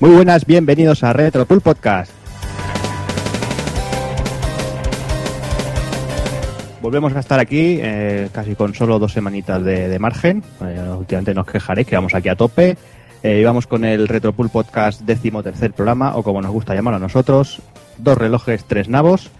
Muy buenas, bienvenidos a Retropool Podcast. Volvemos a estar aquí, eh, casi con solo dos semanitas de, margen. Eh, últimamente nos quejaréis que vamos aquí a tope. Eh, íbamos con el Retropool Podcast décimo tercer programa, o como nos gusta llamarlo a nosotros, dos relojes, tres navos.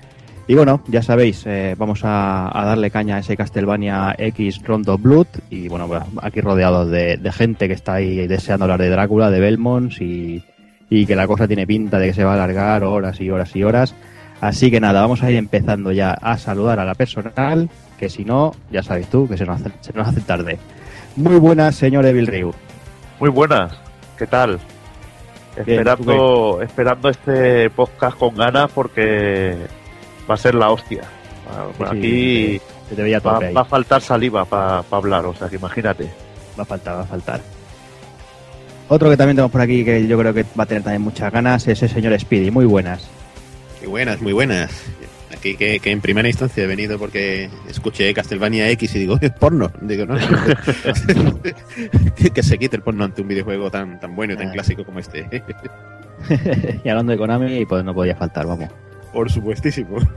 Y bueno, ya sabéis, eh, vamos a, darle caña a ese Castlevania X Rondo Blood. Y bueno, aquí rodeados de, gente que está ahí deseando hablar de Drácula, de Belmont y, y que la cosa tiene pinta de que se va a alargar horas y horas y horas. Así que nada, vamos a ir empezando ya a saludar a la personal, que si no, ya sabes tú, que se nos hace, se nos hace tarde. Muy buenas, señor Evil Ryu. Muy buenas, ¿qué tal? Bien, Esperando, esperando este podcast con ganas porque va a ser la hostia. Sí, sí, Aquí Se te va, va a faltar saliva para hablar, o sea que imagínate. Va a faltar, va a faltar. Otro que también tenemos por aquí que yo creo que va a tener también muchas ganas es el señor Speedy. Muy buenas. Muy buenas, muy buenas. Aquí que, que en primera instancia he venido porque escuché Castlevania X y digo, es porno. Digo, no. que, que se quite el porno ante un videojuego tan, tan bueno y tan Ah. clásico como este. y hablando de Konami, pues no podía faltar, vamos. Por supuestísimo.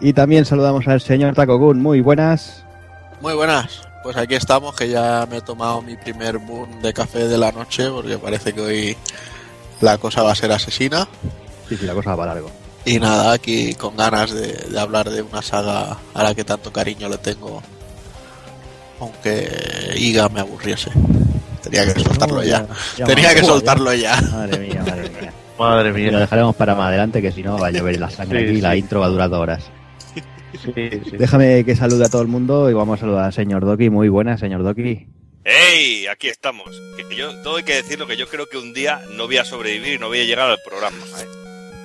Y también saludamos al señor Takokun. Muy buenas. Muy buenas, pues aquí estamos, que ya me he tomado mi primer boom de café de la noche, porque parece que hoy la cosa va a ser asesina. Sí, sí, la cosa va para largo. Y nada, aquí con ganas de, de hablar de una saga a la que tanto cariño le tengo, aunque Iga me aburriese. Tenía que soltarlo ya. Tenía que soltarlo ya. Madre mía, madre mía. Madre Y lo mía. dejaremos para más adelante, que si no va a llover la sangre Sí, aquí y la intro va a durar dos horas. Sí, sí. Déjame que salude a todo el mundo y vamos a saludar al señor Doki. Muy buenas, señor Doki. ¡Ey! Aquí estamos. Que yo todo hay que decirlo que yo creo que un día no voy a sobrevivir y no voy a llegar al programa. ¿eh?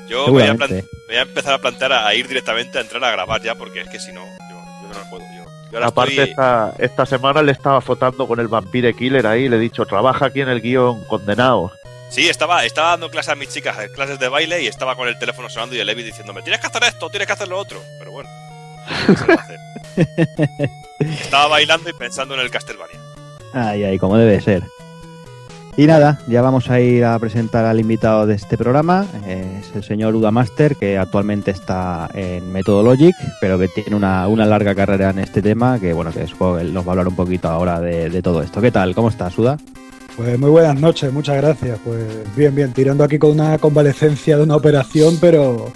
Yo voy a, voy a empezar a plantear a, a ir directamente a entrar a grabar ya, porque es que si no, yo, yo no puedo. Yo, yo ahora Aparte, estoy- esta, esta semana le estaba fotando con el Vampire Killer ahí, le he dicho, trabaja aquí en el guion condenado. Sí, estaba, estaba dando clases a mis chicas, eh, clases de baile, y estaba con el teléfono sonando y el Levi diciéndome, tienes que hacer esto, tienes que hacer lo otro. Pero bueno, Estaba bailando y pensando en el Castlevania. Ay, ay, como debe ser. Y nada, ya vamos a ir a presentar al invitado de este programa. Es el señor Uda Master, que actualmente está en Methodologic, pero que tiene una, una larga carrera en este tema, que bueno, que supongo que él nos va a hablar un poquito ahora de, de todo esto. ¿Qué tal? ¿Cómo estás, Uda? Pues muy buenas noches, muchas gracias. Pues bien, bien, tirando aquí con una convalecencia de una operación, pero,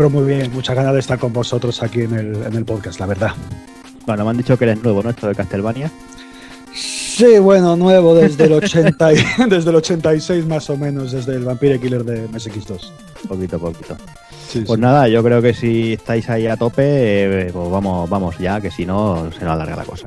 pero muy bien, muchas ganas de estar con vosotros aquí en el, en el podcast, la verdad. Bueno, me han dicho que eres nuevo, ¿no? Esto de Castlevania. Sí, bueno, nuevo desde el, 80 y- desde el 86 más o menos, desde el Vampire Killer de MSX2. Poquito a poquito. Sí, Pues sí. nada, yo creo que si estáis ahí a tope, eh, pues vamos, vamos ya, que si no, se nos alarga la cosa.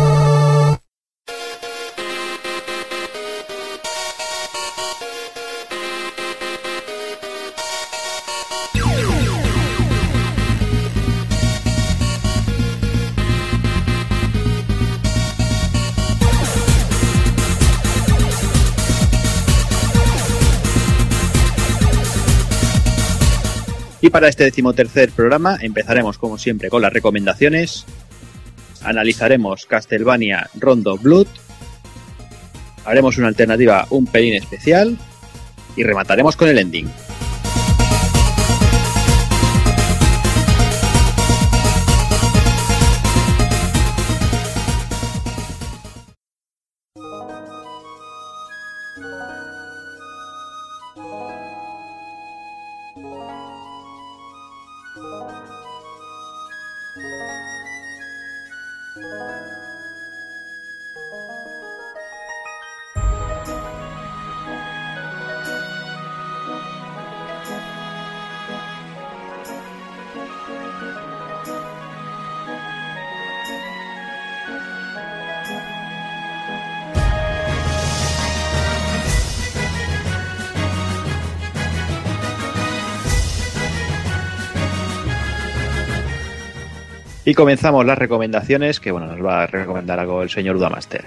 Para este decimotercer programa empezaremos como siempre con las recomendaciones. Analizaremos Castlevania Rondo Blood. Haremos una alternativa un pelín especial. Y remataremos con el ending. Y comenzamos las recomendaciones, que bueno, nos va a recomendar algo el señor Udamaster.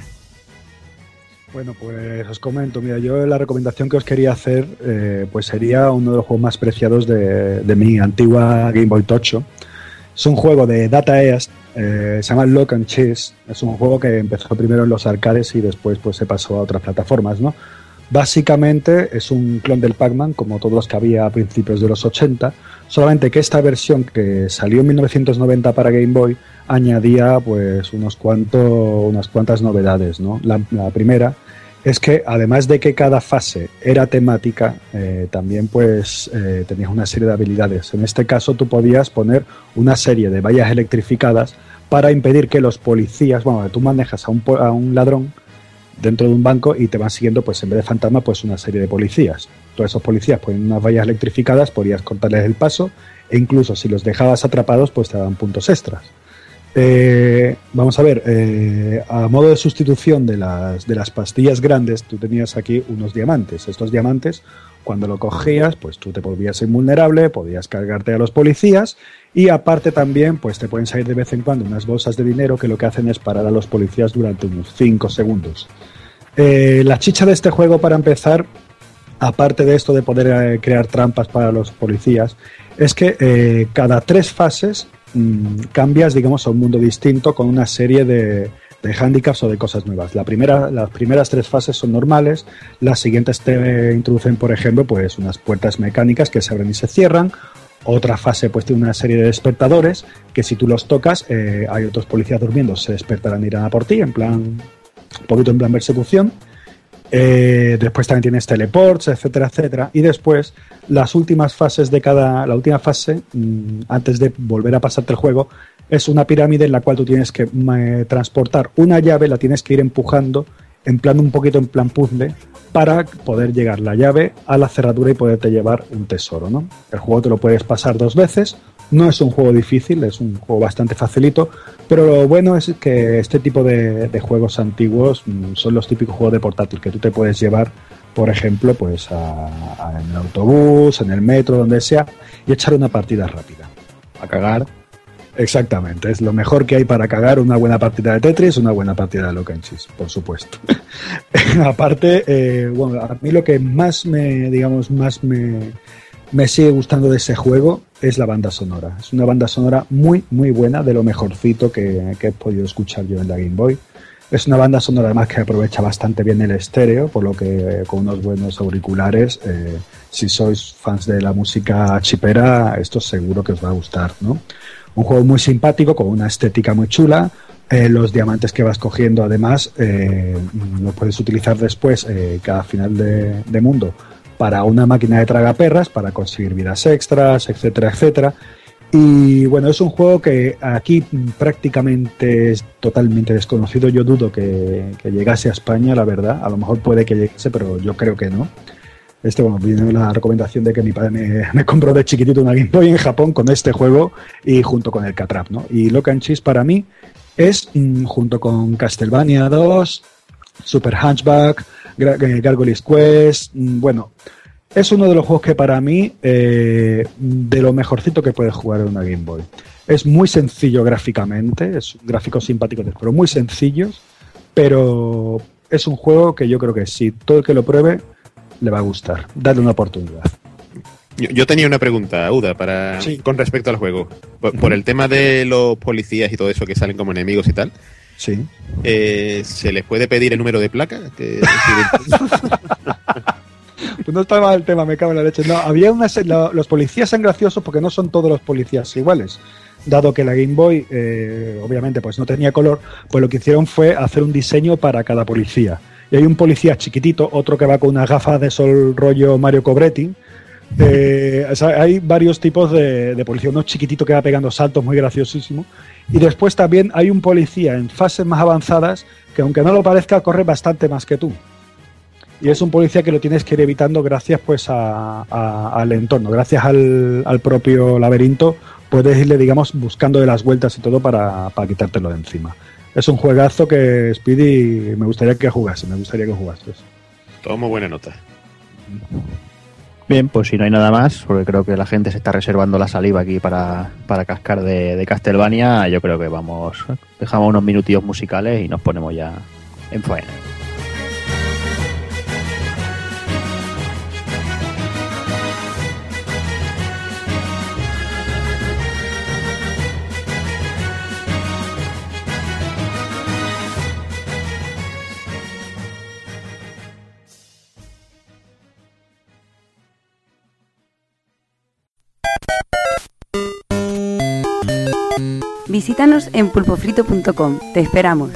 Bueno, pues os comento, mira, yo la recomendación que os quería hacer eh, pues sería uno de los juegos más preciados de, mi antigua Game Boy Tocho. Es un juego de Data East, eh, se llama Lock and Chase. Es un juego que empezó primero en los arcades y después pues se pasó a otras plataformas, ¿no? Básicamente es un clon del Pac-Man, como todos los que había a principios de los 80, solamente que esta versión que salió en 1990 para Game Boy añadía pues unos cuantos, unas cuantas novedades, ¿no? La, primera es que además de que cada fase era temática, eh, también pues eh, tenías una serie de habilidades. En este caso tú podías poner una serie de vallas electrificadas para impedir que los policías, bueno, tú manejas a un, a un ladrón dentro de un banco y te van siguiendo pues en vez de fantasma pues una serie de policías. Todos esos policías ponen unas vallas electrificadas, podías cortarles el paso e incluso si los dejabas atrapados pues te daban puntos extras. Eh, vamos a ver, eh, a modo de sustitución de las, de las pastillas grandes, tú tenías aquí unos diamantes. Estos diamantes, cuando lo cogías, pues tú te volvías invulnerable, podías cargarte a los policías y aparte también, pues te pueden salir de vez en cuando unas bolsas de dinero que lo que hacen es parar a los policías durante unos 5 segundos. Eh, la chicha de este juego, para empezar, aparte de esto de poder eh, crear trampas para los policías, es que eh, cada tres fases mm, cambias, digamos, a un mundo distinto con una serie de, de handicaps o de cosas nuevas. La primera, las primeras tres fases son normales, las siguientes te introducen, por ejemplo, pues unas puertas mecánicas que se abren y se cierran. Otra fase pues tiene una serie de despertadores que si tú los tocas, eh, hay otros policías durmiendo, se despertarán y irán a por ti, en plan, un poquito en plan persecución. Eh, después también tienes teleports, etcétera, etcétera. Y después, las últimas fases de cada. La última fase, mm, antes de volver a pasarte el juego, es una pirámide en la cual tú tienes que transportar una llave, la tienes que ir empujando en plan un poquito en plan puzzle para poder llegar la llave a la cerradura y poderte llevar un tesoro, ¿no? El juego te lo puedes pasar dos veces. No es un juego difícil, es un juego bastante facilito, pero lo bueno es que este tipo de, juegos antiguos mm, son los típicos juegos de portátil que tú te puedes llevar, por ejemplo, pues a- en el autobús, en el metro, donde sea, y echar una partida rápida. A cagar. Exactamente, es lo mejor que hay para cagar una buena partida de Tetris, una buena partida de Locanchis, por supuesto. Aparte, eh, bueno, a mí lo que más me, digamos, más me, me sigue gustando de ese juego es la banda sonora. Es una banda sonora muy, muy buena, de lo mejorcito que, que he podido escuchar yo en la Game Boy. Es una banda sonora además que aprovecha bastante bien el estéreo, por lo que eh, con unos buenos auriculares, eh, si sois fans de la música chipera, esto seguro que os va a gustar, ¿no? Un juego muy simpático, con una estética muy chula. Eh, los diamantes que vas cogiendo, además, eh, los puedes utilizar después, eh, cada final de, mundo, para una máquina de tragaperras, para conseguir vidas extras, etcétera, etcétera. Y bueno, es un juego que aquí prácticamente es totalmente desconocido. Yo dudo que, que llegase a España, la verdad. A lo mejor puede que llegase, pero yo creo que no. Este, bueno, viene la recomendación de que mi padre me, me compró de chiquitito una Game Boy en Japón con este juego y junto con el Catrap, ¿no? Y Lock and para mí es, mm, junto con Castlevania 2, Super Hunchback, Gra- eh, Gargoyle's Quest, mm, bueno, es uno de los juegos que para mí, eh, de lo mejorcito que puedes jugar en una Game Boy. Es muy sencillo gráficamente, es gráficos simpáticos, pero muy sencillos, pero es un juego que yo creo que si todo el que lo pruebe le va a gustar. Dadle una oportunidad. Yo, yo tenía una pregunta, Uda, para Sí. con respecto al juego. Por, por el tema de los policías y todo eso que salen como enemigos y tal, Sí. eh, ¿se les puede pedir el número de placa? Que- Pues no está mal el tema, me cago en la leche. No, había una se- lo- los policías son graciosos porque no son todos los policías iguales. Dado que la Game Boy, eh, obviamente, pues no tenía color, pues lo que hicieron fue hacer un diseño para cada policía. Y hay un policía chiquitito, otro que va con una gafa de sol rollo Mario Cobretti. Eh, o sea, hay varios tipos de, de policía. Uno chiquitito que va pegando saltos, muy graciosísimo. Y después también hay un policía en fases más avanzadas que, aunque no lo parezca, corre bastante más que tú. Y es un policía que lo tienes que ir evitando gracias pues a- a- al entorno, gracias al, al propio laberinto, puedes irle, digamos, buscando de las vueltas y todo para, para quitártelo de encima. Es un juegazo que Speedy me gustaría que jugase, me gustaría que jugases. Tomo buena nota. Bien, pues si no hay nada más, porque creo que la gente se está reservando la saliva aquí para, para cascar de, de Castlevania, yo creo que vamos, dejamos unos minutillos musicales y nos ponemos ya en faena. Visítanos en pulpofrito.com. Te esperamos.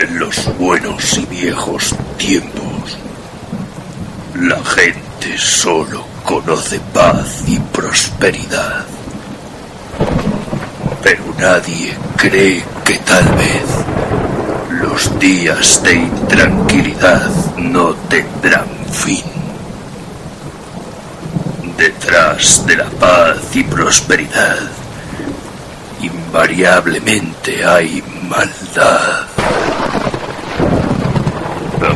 En los buenos y viejos tiempos, la gente solo conoce paz y prosperidad. Pero nadie cree que tal vez los días de intranquilidad no tendrán fin. Detrás de la paz y prosperidad, invariablemente hay maldad.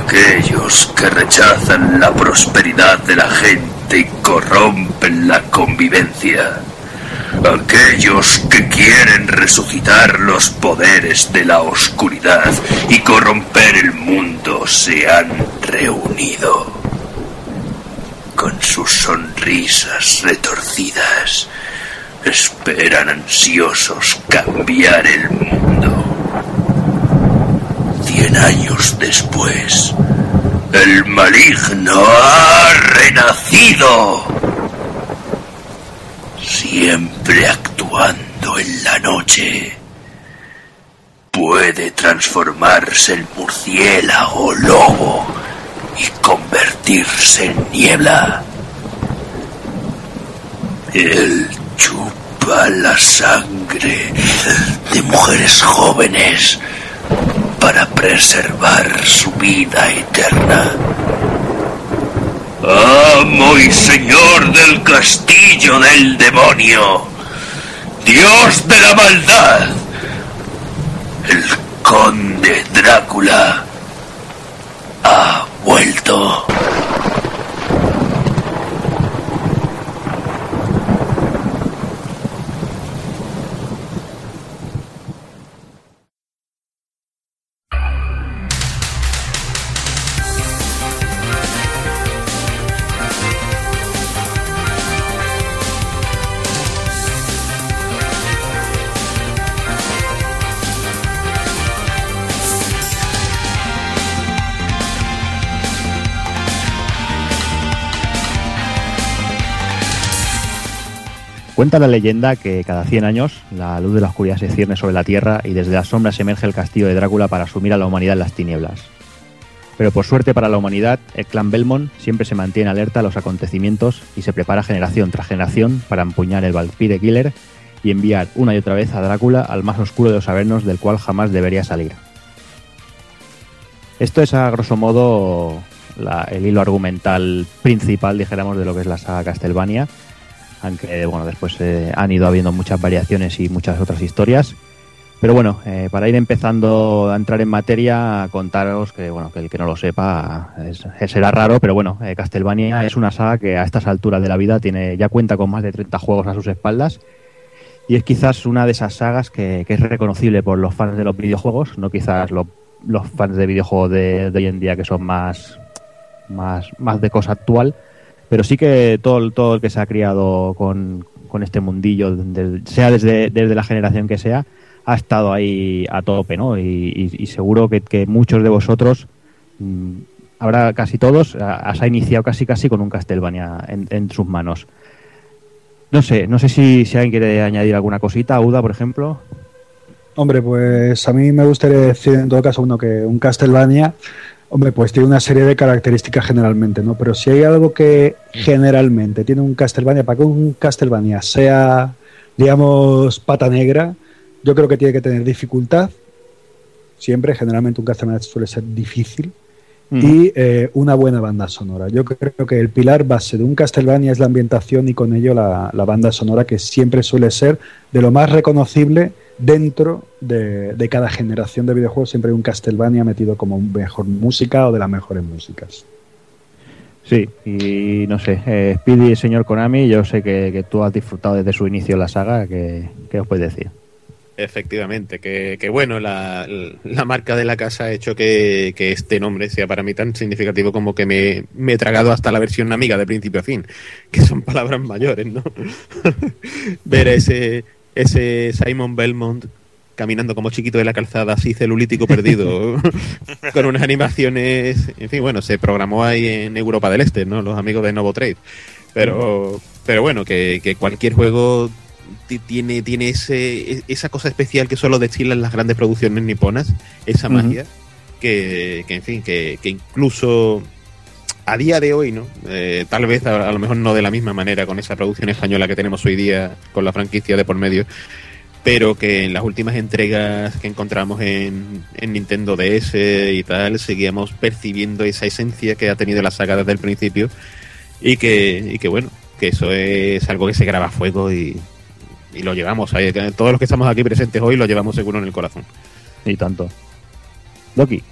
Aquellos que rechazan la prosperidad de la gente y corrompen la convivencia. Aquellos que quieren resucitar los poderes de la oscuridad y corromper el mundo se han reunido. Con sus sonrisas retorcidas, esperan ansiosos cambiar el mundo. Cien años después, el maligno ha renacido. Siempre actuando en la noche. Puede transformarse en murciélago lobo y convertirse en niebla. Él chupa la sangre de mujeres jóvenes para preservar su vida eterna. Amo y señor del castillo del demonio, Dios de la maldad, el conde Drácula ha vuelto. Cuenta la leyenda que cada 100 años la luz de la oscuridad se cierne sobre la Tierra y desde las sombras emerge el castillo de Drácula para asumir a la humanidad en las tinieblas. Pero por suerte para la humanidad, el clan Belmont siempre se mantiene alerta a los acontecimientos y se prepara generación tras generación para empuñar el Valkyrie Killer y enviar una y otra vez a Drácula al más oscuro de los avernos del cual jamás debería salir. Esto es a grosso modo el hilo argumental principal, dijéramos, de lo que es la saga Castlevania aunque bueno, después eh, han ido habiendo muchas variaciones y muchas otras historias. Pero bueno, eh, para ir empezando a entrar en materia, contaros que bueno, que el que no lo sepa será raro, pero bueno, eh, Castlevania es una saga que a estas alturas de la vida tiene ya cuenta con más de 30 juegos a sus espaldas y es quizás una de esas sagas que, que es reconocible por los fans de los videojuegos, no quizás lo- los fans de videojuegos de, de hoy en día que son más, más, más de cosa actual, pero sí que todo, todo el que se ha criado con, con este mundillo, sea desde, desde la generación que sea, ha estado ahí a tope, ¿no? Y, seguro que, muchos de vosotros, mm, ahora casi todos, has iniciado casi casi con un Castlevania en, en sus manos. No sé, no sé si, si alguien quiere añadir alguna cosita, Uda, por ejemplo. Hombre, pues a mí me gustaría decir en todo caso uno que un Castlevania, hombre, pues tiene una serie de características generalmente, ¿no? Pero si hay algo que generalmente tiene un Castlevania, para que un Castlevania sea, digamos, pata negra, yo creo que tiene que tener dificultad. Siempre, generalmente un Castlevania suele ser difícil. Y eh, una buena banda sonora. Yo creo que el pilar base de un Castlevania es la ambientación y con ello la, la banda sonora que siempre suele ser de lo más reconocible dentro de, de cada generación de videojuegos. Siempre hay un Castlevania metido como mejor música o de las mejores músicas. Sí, y no sé, eh, Speedy, señor Konami, yo sé que, que tú has disfrutado desde su inicio la saga, ¿qué, qué os puedes decir? Efectivamente, que, que bueno, la, la marca de la casa ha hecho que, que este nombre sea para mí tan significativo como que me, me he tragado hasta la versión amiga de principio a fin, que son palabras mayores, ¿no? Ver ese, ese Simon Belmont caminando como chiquito de la calzada, así celulítico perdido, con unas animaciones. En fin, bueno, se programó ahí en Europa del Este, ¿no? Los amigos de Novo Trade. Pero, pero bueno, que, que cualquier juego ti- tiene, tiene ese, esa cosa especial que solo destilan las grandes producciones niponas, esa magia, que, que, en fin, que, que incluso a día de hoy, ¿no? Eh, tal vez a, lo mejor no de la misma manera con esa producción española que tenemos hoy día con la franquicia de por medio, pero que en las últimas entregas que encontramos en, en Nintendo DS y tal, seguíamos percibiendo esa esencia que ha tenido la saga desde el principio y que, y que bueno, que eso es algo que se graba a fuego y, y lo llevamos. Todos los que estamos aquí presentes hoy lo llevamos seguro en el corazón. Y tanto. Doki.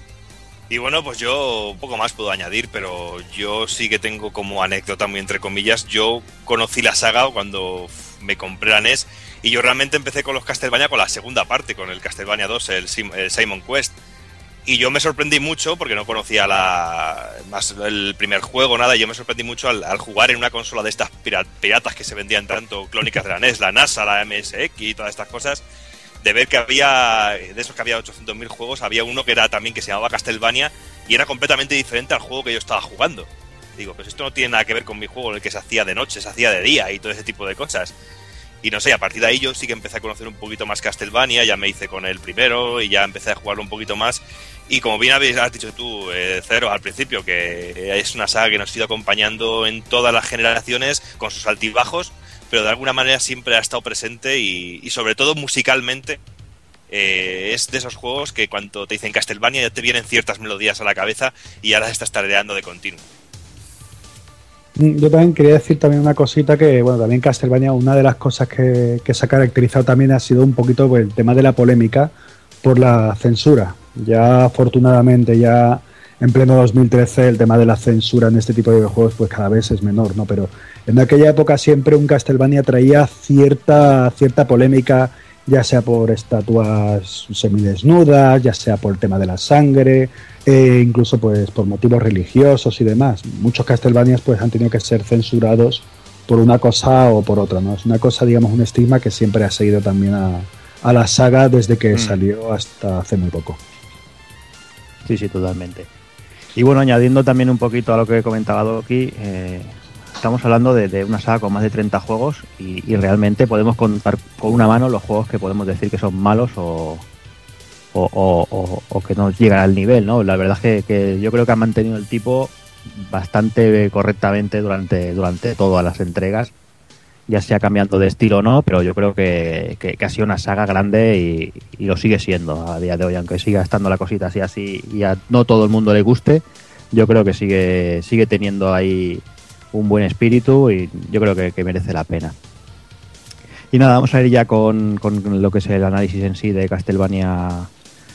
Y bueno, pues yo poco más puedo añadir, pero yo sí que tengo como anécdota, muy entre comillas, yo conocí la saga cuando me compré la NES y yo realmente empecé con los Castlevania con la segunda parte, con el Castlevania 2, el, Sim- el Simon Quest. Y yo me sorprendí mucho porque no conocía la más el primer juego, nada, y yo me sorprendí mucho al, al jugar en una consola de estas pira- piratas que se vendían tanto, clónicas de la NES, la NASA, la MSX y todas estas cosas, de ver que había, de esos que había 800.000 juegos, había uno que era también que se llamaba Castlevania y era completamente diferente al juego que yo estaba jugando. Digo, pues esto no tiene nada que ver con mi juego en el que se hacía de noche, se hacía de día y todo ese tipo de cosas. Y no sé, a partir de ahí yo sí que empecé a conocer un poquito más Castlevania, ya me hice con el primero y ya empecé a jugarlo un poquito más. Y como bien has dicho tú, eh, Cero, al principio, que es una saga que nos ha ido acompañando en todas las generaciones con sus altibajos, pero de alguna manera siempre ha estado presente y, sobre todo musicalmente eh, es de esos juegos que cuando te dicen Castlevania ya te vienen ciertas melodías a la cabeza y ahora estás tarareando de continuo. Yo también quería decir también una cosita que, bueno, también Castlevania, una de las cosas que, que se ha caracterizado también ha sido un poquito pues, el tema de la polémica por la censura. Ya afortunadamente, ya en pleno 2013, el tema de la censura en este tipo de videojuegos pues cada vez es menor, ¿no? Pero en aquella época siempre un Castlevania traía cierta, cierta polémica, ya sea por estatuas semidesnudas, ya sea por el tema de la sangre, e incluso pues por motivos religiosos y demás. Muchos Castlevanias pues han tenido que ser censurados por una cosa o por otra, ¿no? Es una cosa, digamos, un estigma que siempre ha seguido también a, a la saga desde que Mm. salió hasta hace muy poco. Sí, sí, totalmente. Y bueno, añadiendo también un poquito a lo que comentaba Doki, eh, estamos hablando de, una saga con más de 30 juegos y, realmente podemos contar con una mano los juegos que podemos decir que son malos o, o, que no llegan al nivel, ¿no? La verdad es que, que yo creo que han mantenido el tipo bastante correctamente durante, durante todas las entregas, ya sea cambiando de estilo o no, pero yo creo que, que- ha sido una saga grande y, lo sigue siendo a día de hoy, aunque siga estando la cosita así así y no todo el mundo le guste, yo creo que sigue, sigue teniendo ahí un buen espíritu y yo creo que, merece la pena. Y nada, vamos a ir ya con, con lo que es el análisis en sí de Castlevania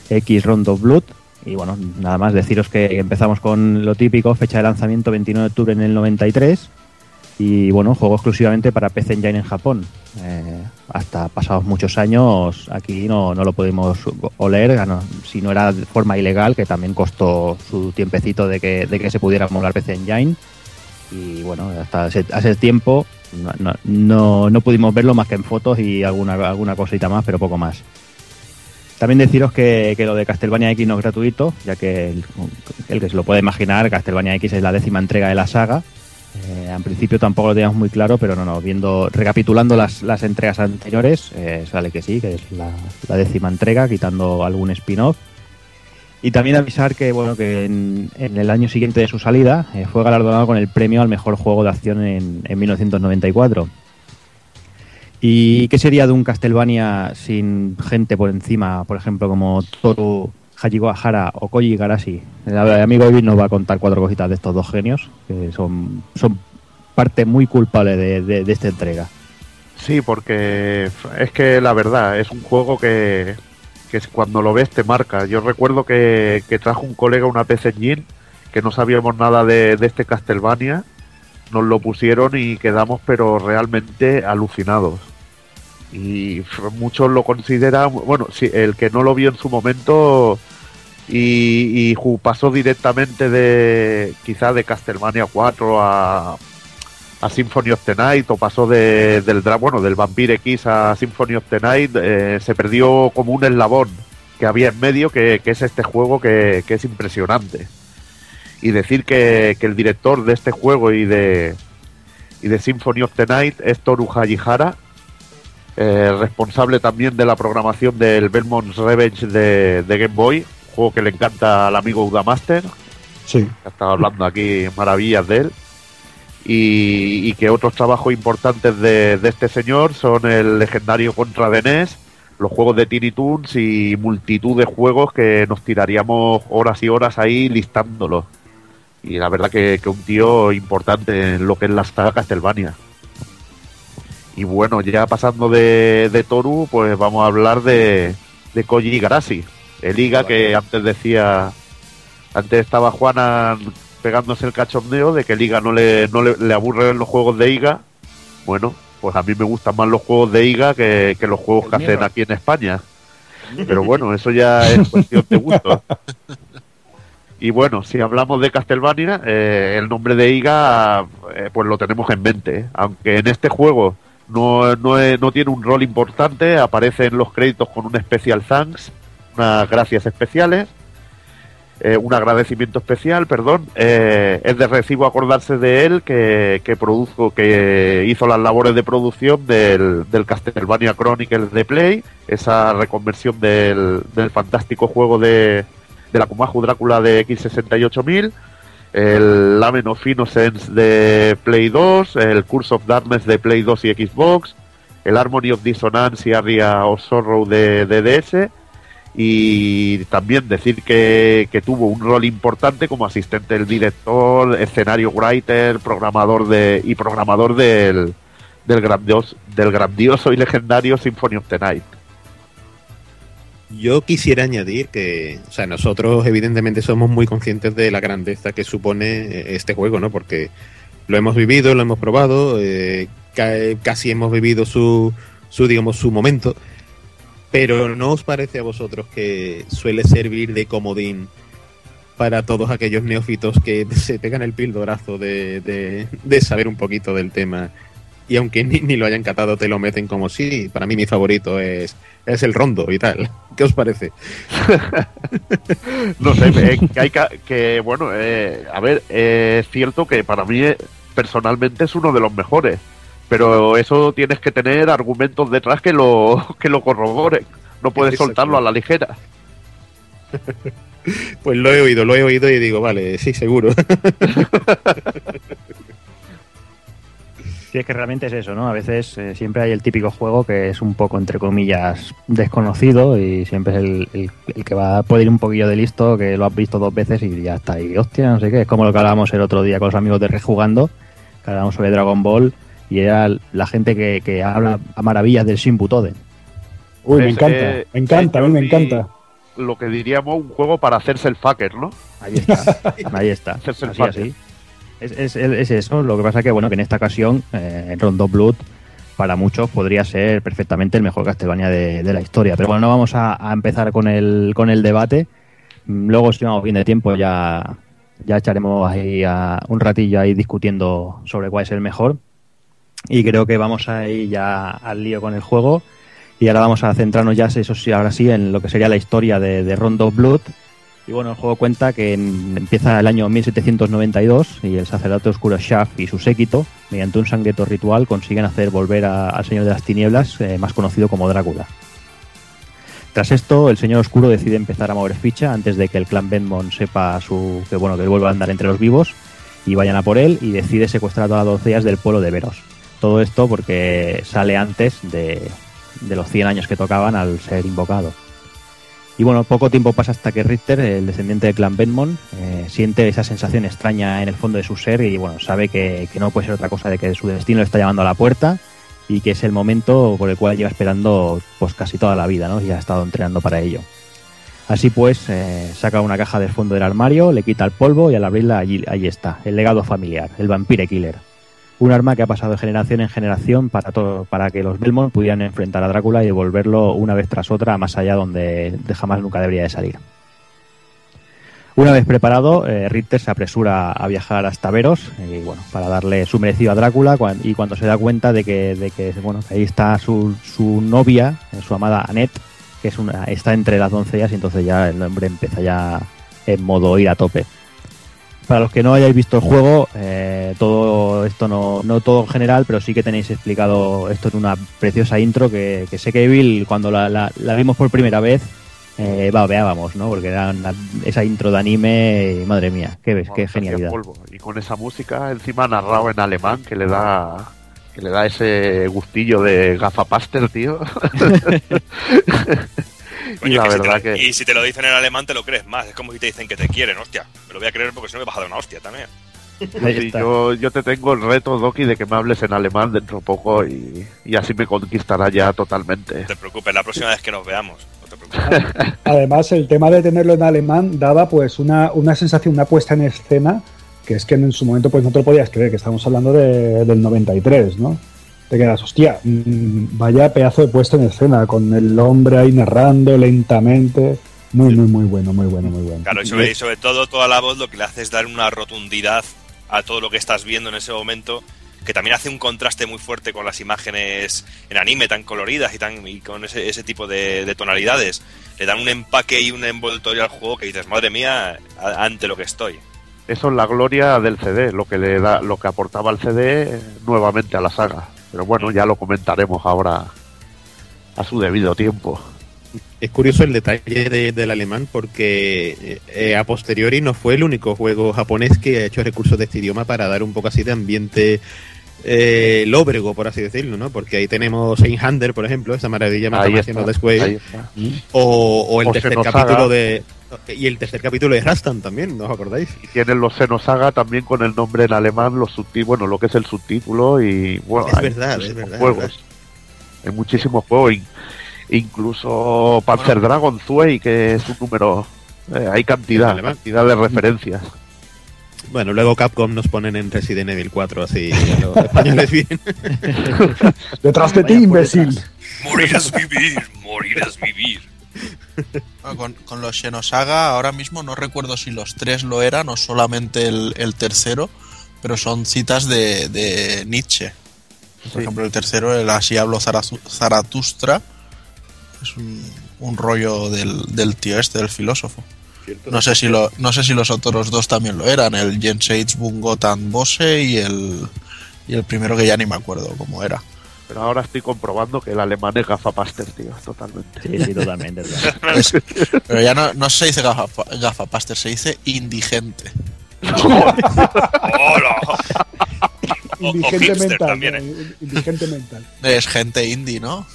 X Rondo Blood. Y bueno, nada más deciros que empezamos con lo típico, fecha de lanzamiento 29 de octubre en el 93. Y bueno, juego exclusivamente para PC Engine en Japón. Eh, hasta pasados muchos años aquí no, no lo pudimos oler, si no era de forma ilegal, que también costó su tiempecito de que, de que se pudiera molar PC Engine. Y bueno, hasta a ese tiempo no, no, pudimos verlo más que en fotos y alguna, alguna cosita más, pero poco más. También deciros que, que lo de Castlevania X no es gratuito, ya que el, el que se lo puede imaginar, Castlevania X es la décima entrega de la saga. Eh, en principio tampoco lo teníamos muy claro, pero no, no, viendo, recapitulando las, las entregas anteriores, eh, sale que sí, que es la, la décima entrega, quitando algún spin-off. Y también avisar que bueno que en, el año siguiente de su salida eh, fue galardonado con el premio al mejor juego de acción en, en 1994. ¿Y qué sería de un Castlevania sin gente por encima, por ejemplo, como Toru Hajigahara o Koji Garashi? El amigo Evil nos va a contar cuatro cositas de estos dos genios, que son, son parte muy culpable de- de esta entrega. Sí, porque es que la verdad es un juego que, que es- cuando lo ves te marca. Yo recuerdo que, que trajo un colega una PC Engine que no sabíamos nada de, de este Castlevania, nos lo pusieron y quedamos pero realmente alucinados. Y muchos lo consideran, bueno, sí, el que no lo vio en su momento y, pasó directamente de quizá de Castlevania 4 a, a Symphony of the Night o pasó de, del bueno del Vampire X a Symphony of the Night eh, se perdió como un eslabón que había en medio que, que es este juego que, que es impresionante y decir que, que el director de este juego y de y de Symphony of the Night es Toru Hajihara eh, responsable también de la programación del Belmont's Revenge de, de Game Boy juego que le encanta al amigo Udamaster Sí. que ha estado hablando aquí maravillas de él. Y, y que otros trabajos importantes de, de este señor son el legendario Contra de NES, los juegos de Tiny Toons y multitud de juegos que nos tiraríamos horas y horas ahí listándolos. Y la verdad que, que un tío importante en lo que es la saga Castlevania. Y bueno, ya pasando de, de Toru, pues vamos a hablar de, de Koji Igarashi, el Iga que antes decía antes estaba Juana pegándose el cachondeo de que el IGA no le, no le, le aburren los juegos de IGA. Bueno, pues a mí me gustan más los juegos de IGA que, que los juegos que hacen aquí en España. Pero bueno, eso ya es cuestión de gusto. Y bueno, si hablamos de Castlevania, eh, el nombre de IGA eh, pues lo tenemos en mente. ¿eh? Aunque en este juego no, no, no tiene un rol importante, aparece en los créditos con un special thanks, unas gracias especiales eh, un agradecimiento especial, perdón. Eh, es de recibo acordarse de él que, que produjo, que hizo las labores de producción del, del Castlevania Chronicles de Play, esa reconversión del, del fantástico juego de, de la Kumahu Drácula de X68000, el Lamen of Innocence de Play 2, el Curse of Darkness de Play 2 y Xbox, el Harmony of Dissonance y Aria of Sorrow de, de DS, y también decir que, que tuvo un rol importante como asistente del director, escenario writer, programador de y programador del, del grandioso del grandioso y legendario Symphony of the Night. Yo quisiera añadir que, o sea, nosotros evidentemente somos muy conscientes de la grandeza que supone eh, este juego, ¿no? Porque lo hemos vivido, lo hemos probado, eh, ca- casi hemos vivido su, su, digamos, su momento. Pero ¿no os parece a vosotros que suele servir de comodín para todos aquellos neófitos que se pegan el pildorazo de, de, de saber un poquito del tema? Y aunque ni, ni lo hayan catado, te lo meten como sí, para mí mi favorito es, es el rondo y tal. ¿Qué os parece? No sé, eh, que hay que, bueno, eh, a ver, eh, es cierto que para mí eh, personalmente es uno de los mejores, pero eso tienes que tener argumentos detrás que lo que lo corroboren. No puedes soltarlo a la ligera. Pues lo he oído, lo he oído y digo, vale, sí, seguro. Sí, es que realmente es eso, ¿no? A veces eh, siempre hay el típico juego que es un poco, entre comillas, desconocido y siempre es el, el- el que va a poder ir un poquillo de listo, que lo has visto dos veces y ya está. Y hostia, no sé qué. Es como lo que hablábamos el otro día con los amigos de Rejugando, que hablábamos sobre Dragon Ball y era la gente que, que habla a maravillas del Shin Butoden. Uy, me Es, encanta, eh, me encanta, a mí me encanta. Lo que diríamos un juego para hacerse el fucker, ¿no? Ahí está, ahí está. Hacerse el Así, fucker. así. Es, es- es eso, lo que pasa que bueno, que en esta ocasión eh, Rondo Blood para muchos podría ser perfectamente el mejor Castlevania de, de la historia. Pero bueno, no vamos a, a empezar con el, con el debate. Mm, Luego, si vamos bien de tiempo, ya, ya echaremos ahí a- un ratillo ahí discutiendo sobre cuál es el mejor. Y creo que vamos a ir ya al lío con el juego. Y ahora vamos a centrarnos ya, eso sí, ahora sí, en lo que sería la historia de, Rondo Blood. Y bueno, el juego cuenta que en- empieza el año 1792 y el sacerdote oscuro Shaft y su séquito, mediante un sangriento ritual, consiguen hacer volver al Señor de las Tinieblas, eh, más conocido como Drácula. Tras esto, el Señor Oscuro decide empezar a mover ficha antes de que el clan Benmont sepa su, que bueno que vuelva a andar entre los vivos y vayan a por él y decide secuestrar a todas las doncellas del pueblo de Veros. Todo esto porque sale antes de, de los 100 años que tocaban al ser invocado. Y bueno, poco tiempo pasa hasta que Richter, el descendiente del clan Benmont, eh, siente esa sensación extraña en el fondo de su ser y bueno, sabe que, que no puede ser otra cosa de que su destino le está llamando a la puerta y que es el momento por el cual lleva esperando pues casi toda la vida, ¿no? Y ha estado entrenando para ello. Así pues, eh, saca una caja del fondo del armario, le quita el polvo y al abrirla allí, allí está, el legado familiar, el Vampire Killer. Un arma que ha pasado de generación en generación para, todo, para que los Belmont pudieran enfrentar a Drácula y devolverlo una vez tras otra más allá donde de jamás nunca debería de salir. Una vez preparado, eh, Richter se apresura a viajar hasta Veros y bueno, para darle su merecido a Drácula y cuando se da cuenta de que, de que bueno, ahí está su, su novia, eh, su amada Annette, que es una, está entre las doncellas y entonces ya el hombre empieza ya en modo ir a tope. Para los que no hayáis visto el juego, eh, todo esto no, no todo en general, pero sí que tenéis explicado esto en una preciosa intro que, que sé que Evil, cuando la, la- la vimos por primera vez, eh, babeábamos, ¿no? Porque era una- esa intro de anime, y madre mía, qué ves, Bueno, qué genialidad. polvo. Y con esa música encima narrado en alemán que le da que le da ese gustillo de gafapaster, tío. y Coño, la que si te lo- que Y si te lo dicen en alemán, te lo crees más. Es como si te dicen que te quieren, hostia. Me lo voy a creer porque si no me vas a dar una hostia también. Sí, yo, yo te tengo el reto, Doki, de que me hables en alemán dentro de poco y, y así me conquistará ya totalmente. No te preocupes, la próxima vez que nos veamos. No te preocupes. Además, el tema de tenerlo en alemán daba pues una, una sensación, una puesta en escena, que es que en su momento pues no te lo podías creer, que estamos hablando de- del 93, ¿no? Te quedas, hostia, mm, vaya pedazo de puesta en escena, con el hombre ahí narrando lentamente. Muy, muy, muy bueno, muy bueno, muy bueno. Claro, y sobre, y sobre todo toda la voz lo que le hace es dar una rotundidad a todo lo que estás viendo en ese momento, que también hace un contraste muy fuerte con las imágenes en anime tan coloridas y tan y con ese, ese tipo de, de tonalidades. Le dan un empaque y un envoltorio al juego que dices, madre mía, ante lo que estoy. Eso es la gloria del CD, lo que le da, lo que aportaba el CD nuevamente a la saga. Pero bueno, ya lo comentaremos ahora a su debido tiempo. Es curioso el detalle de- del alemán porque eh, a posteriori no fue el único juego japonés que ha hecho recursos de este idioma para dar un poco así de ambiente eh, lóbrego, por así decirlo, ¿no? Porque ahí tenemos Einhander, por ejemplo, esa maravilla of the Square, o, o el O tercer capítulo de y el tercer capítulo de Rastan también, ¿no os acordáis? Y tienen los Xenosaga también con el nombre en alemán, los subtítulos, bueno, lo que es el subtítulo y bueno, Es hay verdad, es muchísimos verdad, juegos. es Hay muchísimos juegos, in- incluso Panzer Dragon Zwei, que es un número, eh, hay cantidad, cantidad de referencias. Bueno, luego Capcom nos ponen en Resident Evil 4 así los españoles bien. Detrás de ti, imbécil. Morirás vivir, morirás vivir. Bueno, con, con los Xenosaga ahora mismo no recuerdo si los tres lo eran o solamente el, el tercero, pero son citas de, de Nietzsche. Por ejemplo, el tercero, el Así hablo Zaratustra, es un, un rollo del, del tío este, del filósofo. No sé si lo, no sé si los otros dos también lo eran, el Jens Bungotan Bose y el y el primero que ya ni me acuerdo cómo era. Pero ahora estoy comprobando que el alemán es gafapaster, tío, totalmente. Sí, sí, totalmente. Es- pero ya no, no se dice gafa, gafapaster, se dice indigente. ¡Hola! O, o Indigente mental. también, ¿no? ¿eh? Indigente mental. Es gente indie, ¿no?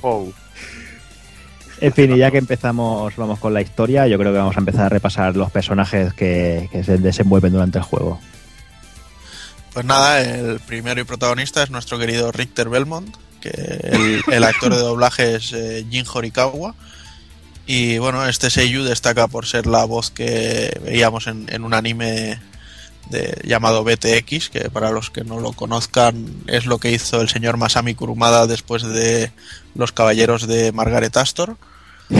Oh, En fin, y ya que empezamos, vamos con la historia, yo creo que vamos a empezar a repasar los personajes que, que se desenvuelven durante el juego. Pues nada, el primero y protagonista es nuestro querido Richter Belmont, que el, el actor de doblaje es eh, Jin Horikawa. Y bueno, este Seiyu destaca por ser la voz que veíamos en, en un anime de, llamado BTX, que para los que no lo conozcan es lo que hizo el señor Masami Kurumada después de Los Caballeros de Margaret Astor.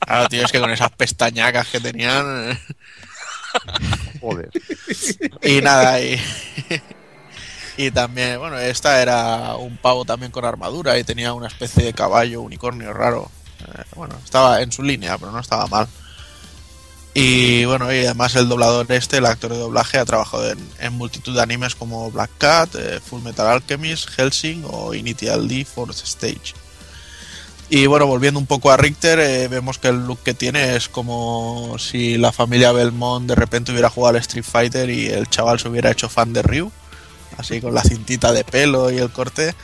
claro, tío, es que con esas pestañacas que tenían... joder. y nada, y, y también, bueno, esta era un pavo también con armadura y tenía una especie de caballo, unicornio raro. Eh, bueno, estaba en su línea, pero no estaba mal. Y bueno, y además el doblador este, el actor de doblaje, ha trabajado en, en multitud de animes como Black Cat, eh, Full Metal Alchemist, Helsing o Initial D Fourth Stage. Y bueno, volviendo un poco a Richter, eh, vemos que el look que tiene es como si la familia Belmont de repente hubiera jugado al Street Fighter y el chaval se hubiera hecho fan de Ryu, así con la cintita de pelo y el corte.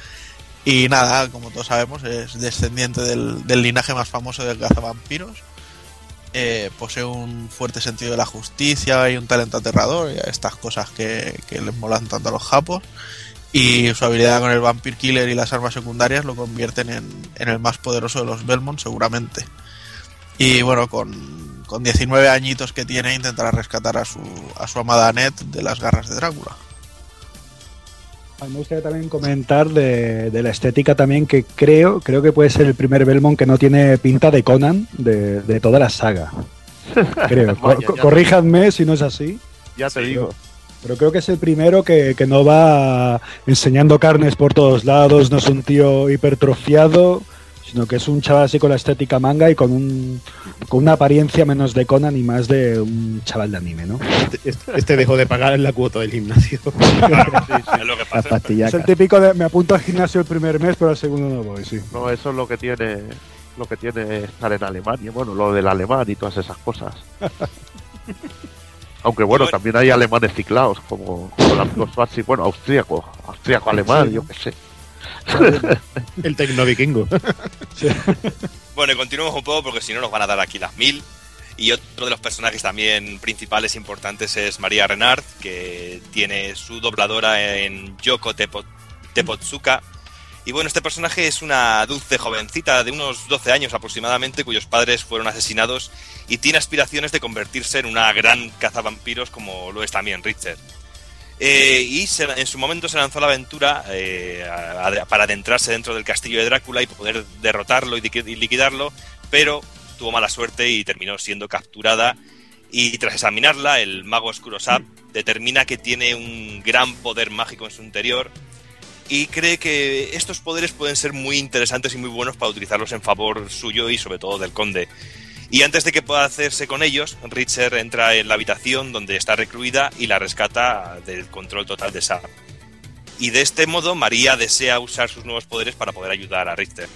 Y nada, como todos sabemos, es descendiente del, del linaje más famoso de cazavampiros. Eh, posee un fuerte sentido de la justicia y un talento aterrador, y estas cosas que, que les molan tanto a los japos. Y su habilidad con el Vampire Killer y las armas secundarias lo convierten en, en el más poderoso de los Belmont, seguramente. Y bueno, con, con 19 añitos que tiene, intentará rescatar a su, a su amada Annette de las garras de Drácula. A mí me gustaría también comentar de, de la estética también que creo, creo que puede ser el primer Belmont que no tiene pinta de Conan de, de toda la saga. Creo. Vaya, corríjanme si no es así. Ya te digo. Pero creo que es el primero que, que no va enseñando carnes por todos lados, no es un tío hipertrofiado, sino que es un chaval así con la estética manga y con, un, con una apariencia menos de Conan y más de un chaval de anime, ¿no? Este, este dejó de pagar la cuota del gimnasio. Es lo que pasa. Es el típico de me apunto al gimnasio el primer mes, pero al segundo no voy, sí. No, eso es lo que tiene lo que tiene estar en Alemania, bueno, lo del alemán y todas esas cosas. Aunque bueno, Bueno. también hay alemanes ciclados, como, como el amigo Schwarzi, bueno, austríaco, austríaco alemán, Sí, yo qué sé. El tecno vikingo. Bueno, y continuemos un poco porque si no nos van a dar aquí las mil. Y otro de los personajes también principales importantes es María Renard, que tiene su dobladora en Yoko Tepo- Tepotsuka. Y bueno, este personaje es una dulce jovencita de unos 12 años aproximadamente, cuyos padres fueron asesinados y tiene aspiraciones de convertirse en una gran cazavampiros como lo es también Richard. Eh, y en su momento se lanzó a la aventura eh, para adentrarse dentro del castillo de Drácula y poder derrotarlo y, y liquidarlo, pero tuvo mala suerte y terminó siendo capturada. Y tras examinarla, el mago oscuro Sap determina que tiene un gran poder mágico en su interior y cree que estos poderes pueden ser muy interesantes y muy buenos para utilizarlos en favor suyo y sobre todo del conde. Y antes de que pueda hacerse con ellos, Richard entra en la habitación donde está recluida y la rescata del control total de Sap. Y de este modo María desea usar sus nuevos poderes para poder ayudar a Richter.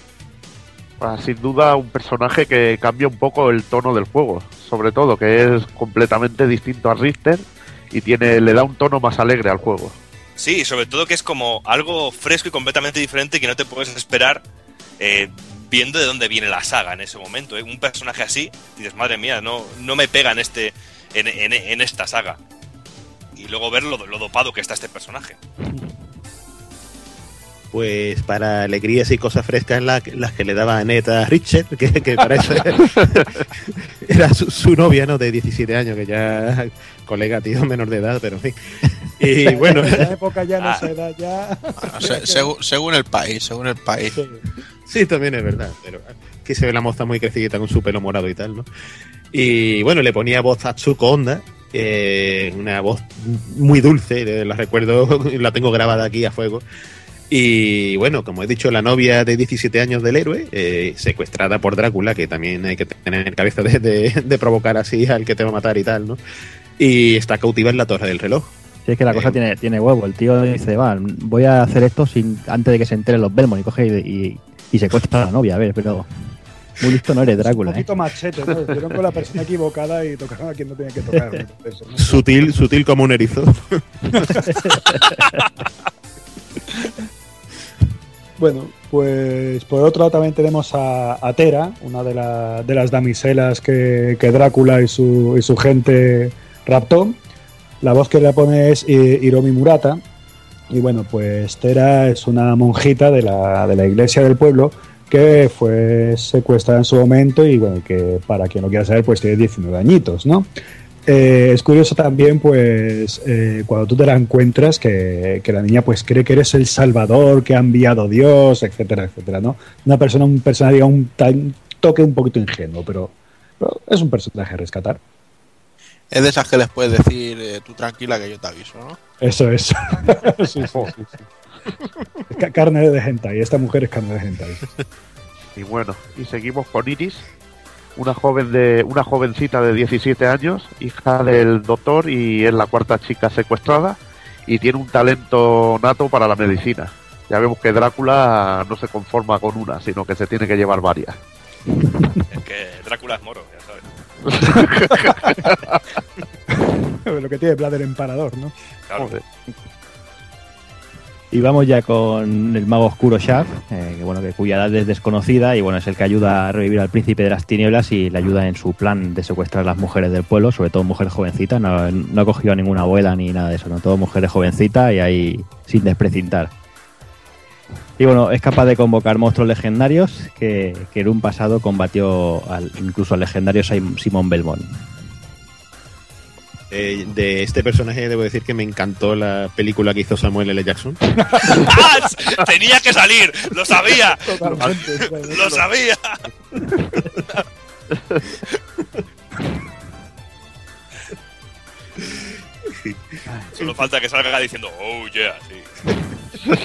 Ah, sin duda un personaje que cambia un poco el tono del juego, sobre todo que es completamente distinto a Richter y tiene le da un tono más alegre al juego. Sí, sobre todo que es como algo fresco y completamente diferente que no te puedes esperar eh, viendo de dónde viene la saga en ese momento. ¿eh? Un personaje así, dices, madre mía, no, no me pega en, este, en, en- esta saga. Y luego ver lo dopado que está este personaje. Pues para alegrías y cosas frescas la- las que le daba Neta a Richard, que, que para eso era su, su novia, ¿no? De 17 años, que ya colega, tío, menor de edad, pero en fin. Y bueno, En esa época ya, en Ah. esa edad ya. Se- según el país, según el país. sí, también es verdad, pero aquí se ve la moza muy crecidita con su pelo morado y tal, ¿no? Y bueno, le ponía voz a Tsuko Honda, eh, una voz muy dulce, la recuerdo, la tengo grabada aquí a fuego. Y bueno, como he dicho, la novia de 17 años del héroe, eh, secuestrada por Drácula, que también hay que tener cabeza de, de- de provocar así al que te va a matar y tal, ¿no? Y está cautiva en la torre del reloj. Si es que la cosa Eh. tiene, tiene huevo. El tío dice, va, voy a hacer esto sin antes de que se enteren los Belmont y coge y, y, y secuestra a la novia. A ver, pero muy listo no eres Drácula, Un ¿eh? poquito machete, ¿no? Estuvieron con la persona equivocada y tocaron a quien no tenía que tocar. ¿no? Eso, ¿no? Sutil, sutil como un erizo. Bueno, pues por otro lado también tenemos a, a Tera, una de, la- de las damiselas que, que Drácula y su, y su gente raptó. La voz que le pone es eh, Hiromi Murata. Y bueno, pues Tera es una monjita de la, de la iglesia del pueblo que fue secuestrada en su momento y bueno, que para quien lo quiera saber, pues tiene 19 añitos, ¿no? Eh, es curioso también, pues, eh, cuando tú te la encuentras, que, que la niña pues cree que eres el salvador que ha enviado Dios, etcétera, etcétera, ¿no? Una persona, un personaje, un, toque un poquito ingenuo, pero, pero es un personaje a rescatar. Es de esas que les puedes decir, eh, tú tranquila que yo te aviso, ¿no? Eso es. Sí, sí, sí, sí. Ca- Carne de hentai, esta mujer es carne de hentai. Y bueno, y seguimos con Iris, una joven de una jovencita de 17 años, hija del doctor y es la cuarta chica secuestrada y tiene un talento nato para la medicina. Ya vemos que Drácula no se conforma con una, sino que se tiene que llevar varias. Es que Drácula es moro, ya sabes. Lo que tiene Blader emparador, ¿no? Claro. Joder. Y vamos ya con el mago oscuro Shaft, eh, que bueno, que cuya edad es desconocida y bueno, es el que ayuda a revivir al príncipe de las tinieblas y le ayuda en su plan de secuestrar a las mujeres del pueblo, sobre todo mujeres jovencitas, no, no ha cogido a ninguna abuela ni nada de eso, no, todo mujeres jovencitas y ahí sin desprecintar. Y bueno, es capaz de convocar monstruos legendarios que, que en un pasado combatió al, incluso al legendario Sim- Simón Belmont. Eh, de este personaje debo decir que me encantó la película que hizo Samuel L. Jackson. ¡Ah! Tenía que salir, lo sabía, lo sabía. Solo falta que salga diciendo, oh yeah, sí.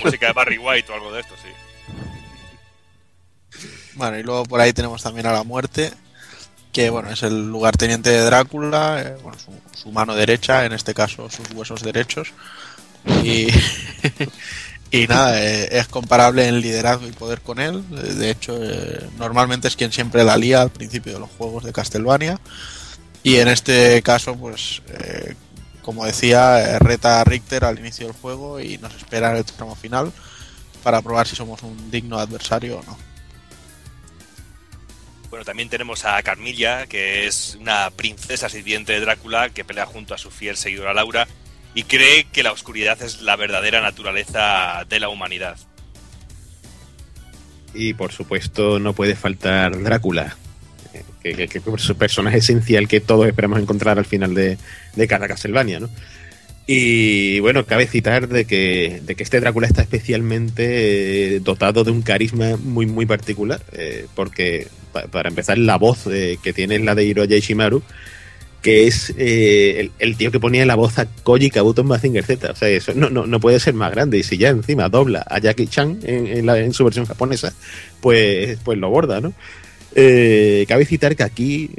Música de Barry White o algo de esto, sí. Bueno, y luego por ahí tenemos también a la muerte, que bueno, es el lugarteniente de Drácula, eh, bueno, su, mano derecha, en este caso sus huesos derechos. Y, nada, eh, es comparable en liderazgo y poder con él. De hecho, eh, normalmente es quien siempre la lía al principio de los juegos de Castlevania. Y en este caso, pues, como decía, reta a Richter al inicio del juego y nos espera en el tramo final para probar si somos un digno adversario o no. Bueno, también tenemos a Carmilla, que es una princesa sirviente de Drácula que pelea junto a su fiel seguidora Laura y cree que la oscuridad es la verdadera naturaleza de la humanidad. Y por supuesto no puede faltar Drácula, que, que- que personaje esencial que todos esperamos encontrar al final de, de cada Castlevania, ¿no? Y bueno, cabe citar de que, de que este Drácula está especialmente eh, dotado de un carisma muy muy particular, eh, porque pa- para empezar la voz eh, que tiene es la de Hiroya Ishimaru, que es eh, el, tío que ponía la voz a Koji Kabuto en Mazinger Z. O sea, eso no, no, no puede ser más grande. Y si ya encima dobla a Jackie Chan en, su versión japonesa, pues, pues lo borda, ¿no? Eh, cabe citar que aquí,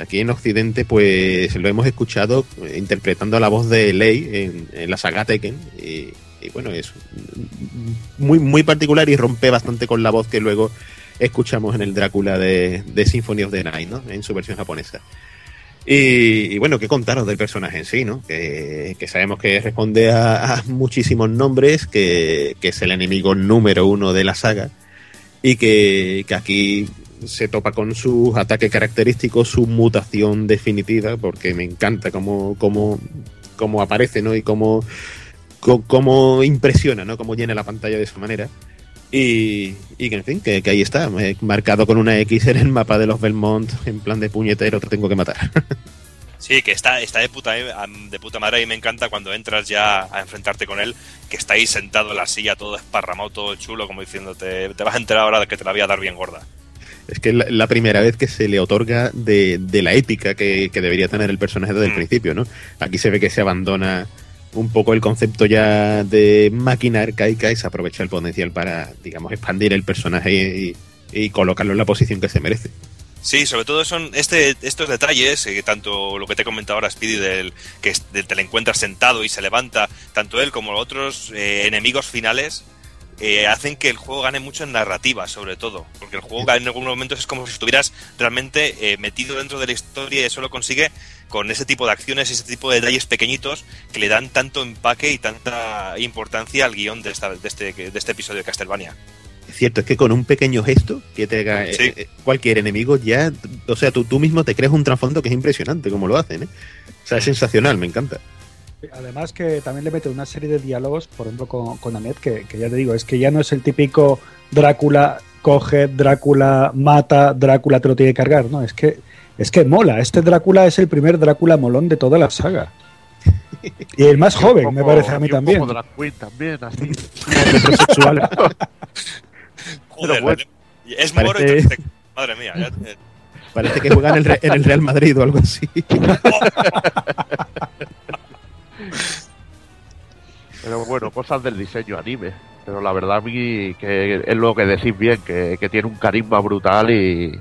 aquí en Occidente, pues lo hemos escuchado interpretando la voz de Lei en, la saga Tekken. Y, y bueno, es muy, muy particular y rompe bastante con la voz que luego escuchamos en el Drácula de, de Symphony of the Night, ¿no? En su versión japonesa. Y, bueno, ¿qué contaros del personaje en sí, no? Que, que sabemos que responde a, muchísimos nombres, que, es el enemigo número uno de la saga y que, aquí se topa con sus ataques característicos, su mutación definitiva, porque me encanta cómo, cómo, cómo aparece, ¿no? Y cómo, cómo impresiona, ¿no? Cómo llena la pantalla de esa manera. Y, y que, en fin, que, que ahí está, eh, marcado con una X en el mapa de los Belmont, en plan de puñetero, te tengo que matar. Sí, que está, está de, puta, de puta madre y me encanta cuando entras ya a enfrentarte con él, que está ahí sentado en la silla, todo esparramado, todo chulo, como diciéndote, te vas a enterar ahora de que te la voy a dar bien gorda. Es que es la, la primera vez que se le otorga de, de la épica que, que debería tener el personaje desde el Mm. principio, ¿no? Aquí se ve que se abandona un poco el concepto ya de máquina arcaica y se aprovecha el potencial para, digamos, expandir el personaje y, colocarlo en la posición que se merece. Sí, sobre todo son este, estos detalles, eh, tanto lo que te he comentado ahora, Speedy, del que te le encuentras sentado y se levanta, tanto él como otros eh, enemigos finales, eh, hacen que el juego gane mucho en narrativa, sobre todo. Porque el juego en algunos momentos es como si estuvieras realmente eh, metido dentro de la historia y eso lo consigue con ese tipo de acciones, ese tipo de detalles pequeñitos que le dan tanto empaque y tanta importancia al guion de, esta- de este, de este episodio de Castlevania. Es cierto, es que con un pequeño gesto que te haga eh, Sí. cualquier enemigo ya, o sea, tú, tú mismo te creas un trasfondo que es impresionante como lo hacen, ¿eh? O sea, es sensacional, me encanta. Además que también le mete una serie de diálogos, por ejemplo con, con Annette, que, que ya te digo, es que ya no es el típico Drácula coge, Drácula mata, Drácula te lo tiene que cargar, no, es que es que mola, este Drácula es el primer Drácula molón de toda la saga. Y el más joven, me parece a mí y también. poco drag queen también, así. Heterosexual. Joder, bueno, es moro y te- Madre mía, ya- Parece que juegan en el, Re- en el Real Madrid o algo así. Pero bueno, cosas del diseño anime. Pero la verdad a mí que es lo que decís bien, que, que tiene un carisma brutal y,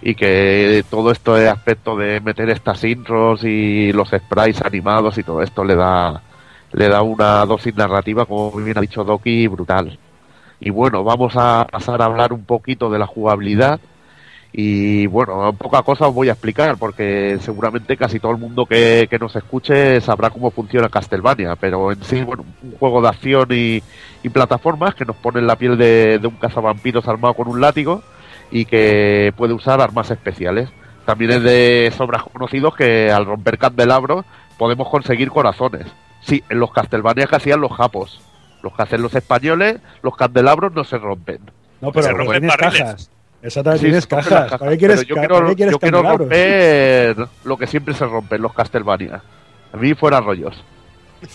y que todo esto de aspecto de meter estas intros y los sprites animados y todo esto le da le da una dosis narrativa, como bien ha dicho Doki, brutal. Y bueno, vamos a pasar a hablar un poquito de la jugabilidad. Y bueno, poca cosa os voy a explicar porque seguramente casi todo el mundo que, que nos escuche sabrá cómo funciona Castlevania, pero en sí, bueno, un juego de acción y, y plataformas que nos pone en la piel de, de un cazavampiros armado con un látigo y que puede usar armas especiales. También es de sobras conocidos que al romper candelabros podemos conseguir corazones. Sí, en los Castlevania que hacían los japos. Los que hacen los españoles, los candelabros no se rompen. No, pero Se rompen barriles. cajas. Exactamente, Sí, tienes cajas. ¿Para qué quieres, yo quiero, para qué quieres yo quiero candelabros? romper lo que siempre se rompe en los Castlevania. A mí fuera rollos.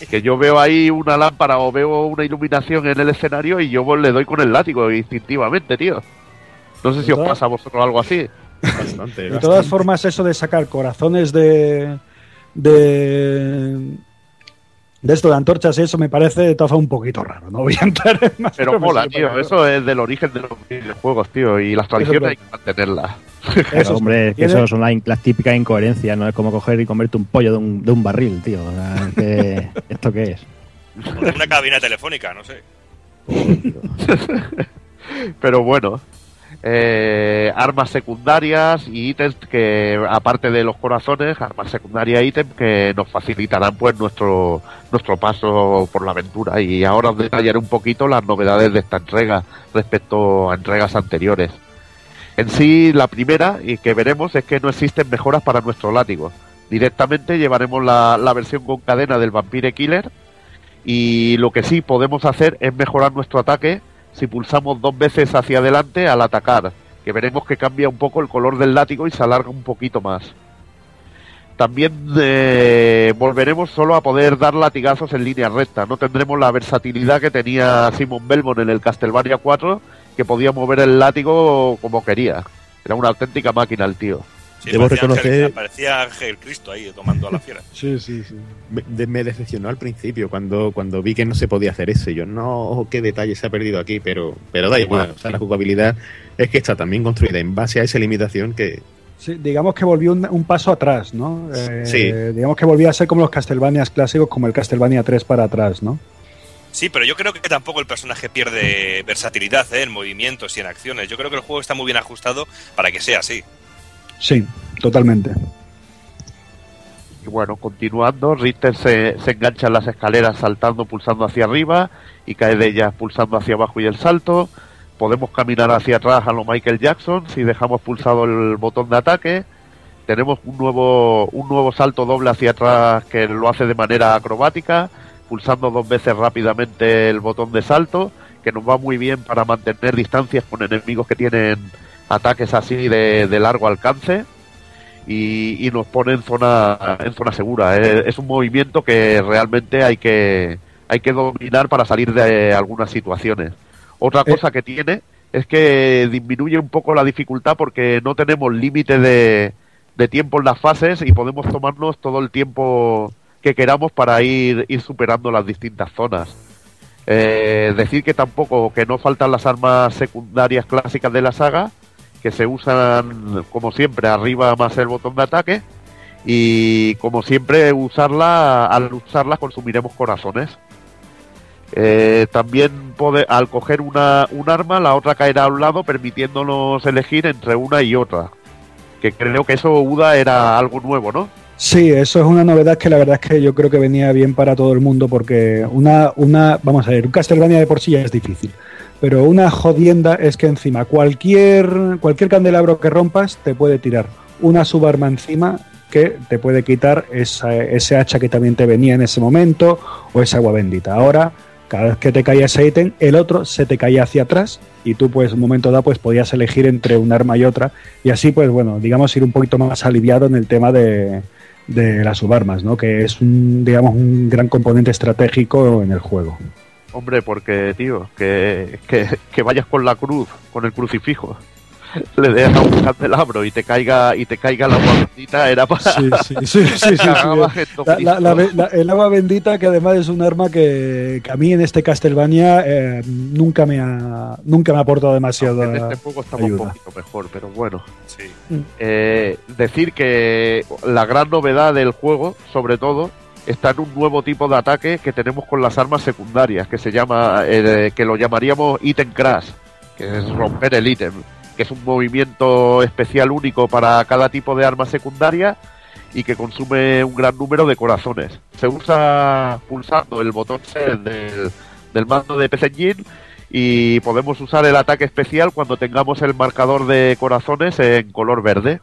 Que yo veo ahí una lámpara o veo una iluminación en el escenario y yo pues, le doy con el látigo instintivamente, tío. No sé si os pasa a vosotros algo así. Bastante, De bastante. todas formas, eso de sacar corazones de. de. De esto de antorchas, eso me parece de todas un poquito raro. No voy a entrar en más. Pero mola, tío. Eso es del origen de los videojuegos, tío. Y las tradiciones hay que mantenerlas. Eso, hombre, es que eso son las, las típicas incoherencias, ¿no? Es como coger y comerte un pollo de un, de un barril, tío. ¿Esto qué es? Una cabina telefónica, no sé. Pero bueno, eh, armas secundarias y ítems que, aparte de los corazones, armas secundarias e ítems que nos facilitarán pues nuestro, nuestro paso por la aventura. Y ahora os detallaré un poquito las novedades de esta entrega respecto a entregas anteriores. En sí, la primera, y que veremos, es que no existen mejoras para nuestro látigo. Directamente llevaremos la, la versión con cadena del Vampire Killer. Y lo que sí podemos hacer es mejorar nuestro ataque si pulsamos dos veces hacia adelante al atacar, que veremos que cambia un poco el color del látigo y se alarga un poquito más. También eh, volveremos solo a poder dar latigazos en línea recta, no tendremos la versatilidad que tenía Simon Belmont en el Castlevania 4, que podía mover el látigo como quería. Era una auténtica máquina el tío. Sí, Debo parecía, reconocer- Ángel, parecía Ángel Cristo ahí tomando a la fiera. Sí, sí, sí. Me, de- me decepcionó al principio cuando, cuando vi que no se podía hacer eso. Yo, no, qué detalle se ha perdido aquí, pero, pero da igual. O sea, la jugabilidad es que está también construida en base a esa limitación que, Sí, digamos que volvió un, un paso atrás, ¿no? Eh, Sí. Digamos que volvía a ser como los Castlevanias clásicos, como el Castlevania 3 para atrás, ¿no? Sí, pero yo creo que tampoco el personaje pierde versatilidad ¿eh? en movimientos y en acciones. Yo creo que el juego está muy bien ajustado para que sea así. Sí, totalmente. Y bueno, continuando, Richter se, se engancha en las escaleras saltando, pulsando hacia arriba y cae de ellas pulsando hacia abajo y el salto. Podemos caminar hacia atrás a lo Michael Jackson si dejamos pulsado el botón de ataque. Tenemos un nuevo, un nuevo salto doble hacia atrás que lo hace de manera acrobática, pulsando dos veces rápidamente el botón de salto, que nos va muy bien para mantener distancias con enemigos que tienen ataques así de, de largo alcance y, y nos pone en zona en zona segura. Es, es un movimiento que realmente hay que hay que dominar para salir de algunas situaciones. Otra Eh. cosa que tiene es que disminuye un poco la dificultad porque no tenemos límite de, de tiempo en las fases y podemos tomarnos todo el tiempo que queramos para ir, ir superando las distintas zonas. Eh, decir que tampoco, que no faltan las armas secundarias clásicas de la saga, que se usan como siempre arriba más el botón de ataque y como siempre usarla al usarla consumiremos corazones Eh, también pode- al coger una, un arma la otra caerá a un lado permitiéndonos elegir entre una y otra que creo que eso Uda era algo nuevo ¿no? Sí, eso es una novedad que la verdad es que yo creo que venía bien para todo el mundo porque una, una, vamos a ver, un Castlevania de por sí ya es difícil, pero una jodienda es que encima cualquier, cualquier candelabro que rompas te puede tirar una subarma encima que te puede quitar esa, ese hacha que también te venía en ese momento o esa agua bendita. Ahora, cada vez que te caía ese ítem, el otro se te caía hacia atrás y tú pues un momento dado pues podías elegir entre un arma y otra y así pues bueno, digamos ir un poquito más aliviado en el tema de, de las subarmas, ¿no? Que es un, digamos, un gran componente estratégico en el juego. Hombre, porque, tío, que, que, que vayas con la cruz, con el crucifijo, le des a un candelabro y te caiga y te caiga la agua bendita, era para... Sí, sí, sí, sí, sí, sí. Cagaba gente La- la- la- Cristo. la- el agua bendita, que además es un arma que, que a mí en este Castlevania eh, nunca me ha nunca me ha aportado demasiado. En este juego estaba ayuda. un poquito mejor, pero bueno. Sí. Eh, decir que la gran novedad del juego, sobre todo, está en un nuevo tipo de ataque que tenemos con las armas secundarias, que se llama, eh, que lo llamaríamos item crash, que es romper el ítem, que es un movimiento especial único para cada tipo de arma secundaria y que consume un gran número de corazones. Se usa pulsando el botón C del, del mando de PC Engine y podemos usar el ataque especial cuando tengamos el marcador de corazones en color verde.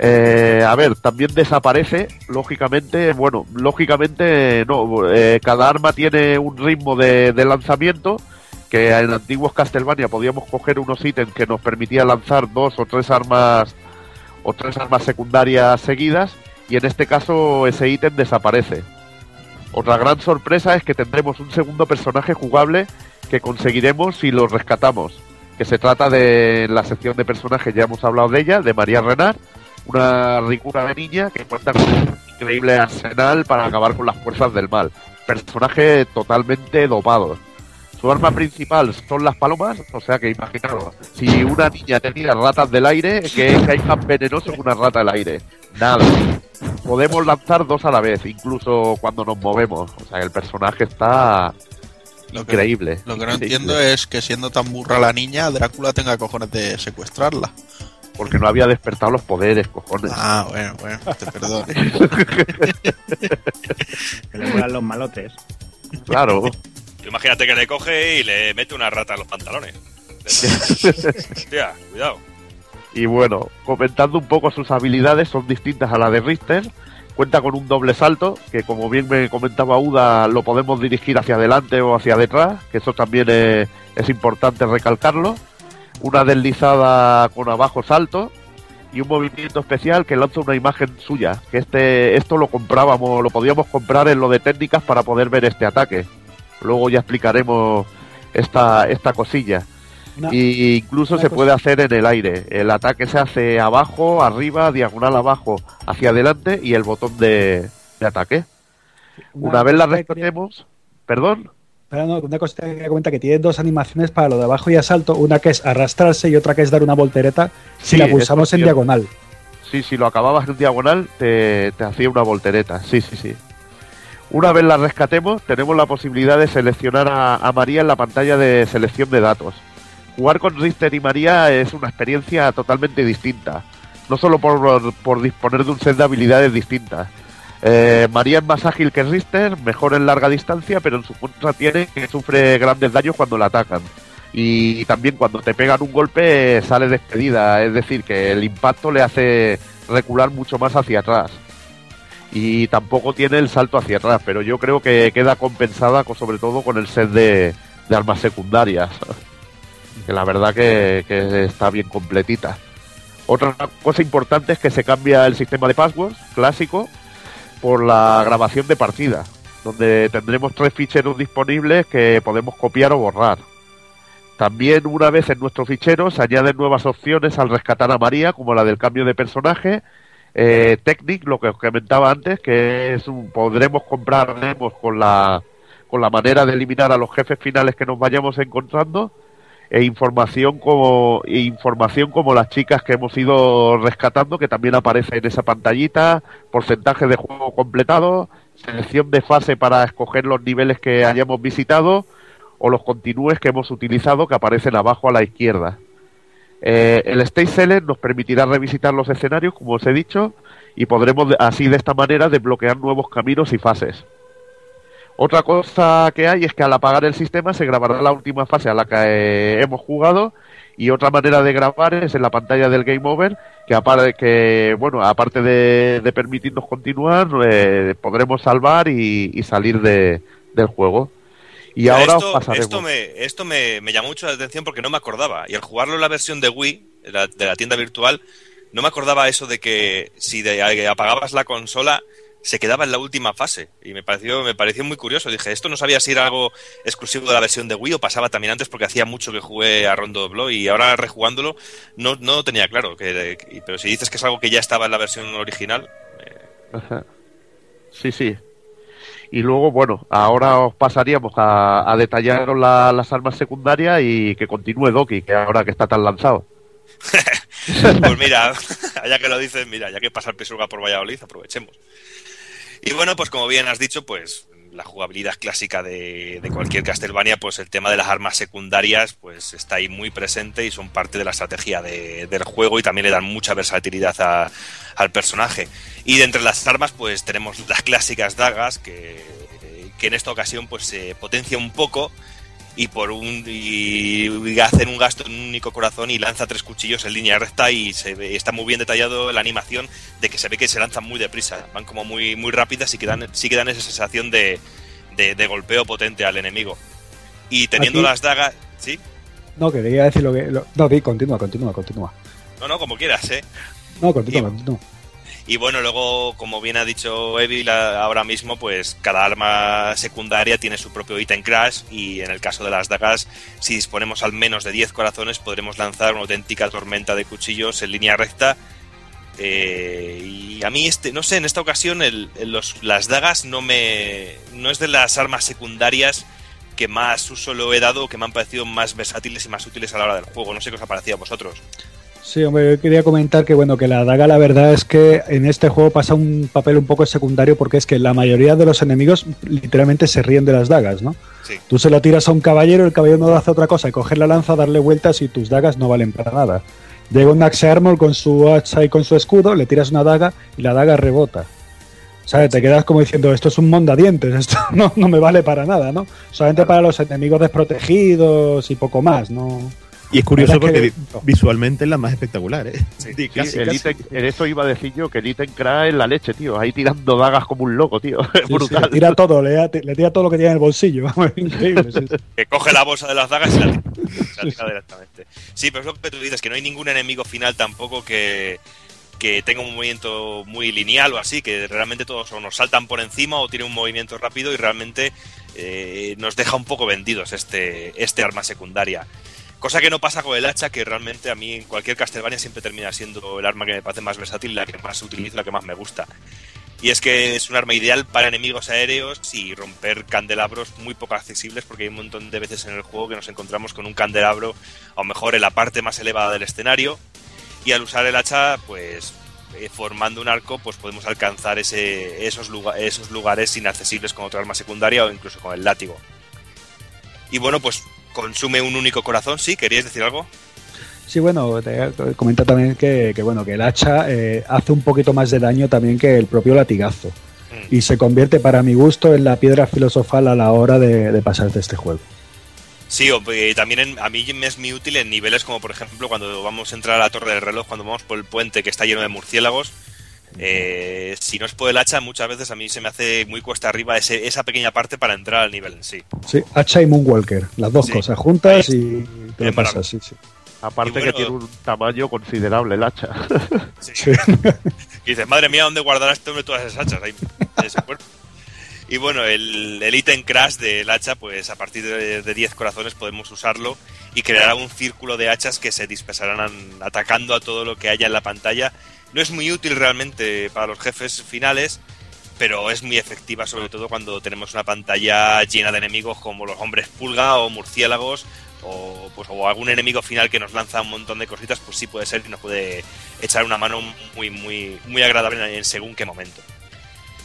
Eh, a ver, también desaparece, lógicamente, bueno, lógicamente no, eh, cada arma tiene un ritmo de lanzamiento que en antiguos Castlevania podíamos coger unos ítems que nos permitían lanzar dos o tres armas o tres armas secundarias seguidas y en este caso ese ítem desaparece. Otra gran sorpresa es que tendremos un segundo personaje jugable que conseguiremos si lo rescatamos, que se trata de la sección de personajes, ya hemos hablado de ella, de María Renard, una ricura de niña que cuenta con un increíble arsenal para acabar con las fuerzas del mal. Personaje totalmente dopado. Su arma principal son las palomas, o sea que imaginaros, si una niña tenía ratas del aire, que es que hay más venenoso que una rata del aire. Nada. Podemos lanzar dos a la vez, incluso cuando nos movemos. O sea que el personaje está Lo que- increíble. Lo que no increíble. entiendo es que siendo tan burra la niña, Drácula tenga cojones de secuestrarla. Porque no había despertado los poderes, cojones. Ah, bueno, bueno, te perdono. Que le los malotes. Claro. Tú Imagínate que le coge y le mete una rata en los pantalones. Hostia, cuidado. Y bueno, comentando un poco sus habilidades, son distintas a la de Richter. Cuenta con un doble salto, que como bien me comentaba Uda, lo podemos dirigir hacia adelante o hacia detrás, que eso también es, es importante recalcarlo. Una deslizada con abajo salto y un movimiento especial que lanza una imagen suya. Que este, esto lo comprábamos, lo podíamos comprar en lo de técnicas para poder ver este ataque. Luego ya explicaremos esta, esta cosilla. Y incluso se cosa- puede hacer en el aire. El ataque se hace abajo, arriba, diagonal abajo, hacia adelante y el botón de, de ataque. Una, vez la rescatemos, perdón, Espera, no, una cosa que quería comentar que tiene dos animaciones para lo de abajo y asalto, una que es arrastrarse y otra que es dar una voltereta si Sí, la pulsamos en diagonal. sí, si lo acababas en diagonal, te, te hacía una voltereta. Sí, sí, sí. Una vez la rescatemos, tenemos la posibilidad de seleccionar a, María en la pantalla de selección de datos. Jugar con Richter y María es una experiencia totalmente distinta. No solo por, por disponer de un set de habilidades distintas. Eh, María es más ágil que Richter, mejor en larga distancia, pero en su contra tiene que sufre grandes daños cuando la atacan. Y también cuando te pegan un golpe sale despedida, es decir, que el impacto le hace recular mucho más hacia atrás. Y tampoco tiene el salto hacia atrás, pero yo creo que queda compensada con- sobre todo con el set de, de armas secundarias. Que la verdad que, que está bien completita. Otra cosa importante es que se cambia el sistema de passwords clásico por la grabación de partida, donde tendremos tres ficheros disponibles que podemos copiar o borrar. También una vez en nuestro fichero se añaden nuevas opciones al rescatar a María, como la del cambio de personaje, eh, Technic, lo que os comentaba antes, que es un, podremos comprar demos con la, con la manera de eliminar a los jefes finales que nos vayamos encontrando, e información como, e información como las chicas que hemos ido rescatando, que también aparece en esa pantallita, porcentaje de juego completado, selección de fase para escoger los niveles que hayamos visitado, o los continúes que hemos utilizado que aparecen abajo a la izquierda. Eh, el Stage Select nos permitirá revisitar los escenarios, como os he dicho, y podremos así de esta manera desbloquear nuevos caminos y fases. Otra cosa que hay es que al apagar el sistema se grabará la última fase a la que eh, hemos jugado y otra manera de grabar es en la pantalla del Game Over que aparte que bueno aparte de, de permitirnos continuar eh, podremos salvar y, y salir de- del juego y ahora esto, os esto, me, esto me, me llamó mucho la atención porque no me acordaba. Y al jugarlo en la versión de Wii, de la, de la tienda virtual, no me acordaba eso de que si de- apagabas la consola se quedaba en la última fase. Y me pareció, me pareció muy curioso. Dije, esto no sabía si era algo exclusivo de la versión de Wii o pasaba también antes porque hacía mucho que jugué a Rondo Blow y ahora rejugándolo no, no lo tenía claro. Que, que- pero si dices que es algo que ya estaba en la versión original. Sí, sí. Y luego, bueno, ahora os pasaríamos a, detallaros la- las armas secundarias y que continúe Doki, que ahora que está tan lanzado. Pues mira, ya que lo dices, mira, ya que pasa el Pesurga por Valladolid, aprovechemos. Y bueno, pues como bien has dicho, pues la jugabilidad clásica de, cualquier Castlevania, pues el tema de las armas secundarias, pues está ahí muy presente y son parte de la estrategia de- del juego y también le dan mucha versatilidad al personaje. Y de entre las armas, pues tenemos las clásicas dagas que, que en esta ocasión pues se potencia un poco y por un y hacen un gasto en un único corazón y lanza tres cuchillos en línea recta y se ve- está muy bien detallado la animación de que se ve que se lanzan muy deprisa, van como muy muy rápidas y que dan, sí que dan esa sensación de, de, de golpeo potente al enemigo. Y teniendo Aquí- las dagas, sí, No, que quería decir lo que. lo- no, di, continúa, continúa, continúa. no, no, como quieras, eh. No, continúa, Y- continúa. Y bueno, luego, como bien ha dicho Evil ahora mismo, pues cada arma secundaria tiene su propio ítem crash y en el caso de las dagas, si disponemos al menos de 10 corazones, podremos lanzar una auténtica tormenta de cuchillos en línea recta. Eh, y a mí, este, no sé, en esta ocasión el- los- las dagas no me. no es de las armas secundarias que más uso lo he dado, que me han parecido más versátiles y más útiles a la hora del juego. No sé qué os ha parecido a vosotros. Sí, hombre, yo quería comentar que bueno, que la daga la verdad es que en este juego pasa un papel un poco secundario porque es que la mayoría de los enemigos literalmente se ríen de las dagas, ¿no? Sí. Tú se lo tiras a un caballero, el caballero no hace otra cosa coger la lanza, darle vueltas y tus dagas no valen para nada. Llega un Axe Armor con su hacha y con su escudo, le tiras una daga y la daga rebota. ¿Sabes? Te quedas como diciendo, esto es un mondadientes, esto no, no me vale para nada, ¿no? Solamente para los enemigos desprotegidos y poco más, ¿no? Y es curioso porque que- visualmente es la más espectacular, ¿eh? Sí. Sí, Sí, casi, el casi. ítem- en eso iba a decir yo, que el ítem crash es la leche, tío. Ahí tirando dagas como un loco, tío. Es Sí, sí, brutal. le tira todo, le, tira todo lo que tiene en el bolsillo. Increíble. sí, sí. que coge la bolsa de las dagas y la tira, la tira directamente. Sí, pero es lo que tú dices, que no hay ningún enemigo final tampoco que, que tenga un movimiento muy lineal o así, que realmente todos o nos saltan por encima o tienen un movimiento rápido y realmente eh, nos deja un poco vendidos este, este arma secundaria. Cosa que no pasa con el hacha, que realmente a mí en cualquier Castlevania siempre termina siendo el arma que me parece más versátil, la que más utilizo, la que más me gusta. Y es que es un arma ideal para enemigos aéreos y romper candelabros muy poco accesibles porque hay un montón de veces en el juego que nos encontramos con un candelabro a lo mejor en la parte más elevada del escenario y al usar el hacha pues eh, formando un arco pues podemos alcanzar ese, esos, lugar, esos lugares inaccesibles con otra arma secundaria o incluso con el látigo. Y bueno pues consume un único corazón, ¿sí? ¿Queríais decir algo? Sí, bueno, te comenta también que, que, bueno, que el hacha eh, hace un poquito más de daño también que el propio latigazo. Mm. Y se convierte, para mi gusto, en la piedra filosofal a la hora de, de pasarte este juego. Sí, eh, también en- a mí me es muy útil en niveles como por ejemplo cuando vamos a entrar a la torre del reloj, cuando vamos por el puente que está lleno de murciélagos. Eh, si no es por el hacha, muchas veces a mí se me hace muy cuesta arriba ese- esa pequeña parte para entrar al nivel en sí. Sí, hacha y Moonwalker, las dos Sí. cosas juntas y te lo pasas, sí, sí. Aparte bueno- que tiene un tamaño considerable el hacha. Sí. Sí. Y dices, madre mía, ¿dónde guardará este hombre todas esas hachas ahí en ese cuerpo? Y bueno, el, el ítem crash del hacha, pues a partir de, de 10 corazones podemos usarlo y creará un círculo de hachas que se dispersarán an- atacando a todo lo que haya en la pantalla. No es muy útil realmente para los jefes finales, pero es muy efectiva sobre todo cuando tenemos una pantalla llena de enemigos como los hombres pulga o murciélagos o, pues, o algún enemigo final que nos lanza un montón de cositas, pues sí puede ser y nos puede echar una mano muy, muy, muy agradable en según qué momento.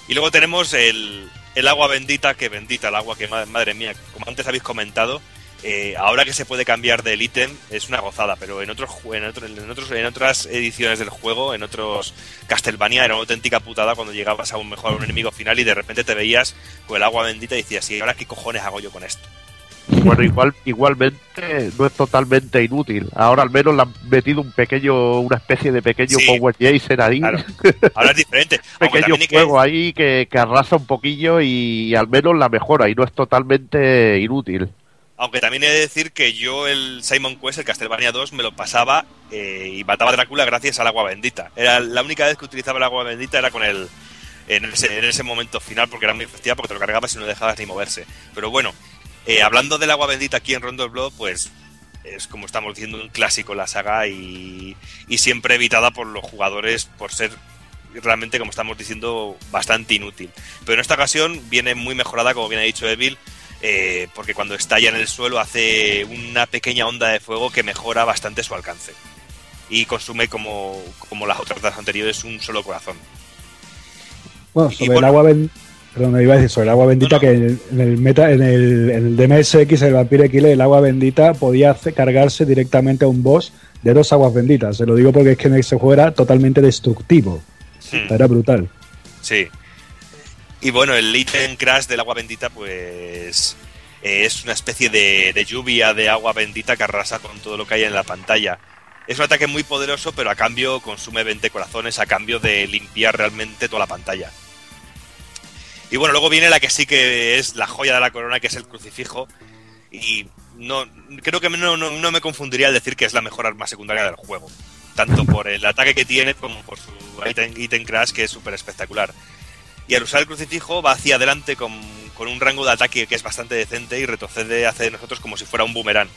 Y luego tenemos el, el agua bendita, que bendita el agua, que ma- madre mía, como antes habéis comentado, eh, ahora que se puede cambiar del ítem es una gozada, pero en otros, en, otro- en otros en otras ediciones del juego, en otros Castlevania, era una auténtica putada cuando llegabas a un mejor a un enemigo final y de repente te veías con el agua bendita y decías, ¿y ahora qué cojones hago yo con esto? bueno, igual, igualmente no es totalmente inútil. Ahora al menos le han metido un pequeño, una especie de pequeño Sí. Power Jason ahí. Claro. Ahora es diferente. Pequeño que- juego ahí que, que arrasa un poquillo y al menos la mejora y no es totalmente inútil. Aunque también he de decir que yo el Simon Quest, el Castlevania 2, me lo pasaba eh, y mataba a Drácula gracias al agua bendita. Era la única vez que utilizaba el agua bendita era con el en ese, en ese momento final porque era muy efectiva porque te lo cargabas y no dejabas ni moverse. Pero bueno, eh, hablando del agua bendita aquí en Rondo Blood, pues es como estamos diciendo un clásico la saga y, y siempre evitada por los jugadores por ser realmente, como estamos diciendo, bastante inútil. Pero en esta ocasión viene muy mejorada, como bien ha dicho Evil, eh, porque cuando estalla en el suelo hace una pequeña onda de fuego que mejora bastante su alcance. Y consume, como, como las otras dos anteriores, un solo corazón. Bueno, sobre bueno- el agua bendita. Perdón, iba a decir sobre el agua bendita No, no. que en el, en el meta, en el, en el DMSX, el Vampire Killer, el agua bendita podía cargarse directamente a un boss de dos aguas benditas. Se lo digo porque es que en ese juego era totalmente destructivo. Hmm. Era brutal. Sí. Y bueno, el ítem crash del agua bendita, pues eh, es una especie de, lluvia de agua bendita que arrasa con todo lo que hay en la pantalla. Es un ataque muy poderoso, pero a cambio consume 20 corazones, a cambio de limpiar realmente toda la pantalla. Y bueno, luego viene la que sí que es la joya de la corona, que es el crucifijo. Y no creo que no, no, no me confundiría al decir que es la mejor arma secundaria del juego. tanto por el ataque que tiene como por su item crash que es súper espectacular. Y al usar el crucifijo va hacia adelante con, con un rango de ataque que es bastante decente y retrocede hacia nosotros como si fuera un boomerang.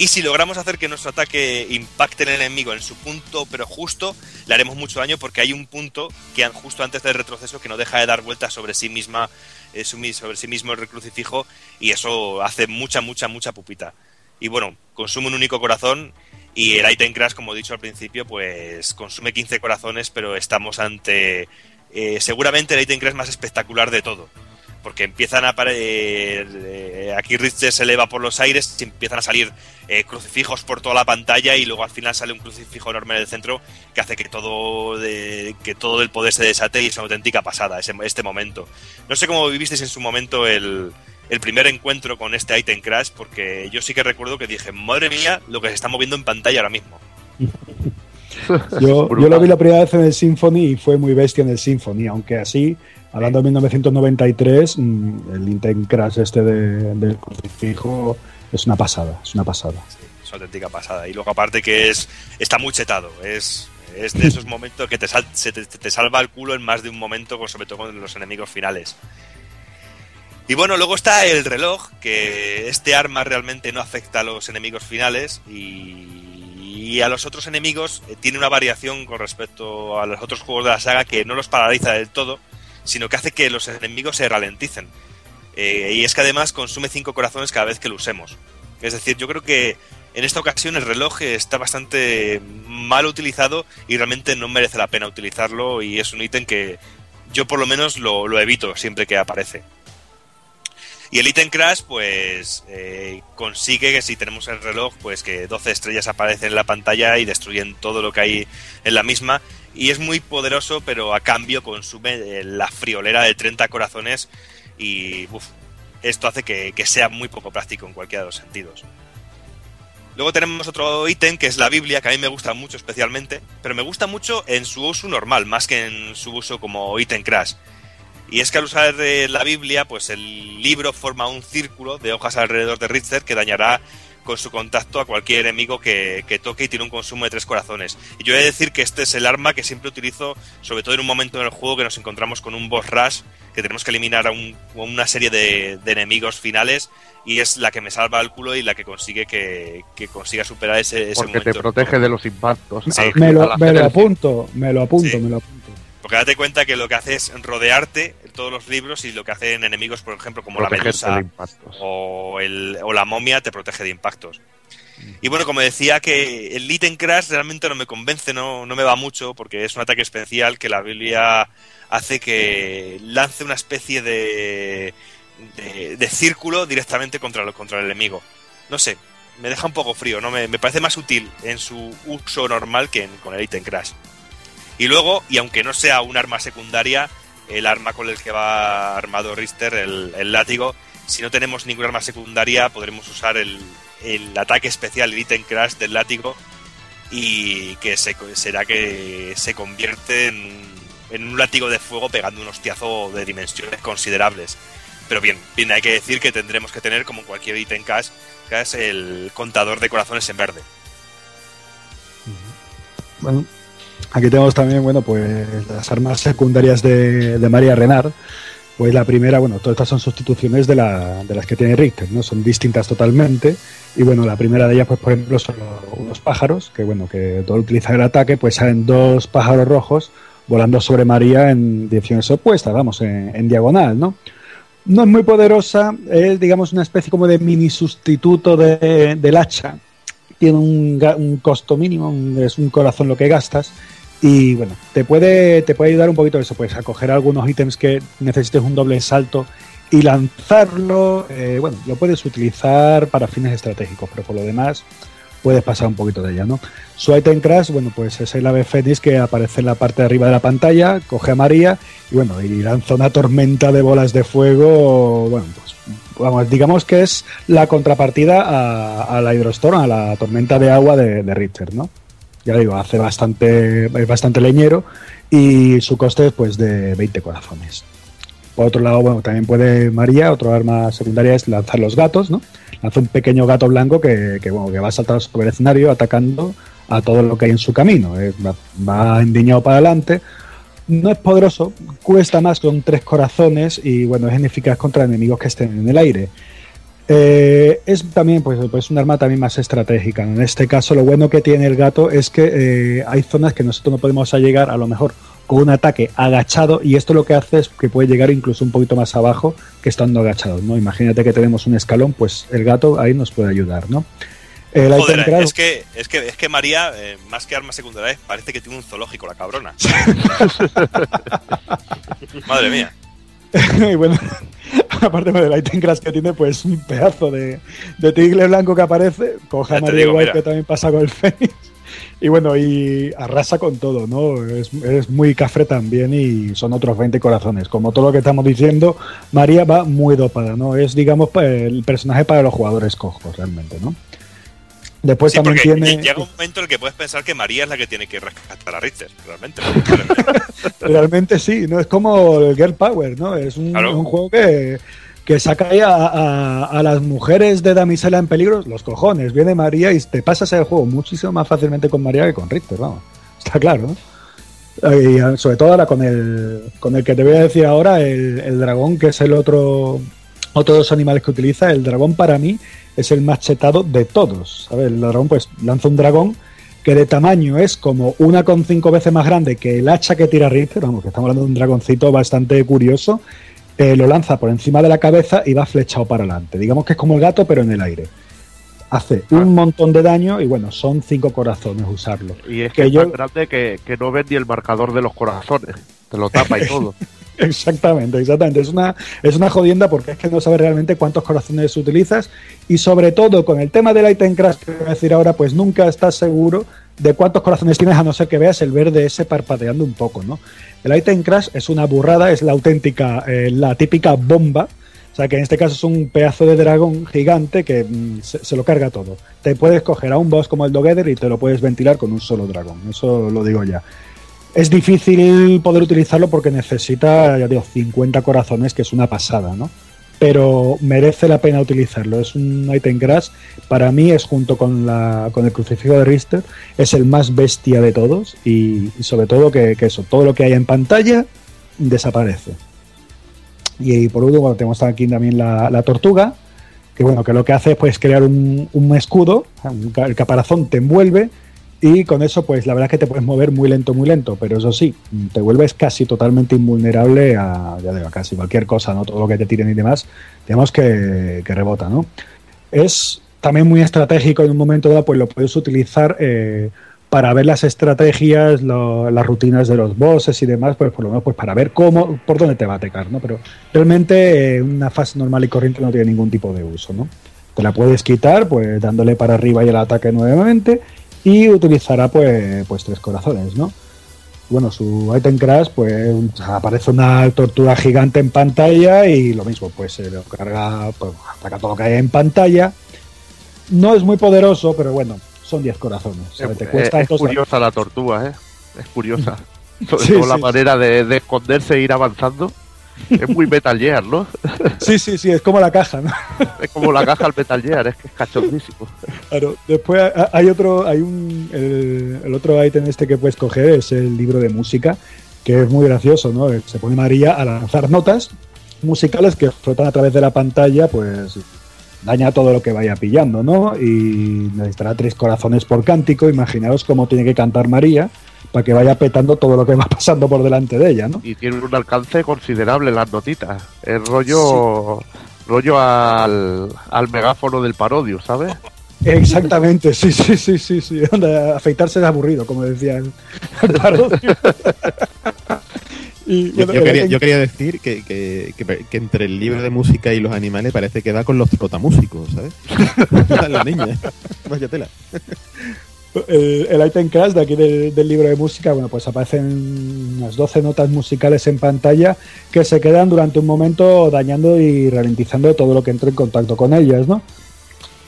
Y si logramos hacer que nuestro ataque impacte en el enemigo en su punto, pero justo, le haremos mucho daño porque hay un punto que justo antes del retroceso que no deja de dar vueltas sobre sí misma, eh, sobre sí mismo el crucifijo y eso hace mucha, mucha, mucha pupita. Y bueno, consume un único corazón y el item crash, como he dicho al principio, pues consume 15 corazones, pero estamos ante eh, seguramente el item crash más espectacular de todo porque empiezan a aparecer. eh, aquí Richter se eleva por los aires y empiezan a salir eh, crucifijos por toda la pantalla y luego al final sale un crucifijo enorme en el centro que hace que todo que todo el poder se desate y es una auténtica pasada ese, este momento. No sé cómo vivisteis en su momento el, el primer encuentro con este item crash porque yo sí que recuerdo que dije, madre mía, lo que se está moviendo en pantalla ahora mismo. Yo, lo vi la primera vez en el Symphony y fue muy bestia en el Symphony, aunque así, hablando de 1993, mm, el Intent Crash este de- del crucifijo es una pasada, es una pasada. Sí, es una auténtica pasada. Y luego aparte que es está muy chetado. Es, es de esos momentos que te, sal- se te, te salva el culo en más de un momento, sobre todo con los enemigos finales. Y bueno, luego está el reloj, que este arma realmente no afecta a los enemigos finales y, y a los otros enemigos eh, tiene una variación con respecto a los otros juegos de la saga que no los paraliza del todo, sino que hace que los enemigos se ralenticen. Eh, y es que además consume 5 corazones cada vez que lo usemos. Es decir, yo creo que en esta ocasión el reloj está bastante mal utilizado y realmente no merece la pena utilizarlo y es un ítem que yo por lo menos lo, lo evito siempre que aparece. Y el ítem crash pues eh, consigue que si tenemos el reloj pues que 12 estrellas aparecen en la pantalla y destruyen todo lo que hay en la misma y es muy poderoso pero a cambio consume eh, la friolera de 30 corazones y esto hace que, que sea muy poco práctico en cualquiera de los sentidos. Luego tenemos otro ítem que es la Biblia, que a mí me gusta mucho especialmente, pero me gusta mucho en su uso normal, más que en su uso como ítem crash. Y es que al usar eh, la Biblia, pues el libro forma un círculo de hojas alrededor de Richter que dañará con su contacto a cualquier enemigo que, que toque y tiene un consumo de tres corazones. Y yo he de decir que este es el arma que siempre utilizo, sobre todo en un momento en el juego que nos encontramos con un boss rush, que tenemos que eliminar a, un- a una serie de, de enemigos finales, y es la que me salva el culo y la que consigue que, que consiga superar ese, ese Porque te protege de los impactos. Sí. Me lo, me apunto, me lo apunto, Sí. me lo apunto. Porque date cuenta que lo que hace es rodearte todos los libros y lo que hacen enemigos, por ejemplo, como la medusa o, el, o la momia, te protege de impactos. Y bueno, como decía, que el ítem crash realmente no me convence, no, no me va mucho, porque es un ataque especial que la Biblia hace que lance una especie de, de, de círculo directamente contra, lo- contra el enemigo. No sé, me deja un poco frío, ¿no? Me, me parece más útil en su uso normal que en- con el ítem crash. Y luego, y aunque no sea un arma secundaria, el arma con el que va armado Richter, el, el látigo, si no tenemos ningún arma secundaria, podremos usar el, el ataque especial, el ítem crash del látigo, y que se, será que se convierte en, en un látigo de fuego pegando un hostiazo de dimensiones considerables. Pero bien, bien, hay que decir que tendremos que tener, como cualquier ítem crash, que es el contador de corazones en verde. Bueno, aquí tenemos también, bueno, pues las armas secundarias de, María Renard. Pues la primera, bueno, todas estas son sustituciones de, la, de las que tiene Richter, ¿no? Son distintas totalmente. Y bueno, la primera de ellas, pues por ejemplo, son unos pájaros, que bueno, que todo utiliza el ataque, pues salen dos pájaros rojos volando sobre María en direcciones opuestas, vamos, en, en diagonal, ¿no? No es muy poderosa, es digamos una especie como de mini sustituto de- del hacha, tiene un, un costo mínimo, un- es un corazón lo que gastas. Y bueno, te puede, te puede ayudar un poquito eso, pues a coger algunos ítems que necesites un doble salto y lanzarlo. eh, bueno, lo puedes utilizar para fines estratégicos, pero por lo demás puedes pasar un poquito de ella, ¿no? Su item crash, bueno, pues es el ave fénix que aparece en la parte de arriba de la pantalla, coge a María y bueno, y lanza una tormenta de bolas de fuego, bueno, pues vamos, digamos que es la contrapartida a, la Hydrostorm, a la tormenta de agua de, de Richter, ¿no? Ya digo, hace bastante, bastante leñero y su coste es pues de 20 corazones. Por otro lado, bueno, también puede María, otro arma secundaria es lanzar los gatos, ¿no? Lanza un pequeño gato blanco que, que, bueno, que va a saltar sobre el escenario atacando a todo lo que hay en su camino. eh, va, va endiñado para adelante. No es poderoso, cuesta más con tres corazones y bueno, es ineficaz contra enemigos que estén en el aire. Eh, es también pues, pues un arma también más estratégica. En este caso, lo bueno que tiene el gato es que eh, hay zonas que nosotros no podemos llegar a lo mejor con un ataque agachado y esto lo que hace es que puede llegar incluso un poquito más abajo que estando agachado. ¿no? Imagínate que tenemos un escalón, pues el gato ahí nos puede ayudar. ¿no? El Joder, es que, es que, es que María, eh, más que armas secundarias, parece que tiene un zoológico, la cabrona. Madre mía. y bueno, aparte del item crash que tiene, pues un pedazo de, de tigre blanco que aparece, coge Ya a digo, White que también pasa con el Fénix. Y bueno, y arrasa con todo, ¿no? Es, es muy cafre también y son otros 20 corazones. Como todo lo que estamos diciendo, María va muy dopada, ¿no? Es, digamos, el personaje para los jugadores cojos, realmente, ¿no? Después Sí, también tiene... llega un momento en el que puedes pensar que María es la que tiene que rescatar a Richter, realmente. Realmente sí, ¿no? Es como el Girl Power, ¿no? Es un, Claro. un juego que, que saca ahí a, a- a las mujeres de damisela en peligro los cojones. Viene María y te pasas el juego muchísimo más fácilmente con María que con Richter, vamos. Está claro, ¿no? Y ah, sobre todo ahora con el, con el que te voy a decir ahora, el, el dragón, que es el otro, otro de los animales que utiliza. El dragón para mí es el más chetado de todos. ¿sabes? El dragón pues lanza un dragón que de tamaño es como una con cinco veces más grande que el hacha que tira Richter, vamos, que estamos hablando de un dragoncito bastante curioso, eh, lo lanza por encima de la cabeza y va flechado para adelante. Digamos que es como el gato, pero en el aire. Hace un montón de daño y bueno, son cinco corazones usarlo. Y es Que que, es yo- tan grande que, que no ven ni el marcador de los corazones. Te lo tapa y todo. Exactamente, exactamente. Es una, es una jodienda porque es que no sabes realmente cuántos corazones utilizas y sobre todo con el tema del item crash que voy a decir ahora, pues nunca estás seguro de cuántos corazones tienes a no ser que veas el verde ese parpadeando un poco, ¿no? El item crash es una burrada, es la auténtica, eh, la típica bomba. O sea que en este caso es un pedazo de dragón gigante que mm, se, se lo carga todo. Te puedes coger a un boss como el Together y te lo puedes ventilar con un solo dragón. Eso lo digo ya. Es difícil poder utilizarlo porque necesita, ya digo, 50 corazones, que es una pasada, ¿no? Pero merece la pena utilizarlo. Es un item crash. Para mí es junto con, la, con el crucifijo de Richter, es el más bestia de todos y, sobre todo que, eso, todo lo que hay en pantalla desaparece. Y, por último, tenemos aquí también la, la tortuga, que bueno, que lo que hace es pues crear un, un escudo, el caparazón te envuelve y con eso pues la verdad es que te puedes mover muy lento, muy lento, pero eso sí, te vuelves casi totalmente invulnerable a, ya digo, casi cualquier cosa, ¿no? Todo lo que te tiren y demás, digamos que, que rebota, ¿no? Es también muy estratégico en un momento dado, pues lo puedes utilizar eh, para ver las estrategias, lo- las rutinas de los bosses y demás, pues por lo menos pues para ver cómo, por dónde te va a atacar, ¿no? Pero realmente eh, una fase normal y corriente no tiene ningún tipo de uso, ¿no? Te la puedes quitar, pues dándole para arriba y el ataque nuevamente, y utilizará pues, pues tres corazones, ¿no? Bueno, su item crash, pues aparece una tortuga gigante en pantalla y lo mismo, pues se lo carga, pues, ataca todo lo que hay en pantalla. No es muy poderoso, pero bueno, son 10 corazones. Te Es, cuesta es curiosa la tortuga, ¿eh? Es curiosa. Sobre Sí, todo la sí. manera de, de esconderse e ir avanzando. Es muy Metal Gear, ¿no? Sí, sí, sí, es como la caja, ¿no? Es como la caja al Metal Gear, es que es cachondísimo. Claro, después ha- hay otro, hay un, el, el otro ítem este que puedes coger es el libro de música, que es muy gracioso, ¿no? Se pone María a lanzar notas musicales que flotan a través de la pantalla, pues daña todo lo que vaya pillando, ¿no? Y necesitará tres corazones por cántico, imaginaos cómo tiene que cantar María para que vaya petando todo lo que va pasando por delante de ella, ¿no? Y tiene un alcance considerable las notitas. Es rollo. rollo al, al megáfono del parodio, ¿sabes? Exactamente, sí, sí, sí, sí, sí. Afeitarse es aburrido, como decía el, el parodio. Y, Yo, bueno, yo el quería, item- yo quería decir que, que- que- que entre el libro de música y los animales parece que va con los trotamúsicos, ¿sabes? la niña. Vaya tela. El, item crash de aquí del, libro de música, bueno, pues aparecen unas 12 notas musicales en pantalla que se quedan durante un momento dañando y ralentizando todo lo que entre en contacto con ellas, ¿no?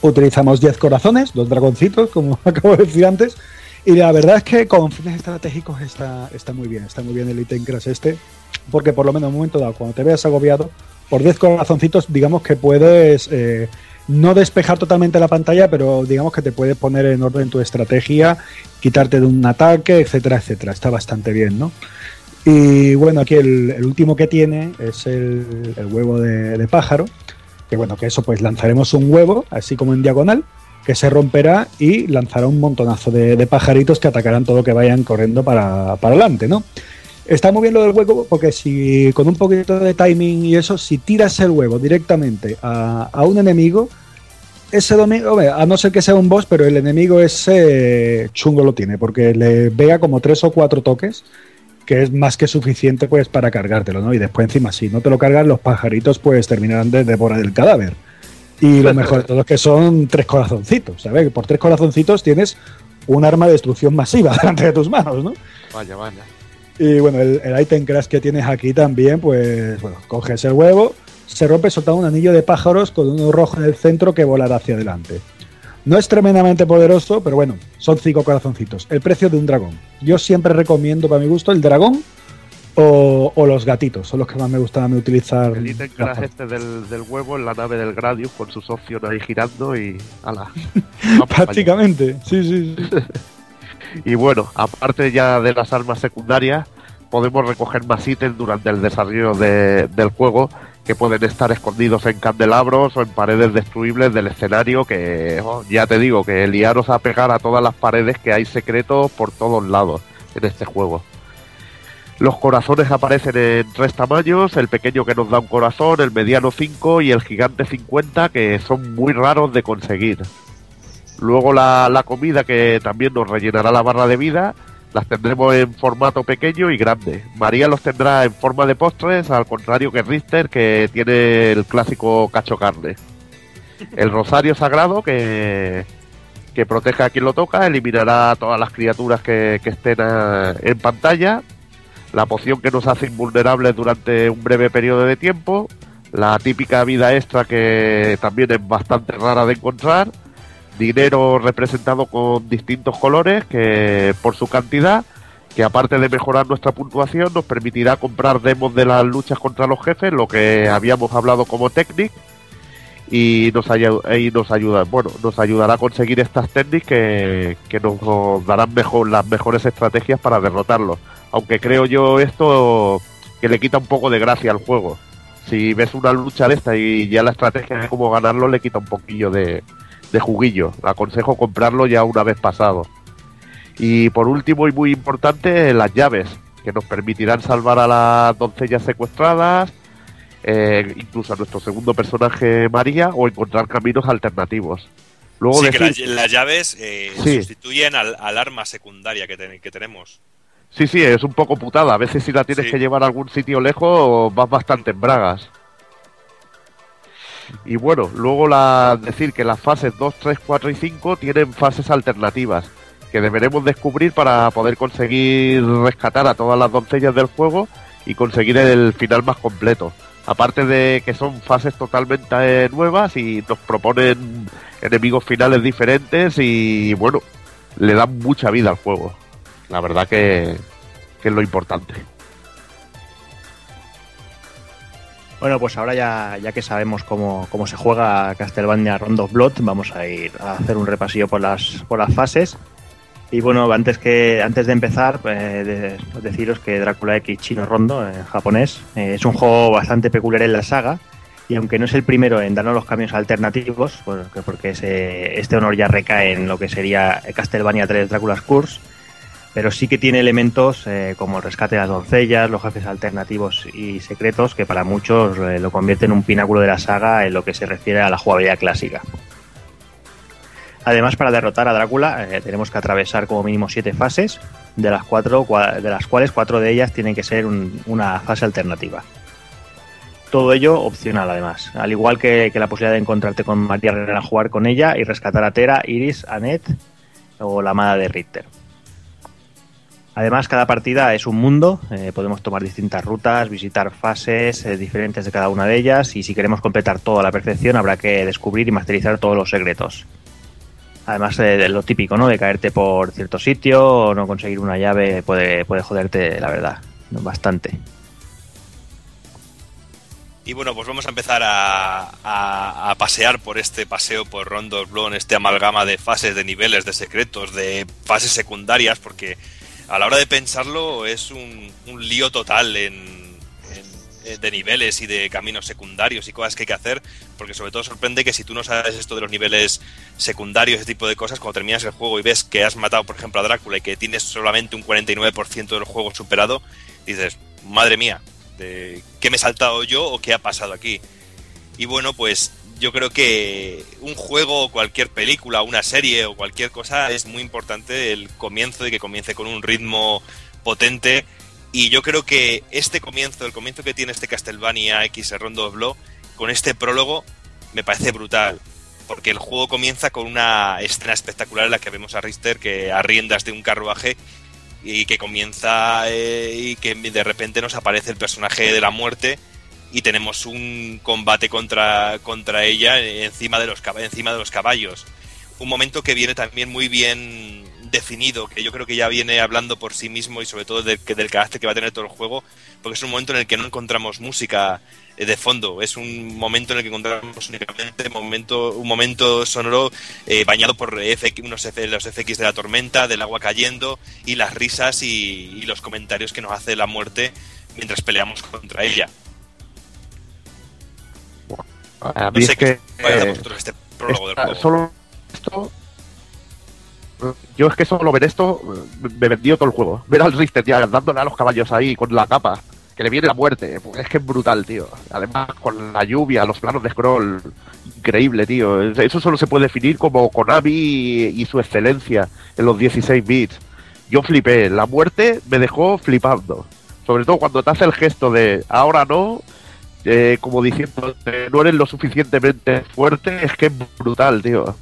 Utilizamos 10 corazones, dos dragoncitos, como acabo de decir antes, y la verdad es que con fines estratégicos está, está muy bien, está muy bien el item crash este, porque por lo menos en un momento dado, cuando te veas agobiado, por 10 corazoncitos, digamos que puedes eh, no despejar totalmente la pantalla, pero digamos que te puede poner en orden tu estrategia, quitarte de un ataque, etcétera, etcétera. Está bastante bien, ¿no? Y bueno, aquí el, último que tiene es el, huevo de, pájaro, que bueno, que eso pues lanzaremos un huevo, así como en diagonal, que se romperá y lanzará un montonazo de, de pajaritos que atacarán todo que vayan corriendo para, para adelante, ¿no? Está muy bien lo del huevo porque si con un poquito de timing y eso, si tiras el huevo directamente a, a un enemigo, ese domingo, a no ser que sea un boss, pero el enemigo ese chungo lo tiene, porque le vea como tres o cuatro toques, que es más que suficiente pues para cargártelo, ¿no? Y después encima, si no te lo cargan, los pajaritos pues terminarán de devorar el cadáver. Y lo mejor de todo es que son tres corazoncitos, ¿sabes? Por tres corazoncitos tienes un arma de destrucción masiva delante de tus manos, ¿no? Vaya, vaya. Y bueno, el, el item crash que tienes aquí también, pues bueno, coges el huevo, se rompe soltando un anillo de pájaros con uno rojo en el centro que volará hacia adelante. No es tremendamente poderoso, pero bueno, son cinco corazoncitos. El precio de un dragón. Yo siempre recomiendo, para mi gusto, el dragón o, o los gatitos. Son los que más me gustan a mí utilizar. El ítem crash este del, del huevo en la nave del Gradius con sus opciones ahí girando y. Allá. Prácticamente, sí, sí, sí. Y bueno, aparte ya de las armas secundarias, podemos recoger más ítems durante el desarrollo de- del juego que pueden estar escondidos en candelabros o en paredes destruibles del escenario que oh, ya te digo que liaros a pegar a todas las paredes que hay secretos por todos lados en este juego. Los corazones aparecen en tres tamaños, el pequeño que nos da un corazón, el mediano 5 y el gigante 50 que son muy raros de conseguir. Luego la, la comida que también nos rellenará la barra de vida, las tendremos en formato pequeño y grande. María los tendrá en forma de postres, al contrario que Richter, que tiene el clásico cacho carne. El rosario sagrado, que, que protege a quien lo toca, eliminará a todas las criaturas que, que estén en pantalla. La poción que nos hace invulnerables durante un breve periodo de tiempo. La típica vida extra que también es bastante rara de encontrar dinero representado con distintos colores que por su cantidad que aparte de mejorar nuestra puntuación nos permitirá comprar demos de las luchas contra los jefes lo que habíamos hablado como technic y nos, y nos ayuda bueno nos ayudará a conseguir estas técnicas que, nos darán mejor las mejores estrategias para derrotarlos. Aunque creo yo esto que le quita un poco de gracia al juego. Si ves una lucha de esta y ya la estrategia de cómo ganarlo le quita un poquillo de, de juguillo. Aconsejo comprarlo ya una vez pasado. Y por último y muy importante, las llaves, que nos permitirán salvar a las doncellas secuestradas, eh, incluso a nuestro segundo personaje María, o encontrar caminos alternativos. Luego Sí, que las, las llaves eh, Sí. sustituyen al, al arma secundaria que, ten- que tenemos. Sí, sí, es un poco putada. A veces si la tienes Sí. que llevar a algún sitio lejos vas bastante en bragas. Y bueno, luego la, decir que las fases 2, 3, 4 y 5 tienen fases alternativas que deberemos descubrir para poder conseguir rescatar a todas las doncellas del juego y conseguir el final más completo. Aparte de que son fases totalmente eh, nuevas y nos proponen enemigos finales diferentes y bueno, le dan mucha vida al juego. La verdad que, que es lo importante. Bueno, pues ahora ya, ya que sabemos cómo, cómo se juega Castlevania Rondo Blood, vamos a ir a hacer un repasillo por las, por las fases. Y bueno, antes que antes de empezar, eh, de- deciros que Drácula X Chino Rondo, en japonés, eh, es un juego bastante peculiar en la saga. Y aunque no es el primero en darnos los caminos alternativos, porque, porque ese- este honor ya recae en lo que sería Castlevania 3 Drácula's Curse, pero sí que tiene elementos eh, como el rescate de las doncellas, los jefes alternativos y secretos que para muchos eh, lo convierte en un pináculo de la saga en lo que se refiere a la jugabilidad clásica. Además, para derrotar a Drácula eh, tenemos que atravesar como mínimo siete fases, de las, cuatro, cua- de las cuales cuatro de ellas tienen que ser un- una fase alternativa. Todo ello opcional, además. Al igual que, la posibilidad de encontrarte con María Herrera, jugar con ella y rescatar a Tera, Iris, Annette o la amada de Richter. Además, cada partida es un mundo, eh, podemos tomar distintas rutas, visitar fases eh, diferentes de cada una de ellas y si queremos completar todo a la perfección habrá que descubrir y masterizar todos los secretos. Además eh, de lo típico, ¿no? De caerte por cierto sitio o no conseguir una llave puede, puede joderte, la verdad, bastante. Y bueno, pues vamos a empezar a, pasear por este paseo por Rondo Blown, este amalgama de fases, de niveles, de secretos, de fases secundarias, porque a la hora de pensarlo es un, lío total en, en- eh, de niveles y de caminos secundarios y cosas que hay que hacer, porque sobre todo sorprende que si tú no sabes esto de los niveles secundarios, ese tipo de cosas, cuando terminas el juego y ves que has matado, por ejemplo, a Drácula y que tienes solamente un 49% del juego superado, dices, madre mía, de qué me he saltado yo o qué ha pasado aquí. Y bueno, pues yo creo que un juego, cualquier película, una serie o cualquier cosa es muy importante el comienzo y que comience con un ritmo potente. Y yo creo que este comienzo, el comienzo que tiene este Castlevania X Rondo of Blood, con este prólogo, me parece brutal. Porque el juego comienza con una escena espectacular en la que vemos a Richter que a riendas de un carruaje y que comienza eh, y que de repente nos aparece el personaje de la muerte y tenemos un combate contra, contra ella encima de, los, encima de los caballos. Un momento que viene también muy bien definido, que yo creo que ya viene hablando por sí mismo y sobre todo del, del carácter que va a tener todo el juego, porque es un momento en el que no encontramos música eh, de fondo, es un momento en el que encontramos únicamente momento, un momento sonoro eh, bañado por unos F- los FX de la tormenta, del agua cayendo y las risas y, y los comentarios que nos hace la muerte mientras peleamos contra ella. A No mí sé es que. eh, este prólogo esta- solo esto. Yo es que solo ver esto me vendió todo el juego. Ver al Richter ya dándole a los caballos ahí con la capa, que le viene la muerte. pues Es que es brutal, tío. Además, con la lluvia, los planos de scroll, increíble, tío. Es- Eso solo se puede definir como Konami y, y su excelencia en los 16 bits. Yo flipé. La muerte me dejó flipando. Sobre todo cuando te hace el gesto de ahora no, eh, como diciendo, eh, no eres lo suficientemente fuerte, es que es brutal, tío.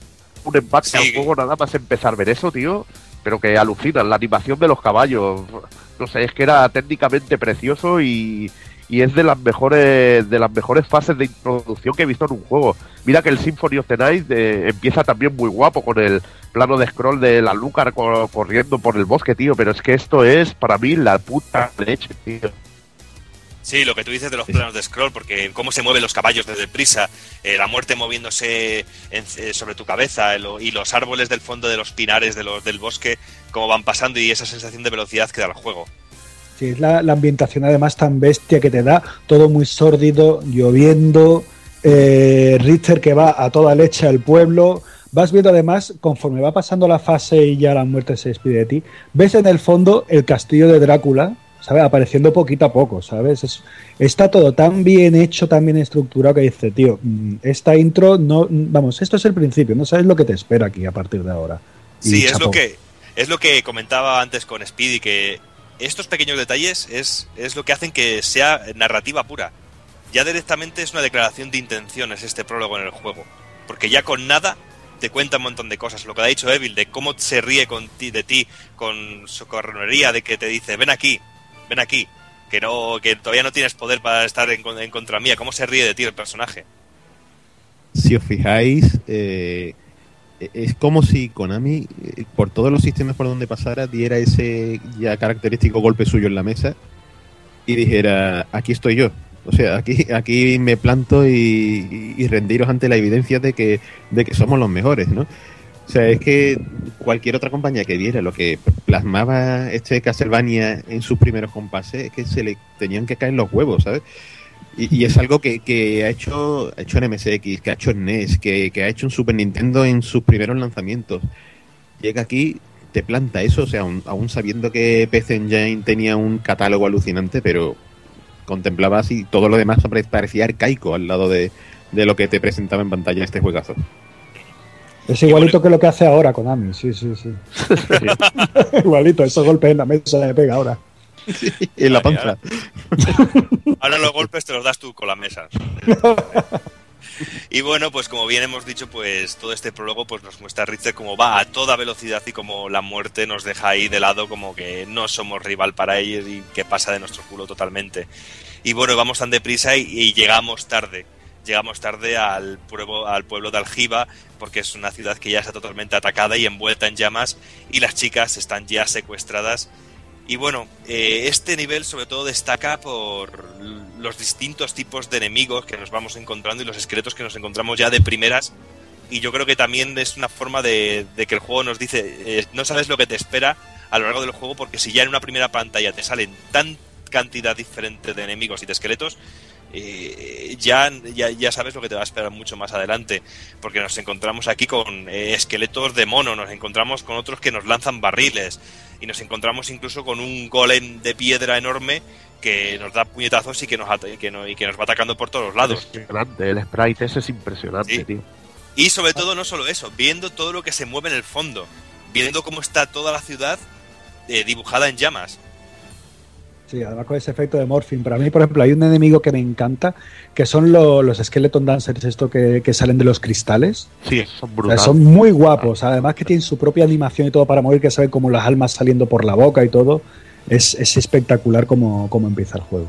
Un empate Sí. al juego nada más empezar a ver eso, tío. Pero que alucinan, la animación de los caballos. No sé, es que era técnicamente precioso y, y es de las mejores de las mejores fases de introducción que he visto en un juego. Mira que el Symphony of the Night eh, empieza también muy guapo con el plano de scroll de la Lucar co- corriendo por el bosque, tío. Pero es que esto es para mí la puta leche, tío. Sí, lo que tú dices de los planos de scroll, porque cómo se mueven los caballos desde prisa, eh, la muerte moviéndose en- eh, sobre tu cabeza eh, lo- y los árboles del fondo de los pinares de los, del bosque, cómo van pasando y esa sensación de velocidad que da el juego. Sí, es la, la ambientación además tan bestia que te da, todo muy sórdido, lloviendo, Richter que va a toda leche al pueblo. Vas viendo además, conforme va pasando la fase y ya la muerte se despide de ti, ves en el fondo el castillo de Drácula, ¿sabes? Apareciendo poquito a poco, ¿sabes? Es- está todo tan bien hecho, tan bien estructurado que dice, tío, mm, esta intro no, mm, vamos, esto es el principio, no sabes lo que te espera aquí a partir de ahora. Y Sí, es lo que es lo que comentaba antes con Speedy, que estos pequeños detalles es, es lo que hacen que sea narrativa pura. Ya directamente es una declaración de intenciones este prólogo en el juego. Porque ya con nada te cuenta un montón de cosas. Lo que ha dicho Evil, de cómo se ríe con ti, de ti con socorronería, de que te dice, ven aquí, ven aquí. Que no, que todavía no tienes poder para estar en, en contra mía. ¿Cómo se ríe de ti el personaje? si os fijáis, eh, es como si Konami, eh, por todos los sistemas por donde pasara, diera ese ya característico golpe suyo en la mesa y dijera, aquí estoy yo. O sea, aquí, aquí me planto y, y rendiros ante la evidencia de que, de que somos los mejores, ¿no? O sea, es que cualquier otra compañía que viera lo que plasmaba este Castlevania en sus primeros compases, es que se le tenían que caer los huevos, ¿sabes? Y, es algo que, que ha hecho ha hecho en MSX, que ha hecho en NES, que, que ha hecho en Super Nintendo en sus primeros lanzamientos. Llega aquí, te planta eso, o sea, aún, sabiendo que PC Engine tenía un catálogo alucinante, pero contemplaba así, todo lo demás pare- parecía arcaico al lado de, de lo que te presentaba en pantalla este juegazo. Es igualito que lo que hace ahora Konami, sí, sí, sí. igualito, esos golpes en la mesa le pega ahora. en la panza. Ahora los golpes te los das tú con la mesa. Y bueno, pues como bien hemos dicho, pues todo este prólogo pues nos muestra a Richter cómo va a toda velocidad y como la muerte nos deja ahí de lado como que no somos rival para ellos y que pasa de nuestro culo totalmente. Y bueno, vamos tan deprisa y, y llegamos tarde. Llegamos tarde al pueblo, de Aljiba porque es una ciudad que ya está totalmente atacada y envuelta en llamas y las chicas están ya secuestradas y bueno, eh, este nivel sobre todo destaca por los distintos tipos de enemigos que nos vamos encontrando y los esqueletos que nos encontramos ya de primeras. Y yo creo que también es una forma de, de que el juego nos dice, eh, no sabes lo que te espera a lo largo del juego, porque si ya en una primera pantalla te salen tan cantidad diferente de enemigos y de esqueletos, eh, ya, ya, ya sabes lo que te va a esperar mucho más adelante, porque nos encontramos aquí con eh, esqueletos de mono, nos encontramos con otros que nos lanzan barriles, y nos encontramos incluso con un golem de piedra enorme que nos da puñetazos y que nos, y que no- y que nos va atacando por todos lados. Impresionante, el sprite ese es impresionante, Sí. tío. Y sobre todo, no solo eso, viendo todo lo que se mueve en el fondo, viendo cómo está toda la ciudad eh, dibujada en llamas. Sí, además con ese efecto de morphing. Para mí, por ejemplo, hay un enemigo que me encanta, que son lo- los Skeleton Dancers, esto que, que salen de los cristales. Sí, son O sea, brutales. son muy guapos. Además que tienen su propia animación y todo para morir, que saben como las almas saliendo por la boca y todo. Es, es espectacular como, como empieza el juego.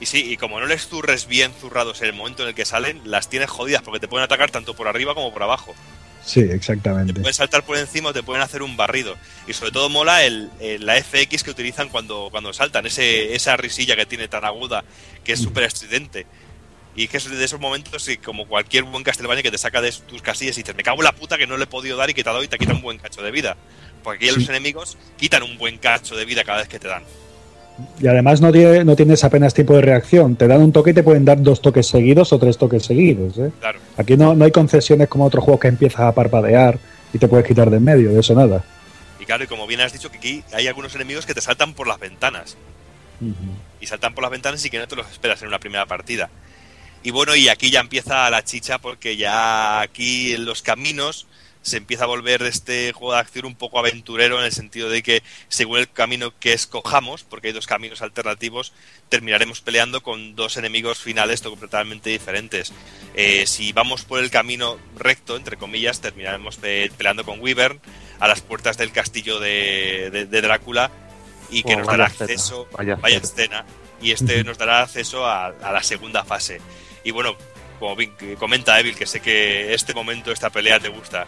Y sí, y como no les zurres bien zurrados en el momento en el que salen, las tienes jodidas porque te pueden atacar tanto por arriba como por abajo. Sí, Te exactamente. pueden saltar por encima o te pueden hacer un barrido. Y sobre todo mola el, el- la FX que utilizan cuando, cuando saltan, ese, esa risilla que tiene tan aguda, que es súper estridente. Y que es de esos momentos y como cualquier buen Castlevania que te saca de tus casillas y dices, me cago en la puta que no le he podido dar y que te ha dado y te quita un buen cacho de vida. Porque aquí Sí. los enemigos quitan un buen cacho de vida cada vez que te dan. Y además no, tiene, no tienes apenas tiempo de reacción. Te dan un toque y te pueden dar dos toques seguidos o tres toques seguidos. ¿eh? Claro. Aquí no, no hay concesiones como otros juegos que empiezas a parpadear y te puedes quitar de en medio. De eso nada. Y claro, y como bien has dicho, que aquí hay algunos enemigos que te saltan por las ventanas. y saltan por las ventanas y que no te los esperas en una primera partida. Y bueno, y aquí ya empieza la chicha porque ya aquí en los caminos se empieza a volver este juego de acción un poco aventurero en el sentido de que según el camino que escojamos, porque hay dos caminos alternativos, terminaremos peleando con dos enemigos finales completamente diferentes. Eh, si vamos por el camino recto, entre comillas, terminaremos pe- peleando con Wyvern a las puertas del castillo de, de- de Drácula y que Oh, nos dará escena, acceso vaya vaya escena. y este nos dará acceso a, a la segunda fase. Y bueno, como comenta Evil, que sé que este momento, esta pelea te gusta.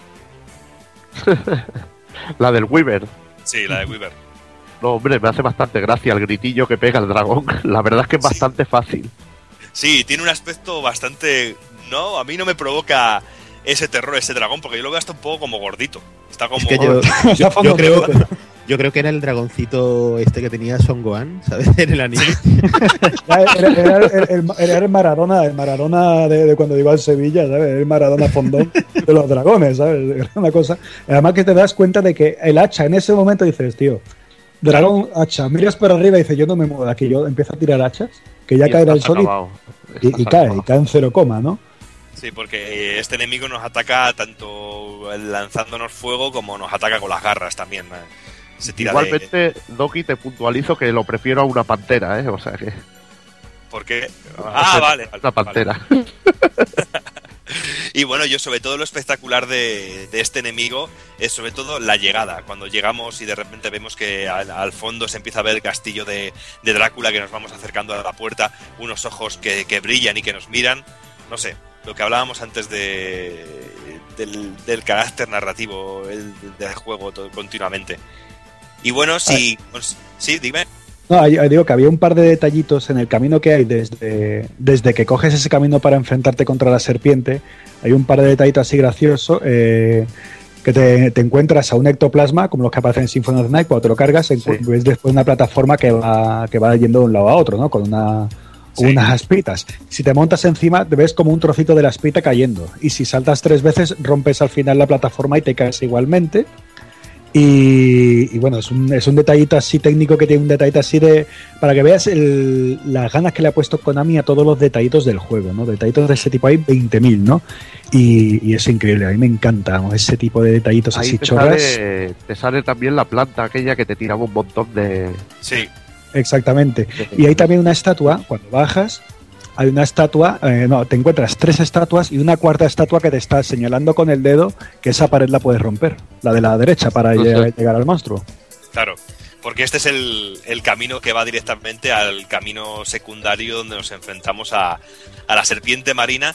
La del Weaver. Sí, la de Weaver. No, hombre, me hace bastante gracia el gritillo que pega el dragón. La verdad es que es Sí. bastante fácil. Sí, tiene un aspecto bastante... No, a mí no me provoca ese terror, ese dragón, porque yo lo veo hasta un poco como gordito. Está como... Es que yo, yo, yo creo, yo creo que era el dragoncito este que tenía Son Gohan, ¿sabes? En el anime. Era, era- era el, el- era el Maradona, el Maradona de, de cuando iba al Sevilla, ¿sabes? El Maradona fondón de los dragones, ¿sabes? Era una cosa. Además que te das cuenta de que el hacha en ese momento dices, tío, dragón, hacha, miras para arriba y dices, yo no me muevo de aquí, yo empiezo a tirar hachas, que ya caerá el sol y- y, cae, y cae en cero coma, ¿no? Sí, porque este enemigo nos ataca tanto lanzándonos fuego como nos ataca con las garras también. eh. Se tira de... Igualmente, Doki, te puntualizo que lo prefiero a una pantera, ¿eh? O sea que. Porque... Ah, vale. vale, Una vale. pantera. Y bueno, yo sobre todo lo espectacular de, de este enemigo es sobre todo la llegada. Cuando llegamos y de repente vemos que al, al fondo se empieza a ver el castillo de, de Drácula, que nos vamos acercando a la puerta, unos ojos que, que brillan y que nos miran. No sé, lo que hablábamos antes de, del, del carácter narrativo el- del juego todo- continuamente. Y bueno, si... pues, sí, dime. No, ahí- ahí digo que había un par de detallitos en el camino que hay desde, desde que coges ese camino para enfrentarte contra la serpiente. Hay un par de detallitos así graciosos. eh, que te, te encuentras a un ectoplasma, como los que aparecen en Symphony of the Night, cuando te lo cargas, Sí. ves después una plataforma que va, que va yendo de un lado a otro, ¿no? Con una Sí. unas aspitas. Si te montas encima, te ves como un trocito de la aspita cayendo. Y si saltas tres veces, rompes al final la plataforma y te caes igualmente. Y, y bueno, es un, es un detallito así técnico que tiene un detallito así de. Para que veas el- las ganas que le ha puesto Konami a todos los detallitos del juego, ¿no? Detallitos de ese tipo hay 20.000, ¿no? Y, y es increíble, a mí me encanta ese tipo de detallitos Ahí así te chorras. sale, te sale también la planta aquella que te tiraba un montón de. Sí, Exactamente. Y hay también una estatua, cuando bajas, hay una estatua, eh, no, te encuentras tres estatuas y una cuarta estatua que te está señalando con el dedo que esa pared la puedes romper, la de la derecha, para llegar al monstruo. Claro, porque este es el, el camino que va directamente al camino secundario donde nos enfrentamos a, a la serpiente marina,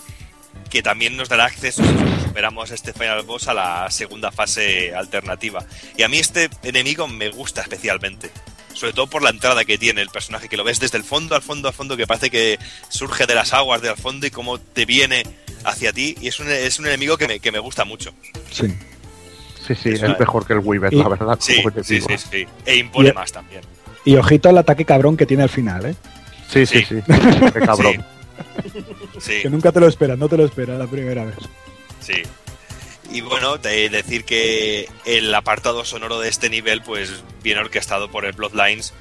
que también nos dará acceso, si superamos este final boss, a la segunda fase alternativa. Y a mí este enemigo me gusta especialmente. Sobre todo por la entrada que tiene el personaje, que lo ves desde el fondo al fondo al fondo, que parece que surge de las aguas del fondo y cómo te viene hacia ti. Y es un, es un enemigo que me, que me gusta mucho. Sí. Sí, sí, es es. mejor que el Weaver, Y- la verdad. Sí, sí, sí, sí. E impone Y- más también. Y ojito al ataque cabrón que tiene al final, ¿eh? Sí, sí, Sí. sí. Qué cabrón. Sí, Que nunca te lo esperas, no te lo esperas la primera vez. sí. Y bueno, de decir que el apartado sonoro de este nivel, pues viene orquestado por el Bloodlines,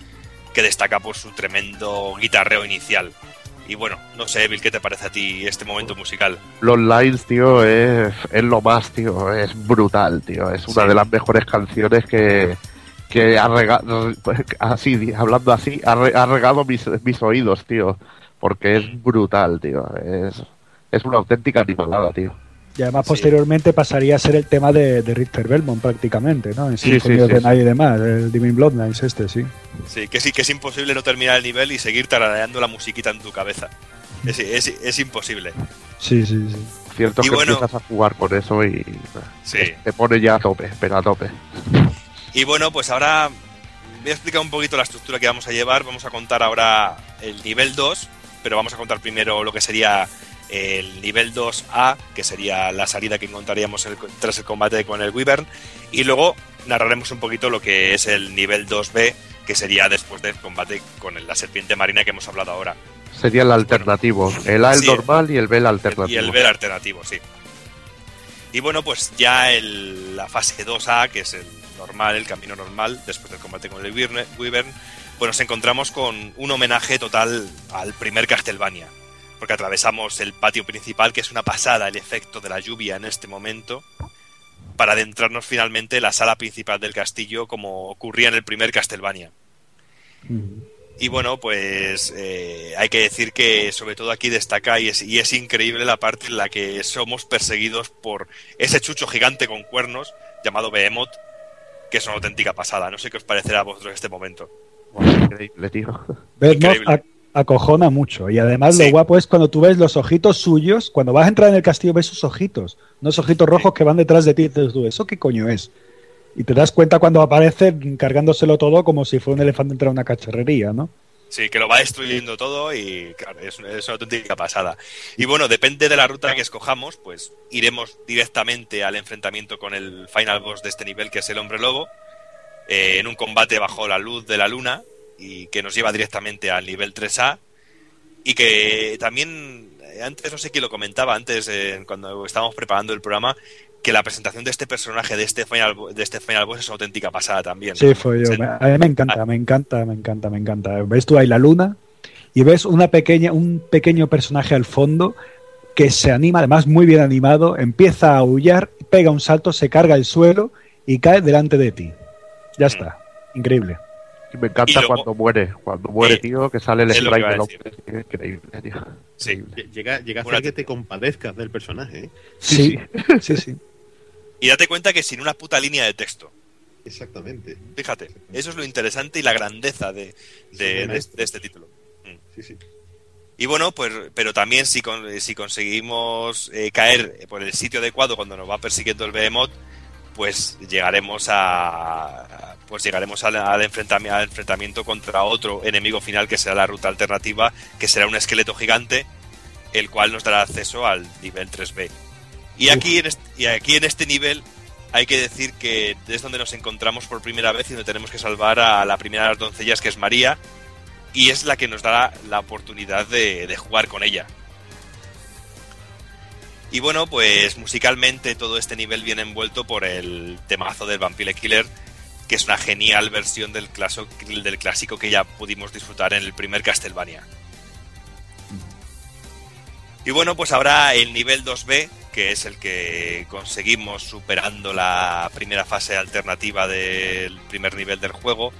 que destaca por su tremendo guitarreo inicial. Y bueno, no sé, Bill, ¿qué te parece a ti este momento musical? Los Lines, tío, es, es lo más, tío. Es brutal, tío. Es una Sí. de las mejores canciones que, que ha regado, así, hablando así, ha, re- ha regado mis, mis oídos, tío. Porque es brutal, tío. Es, es una auténtica animalada, tío. Y además Sí. posteriormente pasaría a ser el tema de, de Richter Belmont prácticamente, ¿no? En Sí, sí, de sí, nadie y demás, el Divine Bloodlines este, sí. Sí, que sí, que es imposible no terminar el nivel y seguir tarareando la musiquita en tu cabeza. Es, es, es imposible. Sí, sí, sí. Cierto Y que bueno- empiezas a jugar con eso y Sí. te pone ya a tope, pero a tope. Y bueno, pues ahora voy a explicar un poquito la estructura que vamos a llevar. Vamos a contar ahora el nivel 2, pero vamos a contar primero lo que sería el nivel 2A, que sería la salida que encontraríamos el- tras el combate con el Wyvern. Y luego narraremos un poquito lo que es el nivel 2B, que sería después del combate con la serpiente marina que hemos hablado ahora. Sería el alternativo. El A el Sí. normal y el B el Y alternativo. el ver alternativo, sí. Y bueno, pues ya el- la fase 2A, que es el normal, el camino normal, después del combate con el Wyvern, pues nos encontramos con un homenaje total al primer Castlevania. Porque atravesamos el patio principal, que es una pasada el efecto de la lluvia en este momento, para adentrarnos finalmente en la sala principal del castillo, como ocurría en el primer Castlevania. Y bueno, pues eh, hay que decir que sobre todo aquí destaca y es, y es increíble la parte en la que somos perseguidos por ese chucho gigante con cuernos llamado Behemoth, que es una auténtica pasada. No sé qué os parecerá a vosotros este momento. Increíble, tío. Increíble. Ac- acojona mucho. Y además Sí. lo guapo es cuando tú ves los ojitos suyos, cuando vas a entrar en el castillo ves sus ojitos, unos ojitos rojos que van detrás de ti. Y dices tú, ¿eso qué coño es? Y te das cuenta cuando aparece cargándoselo todo como si fuera un elefante entrar a una cacharrería, ¿no? Sí, que lo va destruyendo todo y claro, es, es una auténtica pasada. Y bueno, depende de la ruta que escojamos, pues iremos directamente al enfrentamiento con el final boss de este nivel, que es el hombre lobo, eh, en un combate bajo la luz de la luna y que nos lleva directamente al nivel 3A. Y que también, eh, antes no sé quién lo comentaba, antes eh, cuando estábamos preparando el programa, que la presentación de este personaje, de este final, de este final boss, es una auténtica pasada también. Sí, fue yo. A mí me encanta, me encanta, me encanta, me encanta. Ves tú ahí la luna y ves una pequeña, un pequeño personaje al fondo que se anima, además muy bien animado, empieza a aullar, pega un salto, se carga el suelo y cae delante de ti. Ya está. Increíble. Y me encanta Y luego- cuando muere. Cuando muere, Eh, tío, que sale el sprite del hombre. tío, Increíble, tío. Sí. Llega, llega a hacer que te compadezcas del personaje. ¿eh? Sí, sí, sí. Y date cuenta que sin una puta línea de texto. Exactamente. Fíjate, eso es lo interesante y la grandeza de, de- de- de este título. Sí, sí. Y bueno, pues, pero también si, con- si conseguimos eh, caer por el sitio adecuado cuando nos va persiguiendo el Behemoth, pues llegaremos a pues llegaremos al, al enfrentami- al enfrentamiento contra otro enemigo final que será la ruta alternativa, que será un esqueleto gigante, el cual nos dará acceso al nivel 3B. Y aquí, en este, y aquí en este nivel hay que decir que es donde nos encontramos por primera vez y donde tenemos que salvar a la primera de las doncellas, que es María, y es la que nos dará la oportunidad de, de jugar con ella. Y bueno, pues musicalmente todo este nivel viene envuelto por el temazo del Vampire Killer, que es una genial versión del, clásico que ya pudimos disfrutar en el primer Castlevania. Y bueno, pues ahora el nivel 2B, que es el que conseguimos superando la primera fase alternativa del primer nivel del juego,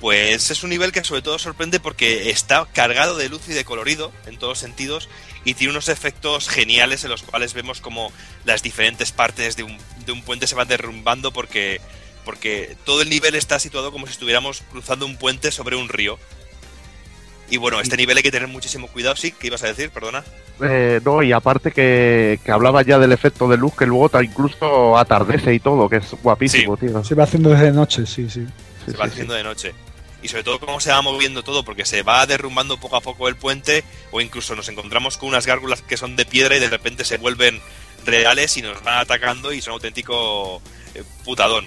pues es un nivel que sobre todo sorprende porque está cargado de luz y de colorido en todos sentidos y tiene unos efectos geniales en los cuales vemos como las diferentes partes de un puente se van derrumbando porque, porque todo el nivel está situado como si estuviéramos cruzando un puente sobre un río. Y bueno, este nivel hay que tener muchísimo cuidado, sí, ¿qué ibas a decir? Perdona. Eh, no, y aparte que, que hablaba ya del efecto de luz, que luego incluso atardece y todo, que es guapísimo, tío. Se va haciendo desde noche, sí, sí. Sí, se va sí, haciendo de noche. y sobre todo cómo se va moviendo todo, porque se va derrumbando poco a poco el puente o incluso nos encontramos con unas gárgolas que son de piedra y de repente se vuelven reales y nos van atacando y son auténtico eh, putadón.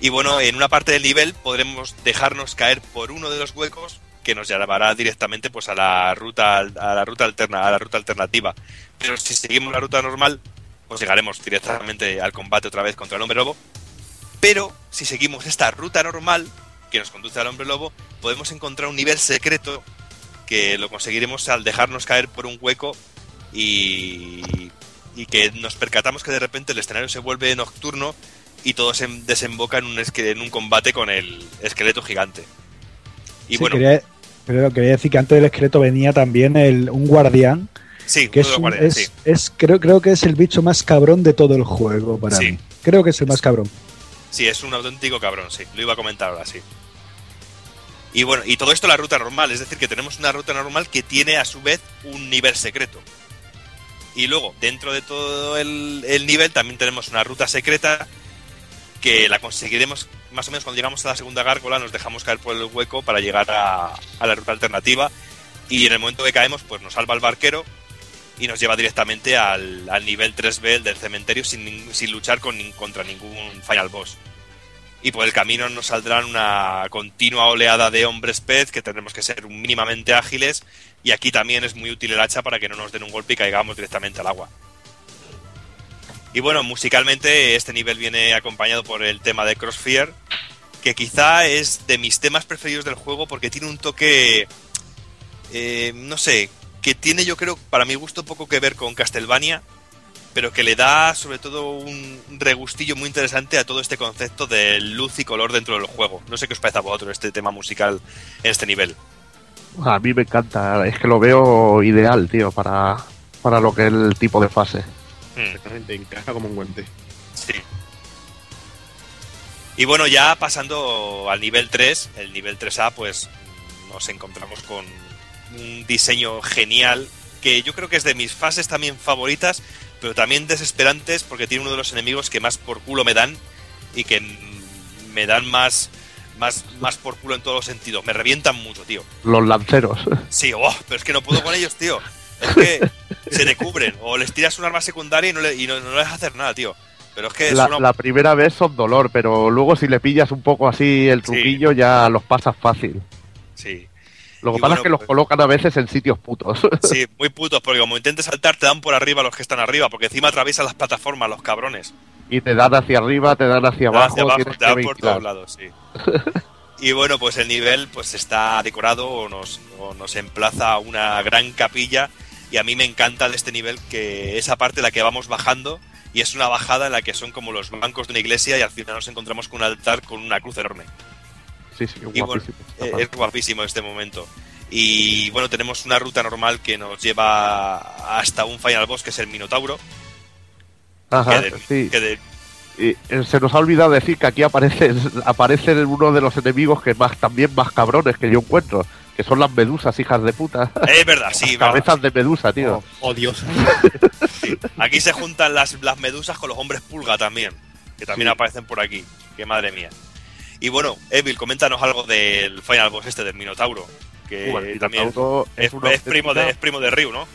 Y bueno, en una parte del nivel podremos dejarnos caer por uno de los huecos que nos llevará directamente pues a la ruta a la ruta alterna, a la ruta alternativa. Pero si seguimos la ruta normal, pues llegaremos directamente al combate otra vez contra el hombre lobo. Pero si seguimos esta ruta normal que nos conduce al hombre lobo, podemos encontrar un nivel secreto que lo conseguiremos al dejarnos caer por un hueco y, y que nos percatamos que de repente el escenario se vuelve nocturno y todo se desemboca en un, en un combate con el esqueleto gigante. Y Sí, bueno, quería, pero quería decir que antes del esqueleto venía también el, un guardián, sí, que es, un- es, sí. es- creo, creo que es el bicho más cabrón de todo el juego para Sí. mí. Creo que es el más cabrón. Sí, es un auténtico cabrón, sí. Lo iba a comentar ahora, sí. Y bueno, y todo esto la ruta normal, es decir, que tenemos una ruta normal que tiene a su vez un nivel secreto. Y luego, dentro de todo el, el nivel, también tenemos una ruta secreta que la conseguiremos más o menos cuando llegamos a la segunda gárgola, nos dejamos caer por el hueco para llegar a, la ruta alternativa. Y en el momento que caemos, pues nos salva el barquero y nos lleva directamente al, nivel 3B el del cementerio sin, sin luchar contra ningún final boss. Y por el camino nos saldrán una continua oleada de hombres pez que tendremos que ser mínimamente ágiles. Y aquí también es muy útil el hacha para que no nos den un golpe y caigamos directamente al agua. Y bueno, musicalmente este nivel viene acompañado por el tema de Crossfire, que quizá es de mis temas preferidos del juego porque tiene un toque, eh, no sé, que tiene yo creo para mi gusto poco que ver con Castlevania, pero que le da sobre todo un regustillo muy interesante a todo este concepto de luz y color dentro del juego. No sé qué os parece a vosotros este tema musical en este nivel. A mí me encanta, es que lo veo ideal, tío, para, para lo que es el tipo de fase. Hmm. Exactamente, encaja como un guante. Sí. Y bueno, ya pasando al nivel 3, el nivel 3A, pues nos encontramos con un diseño genial que yo creo que es de mis fases también favoritas, pero también desesperantes porque tiene uno de los enemigos que más por culo me dan y que mm, me dan más, más, más por culo en todos los sentidos. Me revientan mucho, tío. Los lanceros. Sí, oh, pero es que no puedo con ellos, tío. Es que se te cubren. O les tiras un arma secundaria y no, le, y no, no les hacer nada, tío. Pero es que es La, una- la primera vez son dolor, pero luego si le pillas un poco así el truquillo ya los pasas fácil. Sí. Lo que Y pasa bueno, es que los pues- colocan a veces en sitios putos. Sí, muy putos, porque como intentes saltar, te dan por arriba los que están arriba, porque encima atraviesan las plataformas, los cabrones. y te dan hacia arriba, te dan hacia Te abajo, hacia abajo, te dan por todos lados, sí. Y bueno, pues el nivel pues está decorado o nos, o nos emplaza a una gran capilla. Y a mí me encanta de este nivel que esa parte en la que vamos bajando y es una bajada en la que son como los bancos de una iglesia y al final nos encontramos con un altar con una cruz enorme. Sí, sí, bueno, guapísimo. eh, es guapísimo este momento. Y bueno, tenemos una ruta normal que nos lleva hasta un final boss que es el Minotauro. Ajá, que de- sí. que de- Y, eh, se nos ha olvidado decir que aquí aparece, aparece uno de los enemigos que más también más cabrones que yo encuentro, que son las medusas, hijas de puta. es verdad, sí, Las cabezas de medusa, tío. Oh, oh, Dios. Sí. Aquí se juntan las, las medusas con los hombres pulga también, que también Sí. aparecen por aquí. Que madre mía. Y bueno, Evil, coméntanos algo del final boss este del Minotauro. Que también Minotauro es, es primo de, es primo de Ryu, ¿no?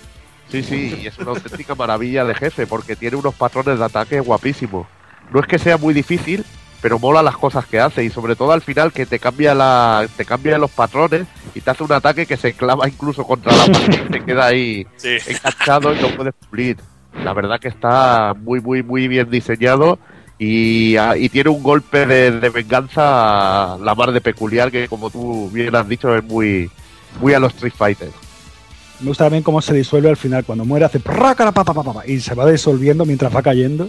Sí, sí, y es una auténtica maravilla de jefe, porque tiene unos patrones de ataque guapísimos. No es que sea muy difícil, pero mola las cosas que hace, y sobre todo al final que te cambia la, te cambia los patrones y te hace un ataque que se clava incluso contra la pared y te queda ahí Sí. enganchado y no puedes pulir. La verdad que está muy, muy, muy bien diseñado y, ah, y tiene un golpe de, de venganza la mar de peculiar que, como tú bien has dicho, es muy, muy a los Street Fighter. Me gusta también cómo se disuelve al final. Cuando muere hace y se va disolviendo mientras va cayendo.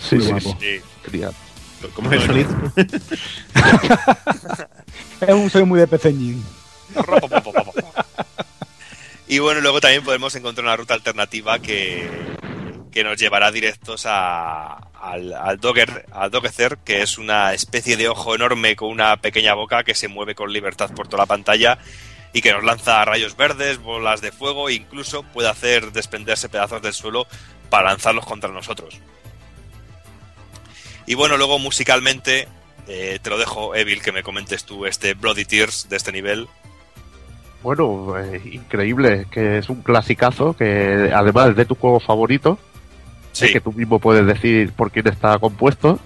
Sí, Muy sí, guapo. Sí. genial. ¿Cómo es el sonido? Es un soy muy de peceñín. Y bueno, luego también podemos encontrar una ruta alternativa que, que nos llevará directos a, al, al Dogger, al Doggezer, que es una especie de ojo enorme con una pequeña boca que se mueve con libertad por toda la pantalla y que nos lanza rayos verdes, bolas de fuego e incluso puede hacer desprenderse pedazos del suelo para lanzarlos contra nosotros. Y bueno, luego musicalmente Eh, te lo dejo, Evil, que me comentes tú este Bloody Tears de este nivel. Bueno, eh, increíble, que es un clasicazo, que además es de tu juego favorito, Sí, que tú mismo puedes decir por quién está compuesto.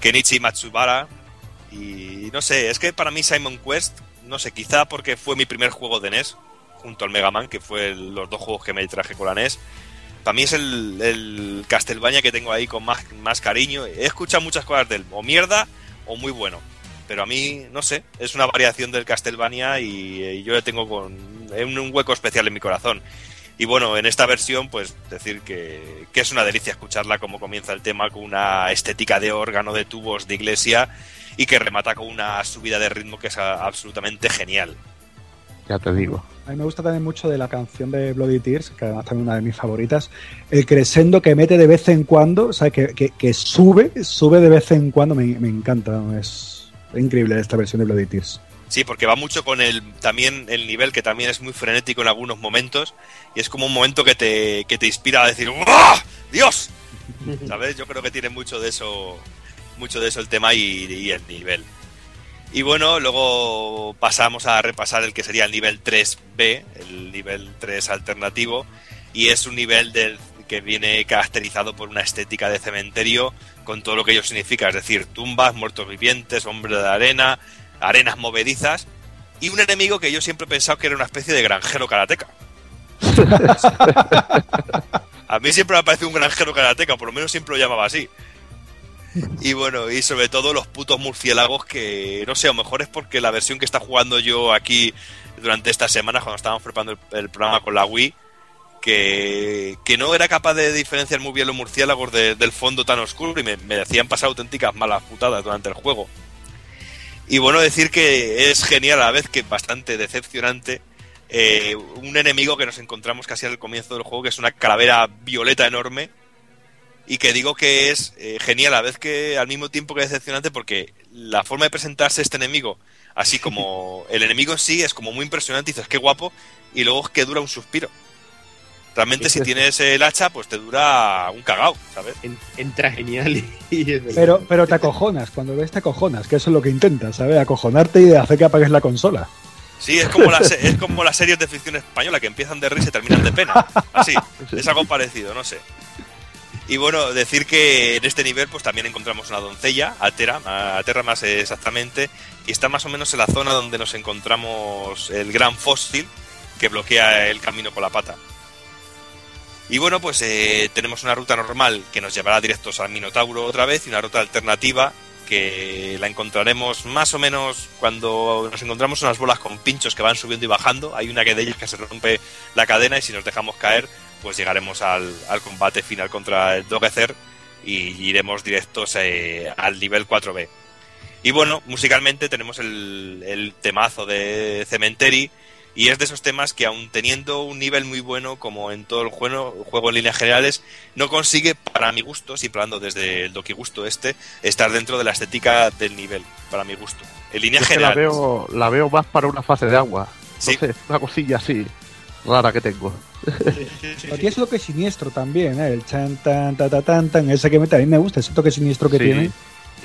Kenichi Matsubara. Y no sé, es que para mí Simon Quest, no sé, quizá porque fue mi primer juego de NES, junto al Mega Man, que fue el- los dos juegos que me traje con la NES. Para mí es el, el Castlevania que tengo ahí con más, más cariño. He escuchado muchas cosas del o mierda o muy bueno. Pero a mí, no sé, es una variación del Castlevania y, yo le tengo con un, un hueco especial en mi corazón. Y bueno, en esta versión, pues decir que, que es una delicia escucharla como comienza el tema con una estética de órgano de tubos de iglesia y que remata con una subida de ritmo que es absolutamente genial. Ya te digo. A mí me gusta también mucho de la canción de Bloody Tears, que además también es una de mis favoritas, el crescendo que mete de vez en cuando, o sea, que, que- que sube, sube de vez en cuando, me, me encanta, ¿no? es increíble esta versión de Bloody Tears. Sí, porque va mucho con el también el nivel que también es muy frenético en algunos momentos y es como un momento que te, que te inspira a decir ¡Ah! ¡Dios! ¿Sabes? Yo creo que tiene mucho de eso mucho de eso el tema y, y el nivel. Y bueno, luego pasamos a repasar el que sería el nivel 3B, el nivel 3 alternativo, y es un nivel del, que viene caracterizado por una estética de cementerio con todo lo que ello significa, es decir, tumbas, muertos vivientes, hombres de arena, arenas movedizas y un enemigo que yo siempre he pensado que era una especie de granjero karateca. A mí siempre me ha parecido un granjero karateca, por lo menos siempre lo llamaba así. Y bueno, y sobre todo los putos murciélagos que, no sé, a lo mejor es porque la versión que está jugando yo aquí durante estas semanas, cuando estábamos preparando el, el programa con la Wii, que, que no era capaz de diferenciar muy bien los murciélagos de- del fondo tan oscuro y me, me decían pasar auténticas malas putadas durante el juego. Y bueno, decir que es genial a la vez que bastante decepcionante eh, un enemigo que nos encontramos casi al comienzo del juego, que es una calavera violeta enorme. Y que digo que es eh, genial a la vez que al mismo tiempo que decepcionante porque la forma de presentarse este enemigo, así como el enemigo en sí, es como muy impresionante y dices, qué guapo, y luego es que dura un suspiro. Realmente si tienes el hacha, pues te dura un cagao, ¿sabes? En- entra genial y, es. Pero, pero te acojonas, cuando ves te acojonas, que eso es lo que intentas, ¿sabes? Acojonarte y hacer que apagues la consola. Sí, es como, las, es como las series de ficción española que empiezan de risa y terminan de pena. Así, es algo parecido, no sé. Y bueno, decir que en este nivel pues también encontramos una doncella, Atera, Atera más exactamente, y está más o menos en la zona donde nos encontramos el gran fósil que bloquea el camino con la pata. Y bueno, pues eh, tenemos una ruta normal que nos llevará directos al Minotauro otra vez y una ruta alternativa que la encontraremos más o menos cuando nos encontramos unas bolas con pinchos que van subiendo y bajando. Hay una que de ellas que se rompe la cadena y si nos dejamos caer, pues llegaremos al, al combate final contra el Dogezer y iremos directos eh, al nivel 4B. Y bueno, musicalmente tenemos el, el temazo de Cemetery y es de esos temas que aun teniendo un nivel muy bueno como en todo el juego, juego en líneas generales, no consigue, para mi gusto, siempre hablando desde el Doki Gusto este, estar dentro de la estética del nivel, para mi gusto. En líneas Yo es que la generales. veo, la veo más para una fase de agua. Sí. Sé, una cosilla así rara que tengo. Tienes un toque siniestro también, ¿eh? el chan, tan, ta, ta, tan, tan, ese que mete, a mí me gusta ese toque siniestro que sí. tiene.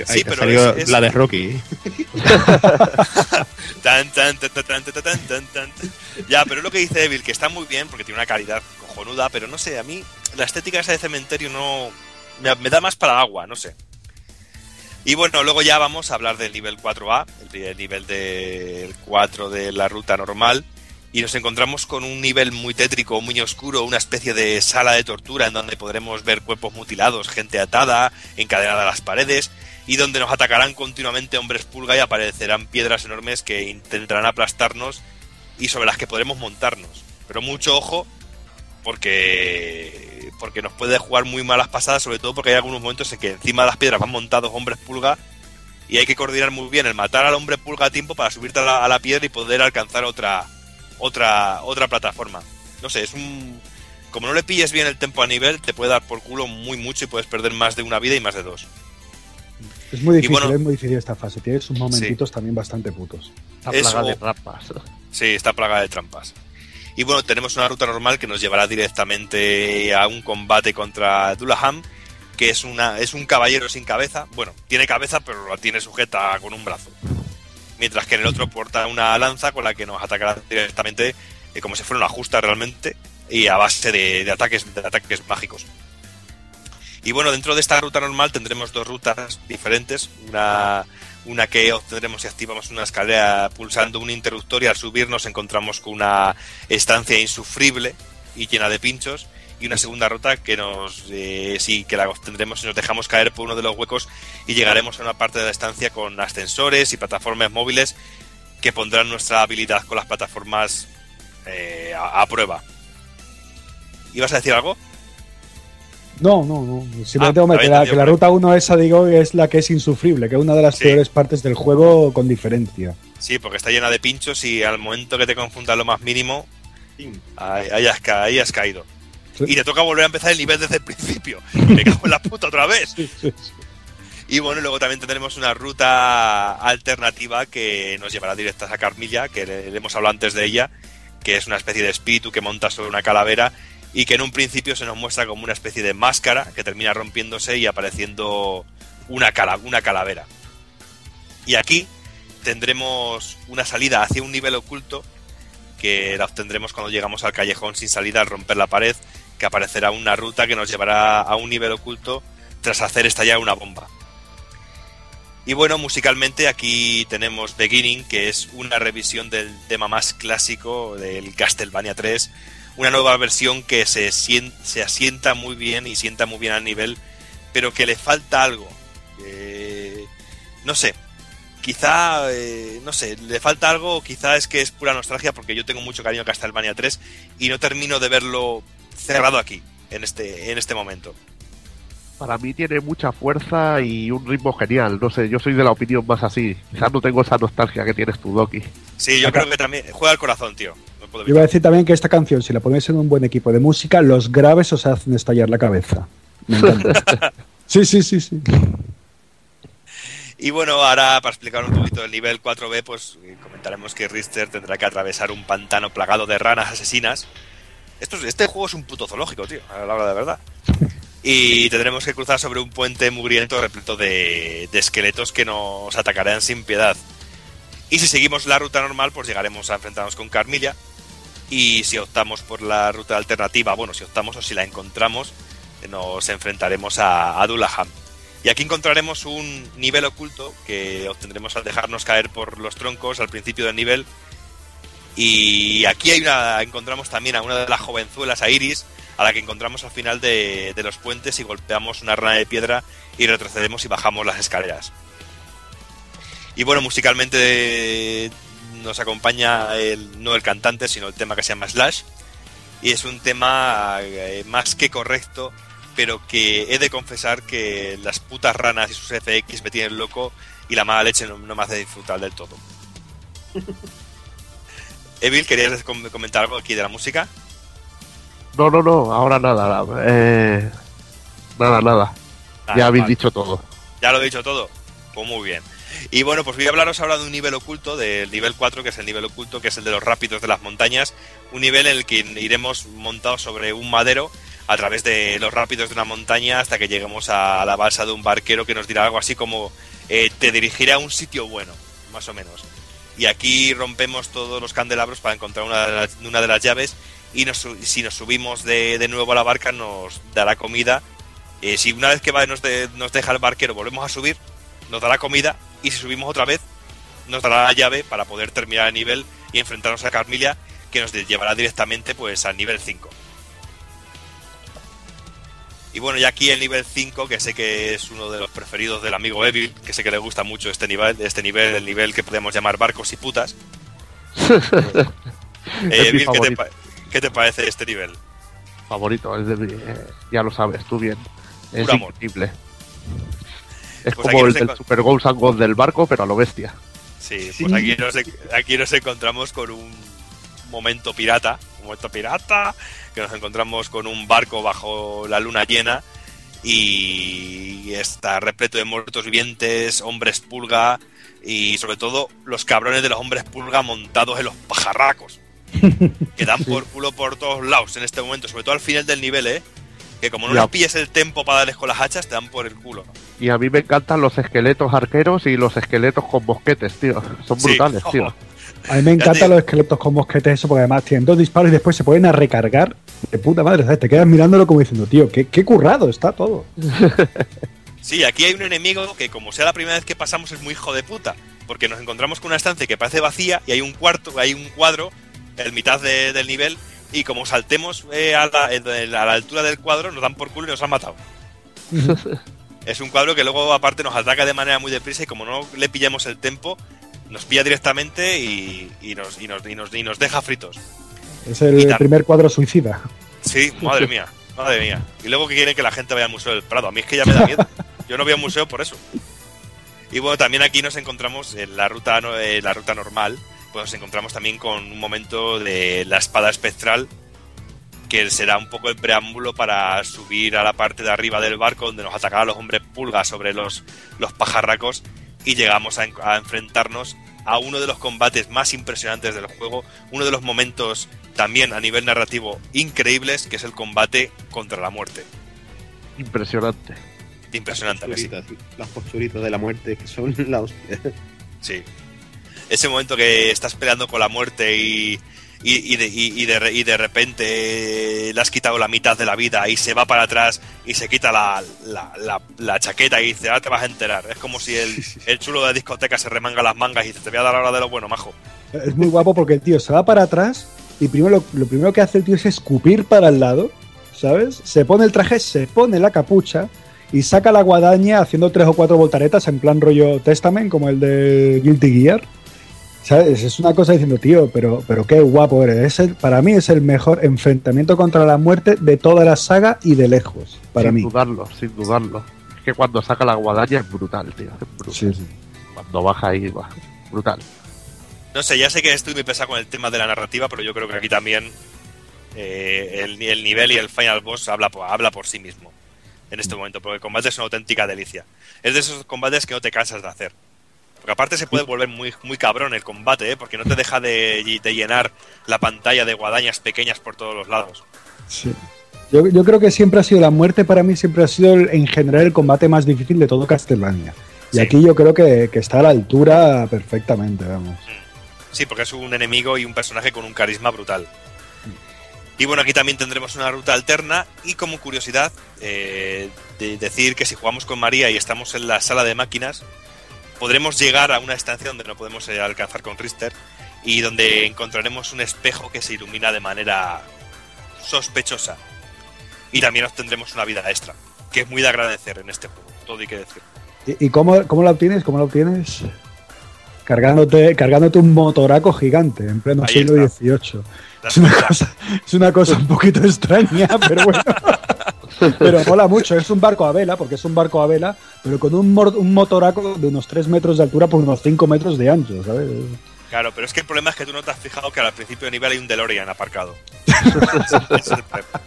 Ahí sí, pero salió es, es... la de Rocky. tan, tan, tan, tan, tan, tan, tan, Ya, pero lo que dice Evil, que está muy bien porque tiene una calidad cojonuda, pero no sé, a mí la estética esa de cementerio no. Me, me da más para agua, no sé. Y bueno, luego ya vamos a hablar del nivel 4A, el nivel del 4 de la ruta normal. Y nos encontramos con un nivel muy tétrico, muy oscuro, una especie de sala de tortura en donde podremos ver cuerpos mutilados, gente atada, encadenada a las paredes, y donde nos atacarán continuamente hombres pulga y aparecerán piedras enormes que intentarán aplastarnos y sobre las que podremos montarnos. Pero mucho ojo, porque porque nos puede jugar muy malas pasadas, sobre todo porque hay algunos momentos en que encima de las piedras van montados hombres pulga y hay que coordinar muy bien el matar al hombre pulga a tiempo para subirte a la, a la piedra y poder alcanzar otra otra otra plataforma. No sé, es un como no le pilles bien el tempo a nivel, te puede dar por culo muy mucho y puedes perder más de una vida y más de dos. Es muy difícil, bueno- es muy difícil esta fase. Tiene sus momentitos también bastante putos. Está Eso- plagada de rampas. Sí, está plagada de trampas. Y bueno, tenemos una ruta normal que nos llevará directamente a un combate contra Dullaham. que es, una, es un caballero sin cabeza. Bueno, tiene cabeza, pero la tiene sujeta con un brazo. Mientras que en el otro porta una lanza con la que nos atacará directamente, eh, como si fuera una justa realmente, y a base de, ataques, de ataques mágicos. Y bueno, dentro de esta ruta normal tendremos dos rutas diferentes. Una, una que obtendremos si activamos una escalera pulsando un interruptor y al subir nos encontramos con una estancia insufrible y llena de pinchos. Y una segunda ruta que nos eh, sí que la obtendremos si nos dejamos caer por uno de los huecos y llegaremos a una parte de la estancia con ascensores y plataformas móviles que pondrán nuestra habilidad con las plataformas eh, a, a prueba. ¿Ibas a decir algo? No, no, no. Simplemente, Ah, que la, que la ruta 1 esa, digo, es la que es insufrible, que es una de las Sí. peores partes del juego con diferencia. Sí, porque está llena de pinchos y al momento que te confundas lo más mínimo, ahí, ahí has, ca- ahí has caído. Sí. Y te toca volver a empezar el nivel desde el principio. Me cago en la puta otra vez. Sí, sí, sí. Y bueno, luego también tendremos una ruta alternativa que nos llevará directas a Carmilla, que le, le hemos hablado antes de ella, que es una especie de espíritu que monta sobre una calavera y que en un principio se nos muestra como una especie de máscara que termina rompiéndose y apareciendo una, cala- una calavera. Y aquí tendremos una salida hacia un nivel oculto que la obtendremos cuando llegamos al callejón sin salida al romper la pared, que aparecerá una ruta que nos llevará a un nivel oculto tras hacer estallar una bomba. Y bueno, musicalmente aquí tenemos Beginning, que es una revisión del tema más clásico del Castlevania 3, una nueva versión que se, se asienta muy bien y sienta muy bien al nivel, pero que le falta algo. Eh, no sé, quizá, eh, no sé, le falta algo, quizá es que es pura nostalgia, porque yo tengo mucho cariño a Castlevania 3 y no termino de verlo cerrado aquí, en este, en este momento. Para mí tiene mucha fuerza y un ritmo genial. No sé, yo soy de la opinión más así. Quizás no tengo esa nostalgia que tienes tú, Doki. Sí, yo Acá- creo que también juega al corazón, tío. No puedo Yo iba a decir también que esta canción, si la ponéis en un buen equipo de música, los graves os hacen estallar la cabeza. Me encanta. Sí, sí, sí, sí. Y bueno, ahora para explicar un poquito el nivel 4B, pues comentaremos que Richter tendrá que atravesar un pantano plagado de ranas asesinas. Esto, es- este juego es un puto zoológico, tío, a la hora de verdad. Y tendremos que cruzar sobre un puente mugriento repleto de, esqueletos que nos atacarán sin piedad. Y si seguimos la ruta normal, pues llegaremos a enfrentarnos con Carmilla. Y si optamos por la ruta alternativa, bueno, si optamos o si la encontramos, nos enfrentaremos a, a Dullahan. Y aquí encontraremos un nivel oculto que obtendremos al dejarnos caer por los troncos al principio del nivel. Y aquí hay una, encontramos también a una de las jovenzuelas, a Iris, a la que encontramos al final de, los puentes y golpeamos una rana de piedra y retrocedemos y bajamos las escaleras. Y bueno, musicalmente nos acompaña no el cantante, sino el tema que se llama Slash. Y es un tema eh, más que correcto, pero que he de confesar que las putas ranas y sus FX me tienen loco y la mala leche no me hace disfrutar del todo. Evil, ¿querías com- comentar algo aquí de la música? No, no, no, ahora nada. Eh, nada, nada. Ya habéis vale. dicho todo. Ya lo he dicho todo. Pues muy bien. Y bueno, pues voy a hablaros ahora de un nivel oculto, del nivel 4, que es el nivel oculto, que es el de los rápidos de las montañas. Un nivel en el que iremos montados sobre un madero a través de los rápidos de una montaña hasta que lleguemos a la balsa de un barquero que nos dirá algo así como eh, te dirigiré a un sitio bueno, más o menos. Y aquí rompemos todos los candelabros para encontrar una de las, llaves y nos si nos subimos de, de nuevo a la barca nos dará comida. Eh, si una vez que va, nos, de- nos deja el barquero volvemos a subir, nos dará comida y si subimos otra vez nos dará la llave para poder terminar el nivel y enfrentarnos a Carmilla que nos llevará directamente pues al nivel 5. Y bueno, ya aquí el nivel 5, que sé que es uno de los preferidos del amigo Evil, que sé que le gusta mucho este nivel, este nivel, el nivel que podemos llamar barcos y putas. Eh, Es Evil, ¿qué te, qué te parece este nivel? Favorito, es de eh, ya lo sabes tú bien. Es Puro amor. increíble. Es Pues aquí como el nos del Super Ghost and Ghost del barco, pero a lo bestia. Sí, Sí. pues aquí nos, aquí nos encontramos con un momento pirata, un momento pirata, que nos encontramos con un barco bajo la luna llena y está repleto de muertos vivientes, hombres pulga y sobre todo los cabrones de los hombres pulga montados en los pajarracos. Que dan por culo por todos lados en este momento, sobre todo al final del nivel, ¿eh? Que como no les pilles el tempo para darles con las hachas, te dan por el culo. Y a mí me encantan los esqueletos arqueros y los esqueletos con mosquetes, tío. Son Sí. brutales, tío. A mí me encantan los esqueletos con mosquetes, eso, porque además tienen dos disparos y después se pueden a recargar. De puta madre, ¿sabes? Te quedas mirándolo como diciendo, tío, qué, qué currado está todo. Sí, aquí hay un enemigo que como sea la primera vez que pasamos es muy hijo de puta. Porque nos encontramos con una estancia que parece vacía y hay un cuarto, hay un cuadro en mitad de- del nivel y como saltemos eh, a, la, a la altura del cuadro nos dan por culo y nos han matado. es un cuadro que luego aparte nos ataca de manera muy deprisa y como no le pillamos el tempo, nos pilla directamente y, y nos, y, nos, y, nos, y nos deja fritos. Es el primer cuadro suicida. Sí, madre mía, madre mía. Y luego que quieren que la gente vaya al Museo del Prado. A mí es que ya me da miedo. Yo no voy a un museo por eso. Y bueno, también aquí nos encontramos en la ruta, no- eh, la ruta normal, pues nos encontramos también con un momento de la espada espectral, que será un poco el preámbulo para subir a la parte de arriba del barco donde nos atacarán los hombres pulgas sobre los, los pajarracos y llegamos a, en- a enfrentarnos a uno de los combates más impresionantes del juego, uno de los momentos también a nivel narrativo increíbles, que es el combate contra la muerte. Impresionante. Impresionante, ¿a que sí? Posturitas, Las posturitas de la muerte que son la hostia. Sí. Ese momento que estás peleando con la muerte y, y, y de, y- de y de repente le has quitado la mitad de la vida y se va para atrás y se quita la, la, la- la chaqueta y dice, ahora te vas a enterar. Es como si el, el chulo de la discoteca se remanga las mangas y dice, te voy a dar ahora de lo bueno, majo. Es muy guapo porque el tío se va para atrás y primero lo, lo primero que hace el tío es escupir para el lado, ¿sabes? Se pone el traje, se pone la capucha y saca la guadaña haciendo tres o cuatro voltaretas en plan rollo Testament, como el de Guilty Gear. ¿Sabes? Es una cosa diciendo, tío, pero, pero qué guapo eres. Es el- para mí es el mejor enfrentamiento contra la muerte de toda la saga y de lejos. Para sin mí. dudarlo, sin dudarlo. Es que cuando saca la guadaña es brutal, tío. Es brutal. Sí, sí. Cuando baja ahí, va. Brutal. No sé, ya sé que estoy muy pesado con el tema de la narrativa, pero yo creo que aquí también eh, el, el nivel y el final boss habla habla por sí mismo en este momento, porque el combate es una auténtica delicia. Es de esos combates que no te cansas de hacer. Porque aparte se puede volver muy, muy cabrón el combate, ¿eh? porque no te deja de, de llenar la pantalla de guadañas pequeñas por todos los lados. Sí. Yo, yo creo que siempre ha sido la muerte para mí, siempre ha sido el- en general el combate más difícil de todo Castlevania. Y Sí. aquí yo creo que, que está a la altura perfectamente, vamos. Sí, porque es un enemigo y un personaje con un carisma brutal. Y bueno, aquí también tendremos una ruta alterna y como curiosidad, eh, de decir que si jugamos con María y estamos en la sala de máquinas, podremos llegar a una estancia donde no podemos eh, alcanzar con Richter y donde encontraremos un espejo que se ilumina de manera sospechosa. Y también obtendremos una vida extra, que es muy de agradecer en este juego, todo hay que decir. ¿Y, y cómo, cómo la obtienes? ¿Cómo la obtienes? Cargándote, cargándote un motoraco gigante en pleno Ahí siglo está. XVIII. Es una, cosa, es una cosa un poquito extraña, pero bueno. Pero mola mucho. Es un barco a vela, porque es un barco a vela, pero con un, un motoraco de unos 3 metros de altura por unos 5 metros de ancho, ¿sabes? Claro, pero es que el problema es que tú no te has fijado que al principio de nivel hay un DeLorean aparcado. Es el problema.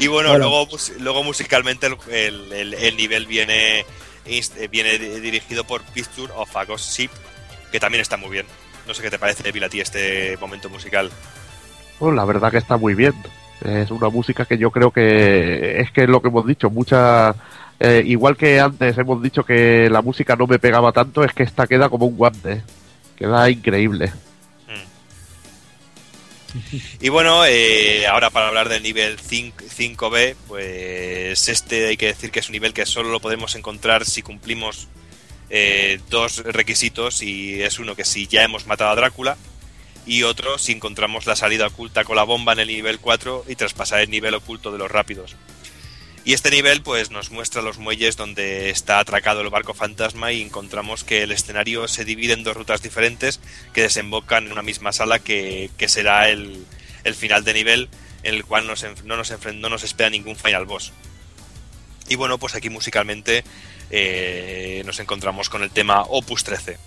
Y bueno, Bueno. Luego, luego musicalmente el, el- el- el nivel viene, viene di- dirigido por Picture of a Ghost Ship, que también está muy bien. No sé qué te parece, Bill, a ti este momento musical. Pues la verdad que está muy bien. Es una música que yo creo que es que lo que hemos dicho, mucha eh, igual que antes hemos dicho que la música no me pegaba tanto, es que esta queda como un guante. Queda increíble. Y bueno, eh, ahora para hablar del nivel 5, 5B, pues este hay que decir que es un nivel que solo lo podemos encontrar si cumplimos eh, dos requisitos y es uno que si ya hemos matado a Drácula y otro si encontramos la salida oculta con la bomba en el nivel 4 y traspasar el nivel oculto de los rápidos. Y este nivel pues nos muestra los muelles donde está atracado el barco fantasma y encontramos que el escenario se divide en dos rutas diferentes que desembocan en una misma sala que, que será el, el final de nivel en el cual nos no, nos no nos espera ningún final boss. Y bueno, pues aquí musicalmente eh, nos encontramos con el tema Opus 13.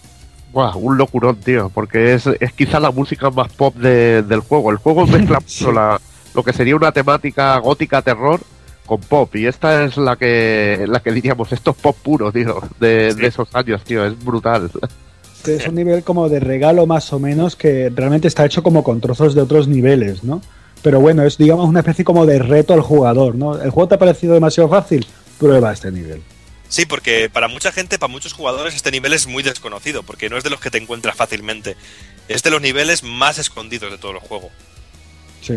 Buah, un locurón, tío, porque es, es quizá la música más pop de- del juego. El juego mezcla mucho la- lo que sería una temática gótica terror con pop, y esta es la que la que diríamos, esto es pop puro, tío, de, Sí. de esos años, tío, es brutal. Es un nivel como de regalo más o menos que realmente está hecho como con trozos de otros niveles, ¿no? pero bueno, es digamos una especie como de reto al jugador, ¿no? ¿El juego te ha parecido demasiado fácil? Prueba este nivel. Sí, porque para mucha gente, para muchos jugadores, este nivel es muy desconocido, porque no es de los que te encuentras fácilmente. Es de los niveles más escondidos de todo el juego. Sí.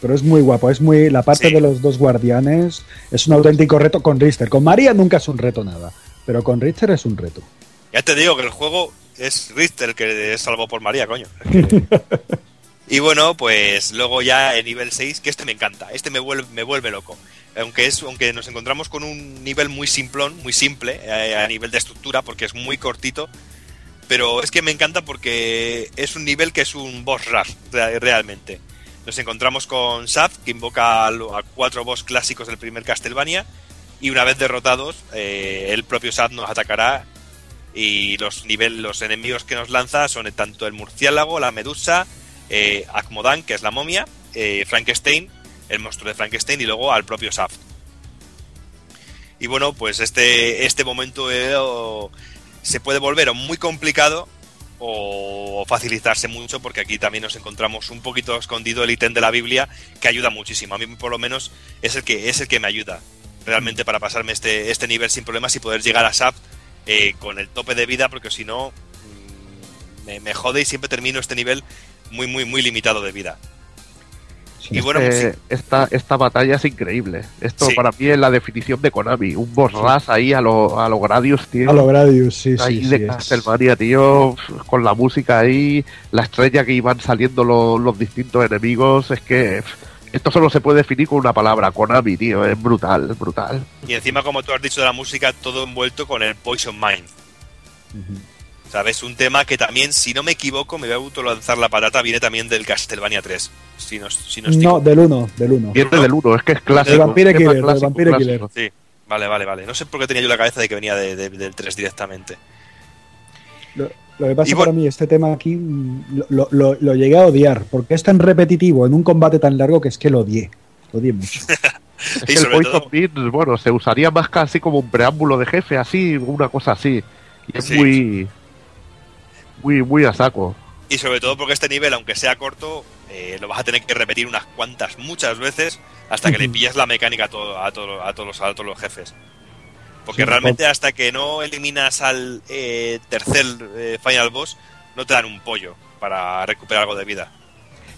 Pero es muy guapo, es muy. La parte Sí. de los dos guardianes es un auténtico reto con Richter. Con María nunca es un reto nada. Pero con Richter es un reto. Ya te digo que el juego es Richter el que es salvo por María, coño. Y bueno, pues luego ya en nivel 6, que este me encanta, este me vuelve, me vuelve loco. Aunque, es, aunque nos encontramos con un nivel muy simplón, muy simple eh, a nivel de estructura, porque es muy cortito, pero es que me encanta porque es un nivel que es un boss rush, re- realmente. Nos encontramos con Shaft, que invoca a, cuatro boss clásicos del primer Castlevania, y una vez derrotados, eh, el propio Shaft nos atacará y los nivel, los enemigos que nos lanza son tanto el murciélago, la medusa, eh, Akmodan, que es la momia, Frankenstein, el monstruo de Frankenstein y luego al propio Shaft. Y bueno, pues este, este momento eh, se puede volver muy complicado o facilitarse mucho porque aquí también nos encontramos un poquito escondido el ítem de la Biblia que ayuda muchísimo. A mí por lo menos es el que, es el que me ayuda realmente para pasarme este, este nivel sin problemas y poder llegar a Shaft eh, con el tope de vida porque si no mm, me, me jode y siempre termino este nivel muy muy muy limitado de vida. Y bueno, pues Eh, sí. esta, esta batalla es increíble. Esto Sí. para mí es la definición de Konami. Un boss rush ahí a lo, a lo Gradius, tío. A lo Gradius, sí, ahí sí. de sí, es- Castlevania, tío, con la música ahí, la estrella que iban saliendo lo- los distintos enemigos, es que esto solo se puede definir con una palabra, Konami, tío, es brutal, es brutal. Y encima como tú has dicho de la música todo envuelto con el Poison Mind. ¿Sabes? Un tema que también, si no me equivoco, me voy a autolanzar la patata, viene también del Castlevania 3. Si no, si no No, del 1, del 1. Viene del 1, es que es clásico. El Vampire Killer, el clásico, Vampire clásico. Sí, vale, vale, vale. No sé por qué tenía yo la cabeza de que venía de- de- del 3 directamente. Lo, lo que pasa Y bueno- para mí, este tema aquí mm, lo, lo- lo llegué a odiar, porque es tan repetitivo en un combate tan largo que es que lo odié. Lo odié mucho. Es Y que el Poison todo- Bean, bueno, se usaría más casi como un preámbulo de jefe, así, una cosa así. Y es Sí. muy, muy, muy a saco. Y sobre todo porque este nivel, aunque sea corto, eh, lo vas a tener que repetir unas cuantas, muchas veces, hasta que le pilles la mecánica a, todo- a, todo- a todos, los, a todos los jefes. Porque Sí, realmente hasta que no eliminas al eh, tercer eh, final boss, no te dan un pollo para recuperar algo de vida.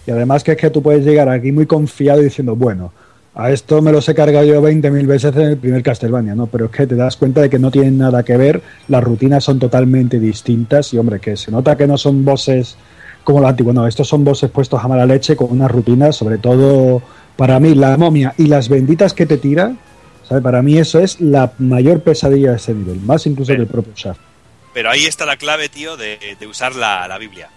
Y además que es que tú puedes llegar aquí muy confiado diciendo, bueno, a esto me los he cargado yo 20.000 veces en el primer Castlevania, ¿no? Pero es que te das cuenta de que no tienen nada que ver, las rutinas son totalmente distintas y, hombre, que se nota que no son bosses como los antiguos, no, estos son bosses puestos a mala leche con unas rutinas, sobre todo para mí, la momia y las benditas que te tira, ¿sabes? Para mí eso es la mayor pesadilla de este nivel, más incluso que el propio Shaft. Pero ahí está la clave, tío, de, de usar la, la Biblia.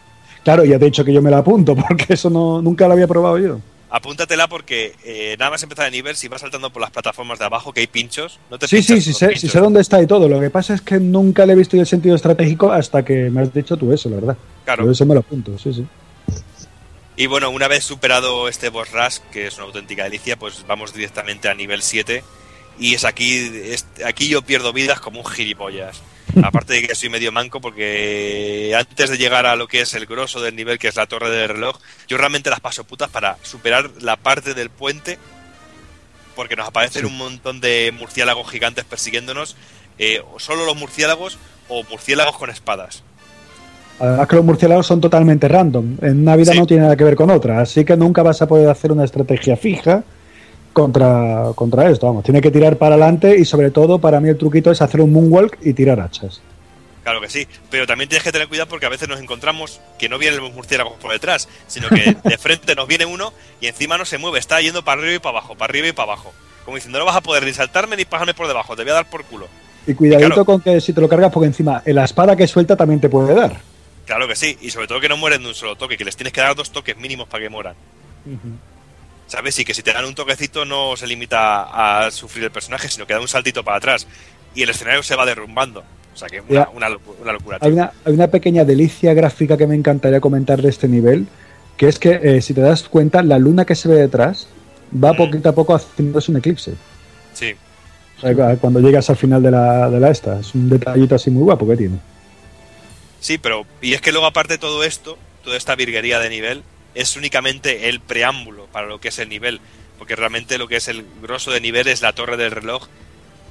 Claro, ya te he dicho que yo me la apunto, porque eso no, nunca lo había probado yo. Apúntatela porque eh, nada más empezar el nivel, si vas saltando por las plataformas de abajo, que hay pinchos, no te Sí, sí, sí sé, sí sé dónde está y todo. Lo que pasa es que nunca le he visto yo el sentido estratégico hasta que me has dicho tú eso, la verdad. Claro. Por eso me lo apunto, sí, sí. Y bueno, una vez superado este boss rush, que es una auténtica delicia, pues vamos directamente a nivel 7. Y es aquí, es- aquí yo pierdo vidas como un gilipollas. Aparte de que soy medio manco, porque antes de llegar a lo que es el grosso del nivel, que es la torre del reloj, yo realmente las paso putas para superar la parte del puente, porque nos aparecen un montón de murciélagos gigantes persiguiéndonos, eh, o solo los murciélagos o murciélagos con espadas. Además que los murciélagos son totalmente random. En una vida Sí. no tiene nada que ver con otra. Así que nunca vas a poder hacer una estrategia fija contra, contra esto. Vamos, tiene que tirar para adelante y sobre todo para mí el truquito es hacer un moonwalk y tirar hachas. Claro que sí, pero también tienes que tener cuidado porque a veces nos encontramos que no vienen los murciélagos por detrás, sino que de frente nos viene uno y encima no se mueve, está yendo para arriba y para abajo, para arriba y para abajo. Como diciendo, no vas a poder ni saltarme ni pasarme por debajo, te voy a dar por culo. Y cuidadito Claro. con que si te lo cargas, porque encima la espada que suelta también te puede dar. Claro que sí, y sobre todo que no mueren de un solo toque, que les tienes que dar dos toques mínimos para que mueran. ¿Sabes? Y que si te dan un toquecito no se limita a sufrir el personaje, sino que da un saltito para atrás y el escenario se va derrumbando. O sea que una, Ya. una una locura. Hay una, hay una pequeña delicia gráfica que me encantaría comentar de este nivel, que es que eh, si te das cuenta, la luna que se ve detrás va Mm. poquito a poco haciéndose un eclipse. Sí, O sea, cu- cuando llegas al final de la, de la esta, es un detallito así muy guapo que tiene. Sí, pero. Y es que luego, aparte de todo esto, toda esta virguería de nivel, es únicamente el preámbulo para lo que es el nivel, porque realmente lo que es el grosso de nivel es la torre del reloj,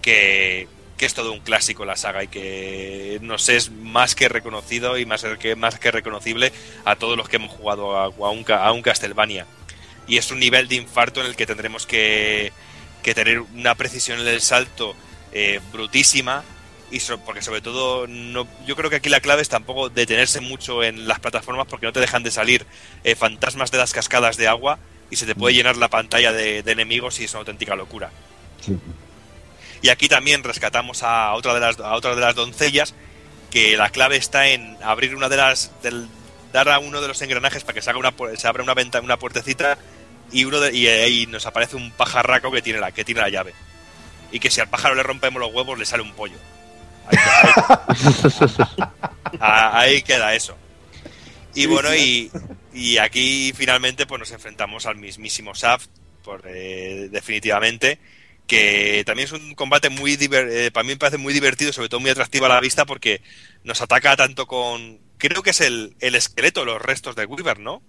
que, que es todo un clásico la saga y que nos es más que reconocido y más que, más que reconocible a todos los que hemos jugado a, un, a un Castlevania. Y es un nivel de infarto en el que tendremos que, que tener una precisión en el salto eh, brutísima y so- porque sobre todo no, yo creo que aquí la clave es tampoco detenerse mucho en las plataformas porque no te dejan de salir eh, fantasmas de las cascadas de agua y se te puede llenar la pantalla de, de enemigos y es una auténtica locura. Sí. Y aquí también rescatamos a otra de las, a otra de las doncellas, que la clave está en abrir una de las. Del, dar a uno de los engranajes para que se, haga una, se abra una, venta, una puertecita y, uno de- y ahí nos aparece un pajarraco que tiene, la, que tiene la llave. Y que si al pájaro le rompemos los huevos, le sale un pollo. Ahí, ahí- Ah, ahí queda eso. Y bueno, y, y aquí finalmente pues nos enfrentamos al mismísimo Shaft, por, eh, definitivamente, que también es un combate muy eh, para mí me parece muy divertido, sobre todo muy atractivo a la vista porque nos ataca tanto con creo que es el, el esqueleto, los restos de Weaver, ¿no?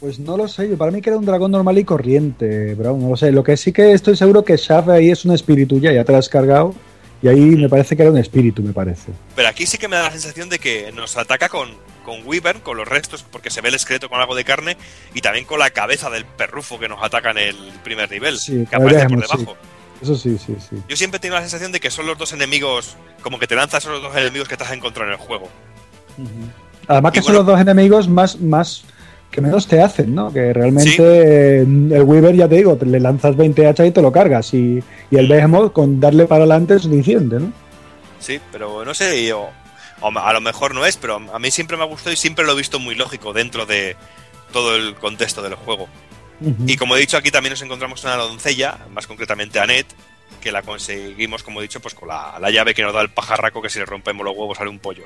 Pues no lo sé, yo para mí que era un dragón normal y corriente, bro, no lo sé. Lo que sí que estoy seguro que Shaft ahí es un espíritu ya, ya te lo has cargado. Y ahí me parece que era un espíritu, me parece. Pero aquí sí que me da la sensación de que nos ataca con, con Weaver, con los restos, porque se ve el esqueleto con algo de carne, y también con la cabeza del perrufo que nos ataca en el primer nivel, Sí, que aparece por veremos, sí. debajo. Eso sí, sí, sí. Yo siempre tengo la sensación de que son los dos enemigos, como que te lanzas esos dos enemigos que te has encontrado en el juego. Además que son los dos enemigos más, más que menos te hacen, ¿no? Que realmente el Weaver, ya te digo, te le lanzas 20 hachas y te lo cargas. Y, y el Behemoth con darle para adelante es suficiente, ¿no? Sí, pero no sé, yo- o a lo mejor no es, pero a mí siempre me ha gustado y siempre lo he visto muy lógico dentro de todo el contexto del juego. Y como he dicho, aquí también nos encontramos una doncella, más concretamente a Annette, que la conseguimos, como he dicho, pues con la, la llave que nos da el pajarraco, que si le rompemos los huevos sale un pollo.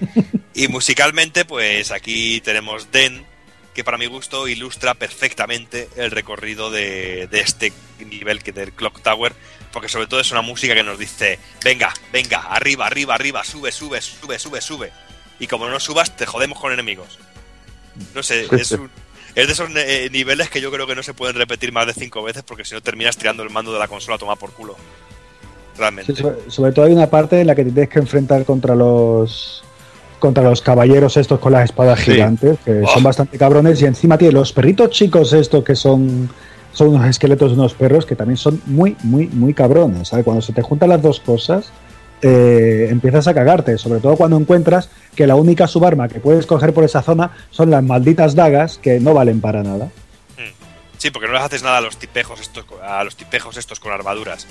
y musicalmente, pues aquí tenemos Den, que para mi gusto ilustra perfectamente el recorrido de, de este nivel que del Clock Tower, porque sobre todo es una música que nos dice, venga, venga, arriba, arriba, arriba, sube, sube, sube, sube, sube. Y como no subas, te jodemos con enemigos. No sé, es, un- es de esos eh, niveles que yo creo que no se pueden repetir más de cinco veces porque si no terminas tirando el mando de la consola a tomar por culo. Realmente. Sí, sobre, sobre todo hay una parte en la que te tienes que enfrentar contra los contra los caballeros estos con las espadas Sí. gigantes, que Oh. son bastante cabrones, y encima tiene los perritos chicos estos que son, son unos esqueletos de unos perros que también son muy, muy, muy cabrones. ¿sabes? Cuando se te juntan las dos cosas, eh, empiezas a cagarte, sobre todo cuando encuentras que la única subarma que puedes coger por esa zona son las malditas dagas que no valen para nada. Sí, porque no les haces nada a los tipejos estos, a los tipejos estos con armaduras.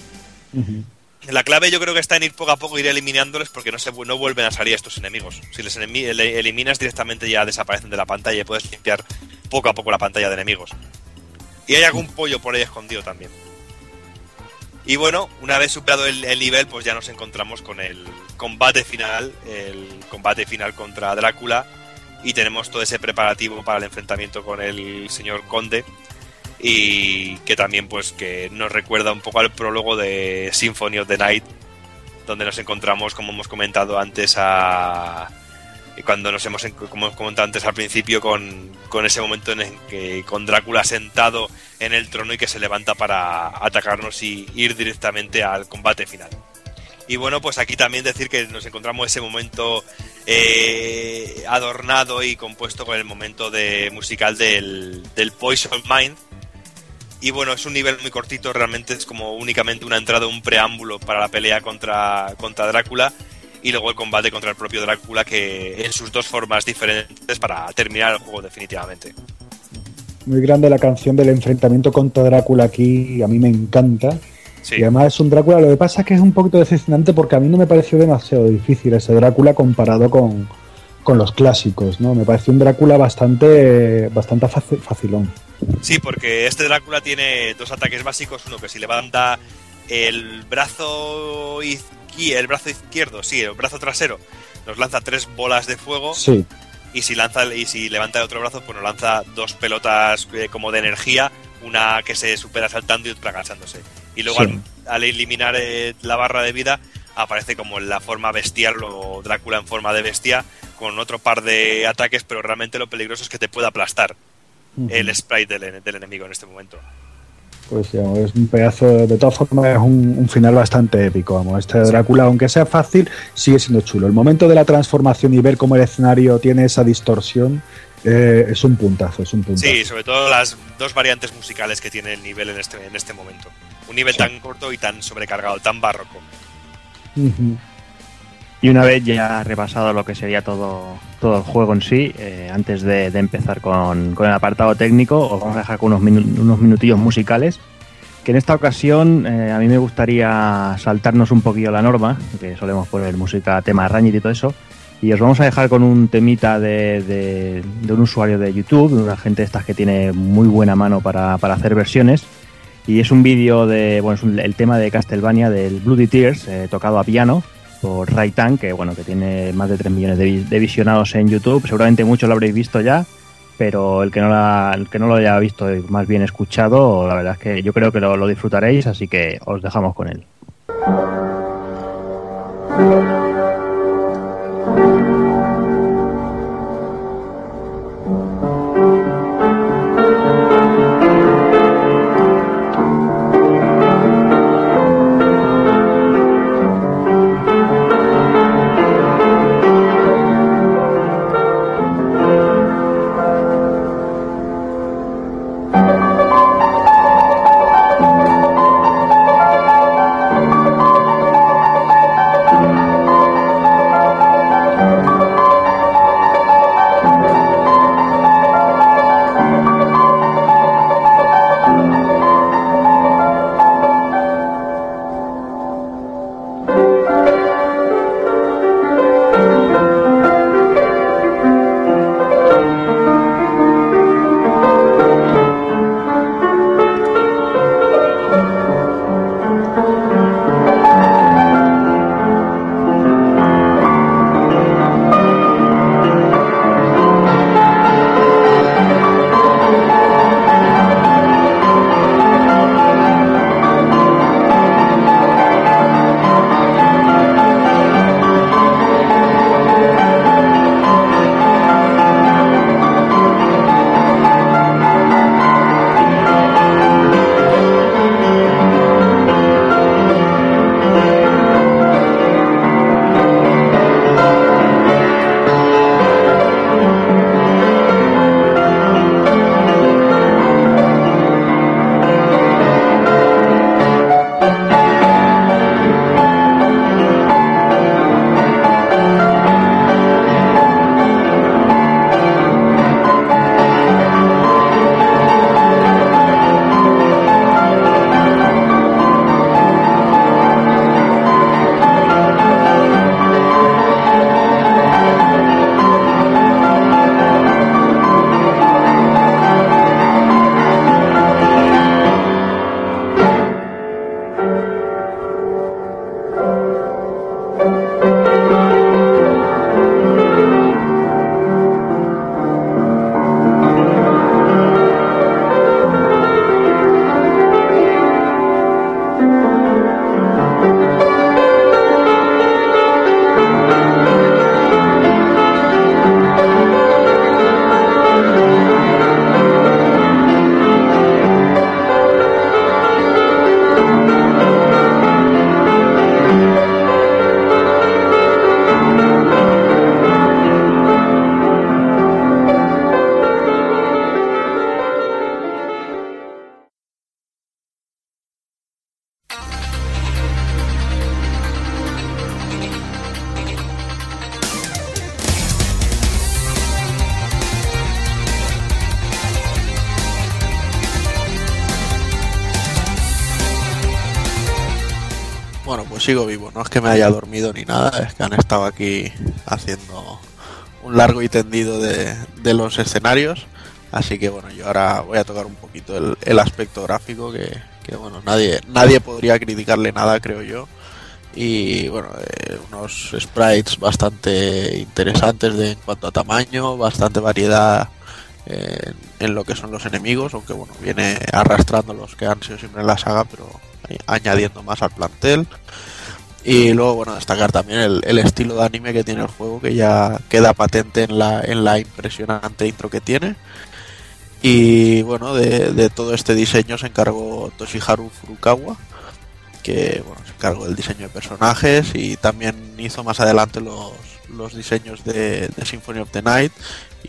La clave yo creo que está en ir poco a poco, ir eliminándoles porque no, se, no vuelven a salir estos enemigos. Si les eliminas directamente ya desaparecen de la pantalla y puedes limpiar poco a poco la pantalla de enemigos. Y hay algún pollo por ahí escondido también. Y bueno, una vez superado el, el nivel, pues ya nos encontramos con el combate final, el combate final contra Drácula y tenemos todo ese preparativo para el enfrentamiento con el señor Conde y que también pues que nos recuerda un poco al prólogo de Symphony of the Night donde nos encontramos como hemos comentado antes a cuando nos hemos como hemos comentado antes al principio con, con ese momento en que con Drácula sentado en el trono y que se levanta para atacarnos y ir directamente al combate final. Y bueno pues aquí también decir que nos encontramos ese momento eh, adornado y compuesto con el momento de musical del, del Poison Mind y bueno, es un nivel muy cortito, realmente es como únicamente una entrada, un preámbulo para la pelea contra, contra Drácula y luego el combate contra el propio Drácula que en sus dos formas diferentes para terminar el juego definitivamente. Muy grande la canción del enfrentamiento contra Drácula aquí, a mí me encanta. Sí, Y además es un Drácula, lo que pasa es que es un poquito decepcionante porque a mí no me pareció demasiado difícil ese Drácula comparado con, con los clásicos, ¿no? Me pareció un Drácula bastante, bastante faci- facilón. sí, porque este Drácula tiene dos ataques básicos, uno que si levanta el brazo izqui- el brazo izquierdo, sí, el brazo trasero, nos lanza tres bolas de fuego Sí, y si lanza y si levanta el otro brazo pues nos lanza dos pelotas eh, como de energía una que se supera saltando y otra agasándose y luego Sí. al, al eliminar eh, la barra de vida aparece como en la forma bestial o Drácula en forma de bestia con otro par de ataques pero realmente lo peligroso es que te puede aplastar el sprite del, del enemigo en este momento. Pues digamos, es un pedazo, de todas formas es un, un final bastante épico. Vamos. Este Drácula, aunque sea fácil, sigue siendo chulo. El momento de la transformación y ver cómo el escenario tiene esa distorsión eh, es un puntazo, es un puntazo. Sí, sobre todo las dos variantes musicales que tiene el nivel en este, en este momento. Un nivel tan corto y tan sobrecargado, tan barroco. Ujú. Y una vez ya repasado lo que sería todo, todo el juego en sí, eh, antes de, empezar con, con el apartado técnico, os vamos a dejar con unos, unos minutillos musicales. Que en esta ocasión eh, a mí me gustaría saltarnos un poquillo la norma, que solemos poner música, tema Rañit y todo eso. Y os vamos a dejar con un temita de, de- un usuario de YouTube, de una gente de estas que tiene muy buena mano para, para hacer versiones. Y es un vídeo de, bueno, es el tema de Castlevania del Bloody Tears, eh, tocado a piano por Raitan, que bueno, que tiene más de 3 millones de, vi- de visionados en YouTube. Seguramente muchos lo habréis visto ya, pero el que no, lo haya visto y más bien escuchado, la verdad es que yo creo que lo disfrutaréis, así que os dejamos con él. Sigo vivo, no es que me haya dormido ni nada, es que han estado aquí haciendo un largo y tendido de, de los escenarios. Así que bueno, yo ahora voy a tocar un poquito el, el aspecto gráfico que, que, bueno, nadie, nadie podría criticarle nada, creo yo. Y bueno, eh, unos sprites bastante interesantes de, en cuanto a tamaño, bastante variedad eh, en lo que son los enemigos, aunque bueno, viene arrastrando los que han sido siempre en la saga, pero añadiendo más al plantel. Y luego, bueno, destacar también el, estilo de anime que tiene el juego, que ya queda patente en la, en la impresionante intro que tiene. Y bueno, de, todo este diseño se encargó Toshiharu Furukawa, que bueno, se encargó del diseño de personajes y también hizo más adelante los, los diseños de Symphony of the Night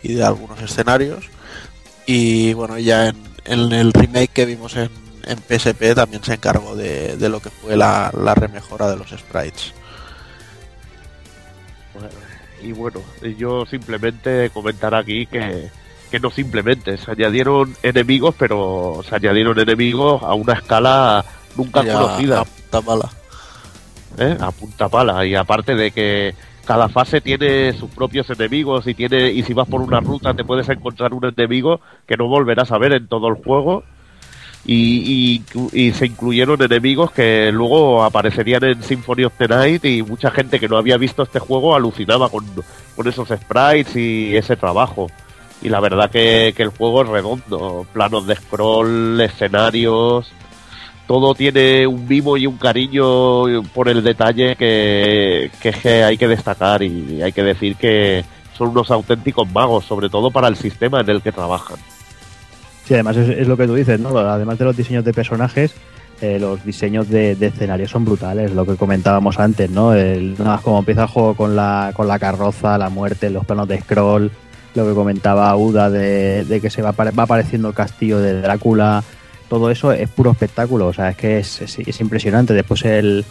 y de algunos escenarios. Y bueno, ya en, en el remake que vimos en, en PSP también se encargó de, de lo que fue la, la remejora de los sprites. Y bueno, yo simplemente comentar aquí que, que no simplemente, se añadieron enemigos, pero se añadieron enemigos a una escala nunca Ya, conocida. a punta pala. ¿eh? a punta pala y aparte de que cada fase tiene sus propios enemigos y tiene y si vas por una ruta te puedes encontrar un enemigo que no volverás a ver en todo el juego. Y, y- se incluyeron enemigos que luego aparecerían en Symphony of the Night y mucha gente que no había visto este juego alucinaba con, con esos sprites y ese trabajo. Y la verdad que, que el juego es redondo. Planos de scroll escenarios todo tiene un mimo y un cariño por el detalle que, que hay que destacar y hay que decir que son unos auténticos magos, sobre todo para el sistema en el que trabajan. Sí, además es, lo que tú dices, ¿no? Además de los diseños de personajes, eh, los diseños de, de escenarios son brutales, lo que comentábamos antes, ¿no? El, nada más como empieza el juego con la, con la carroza, la muerte, los planos de scroll, lo que comentaba Uda de, de que se va, va apareciendo el castillo de Drácula, todo eso es puro espectáculo, o sea, es que es, es- es impresionante. Después el,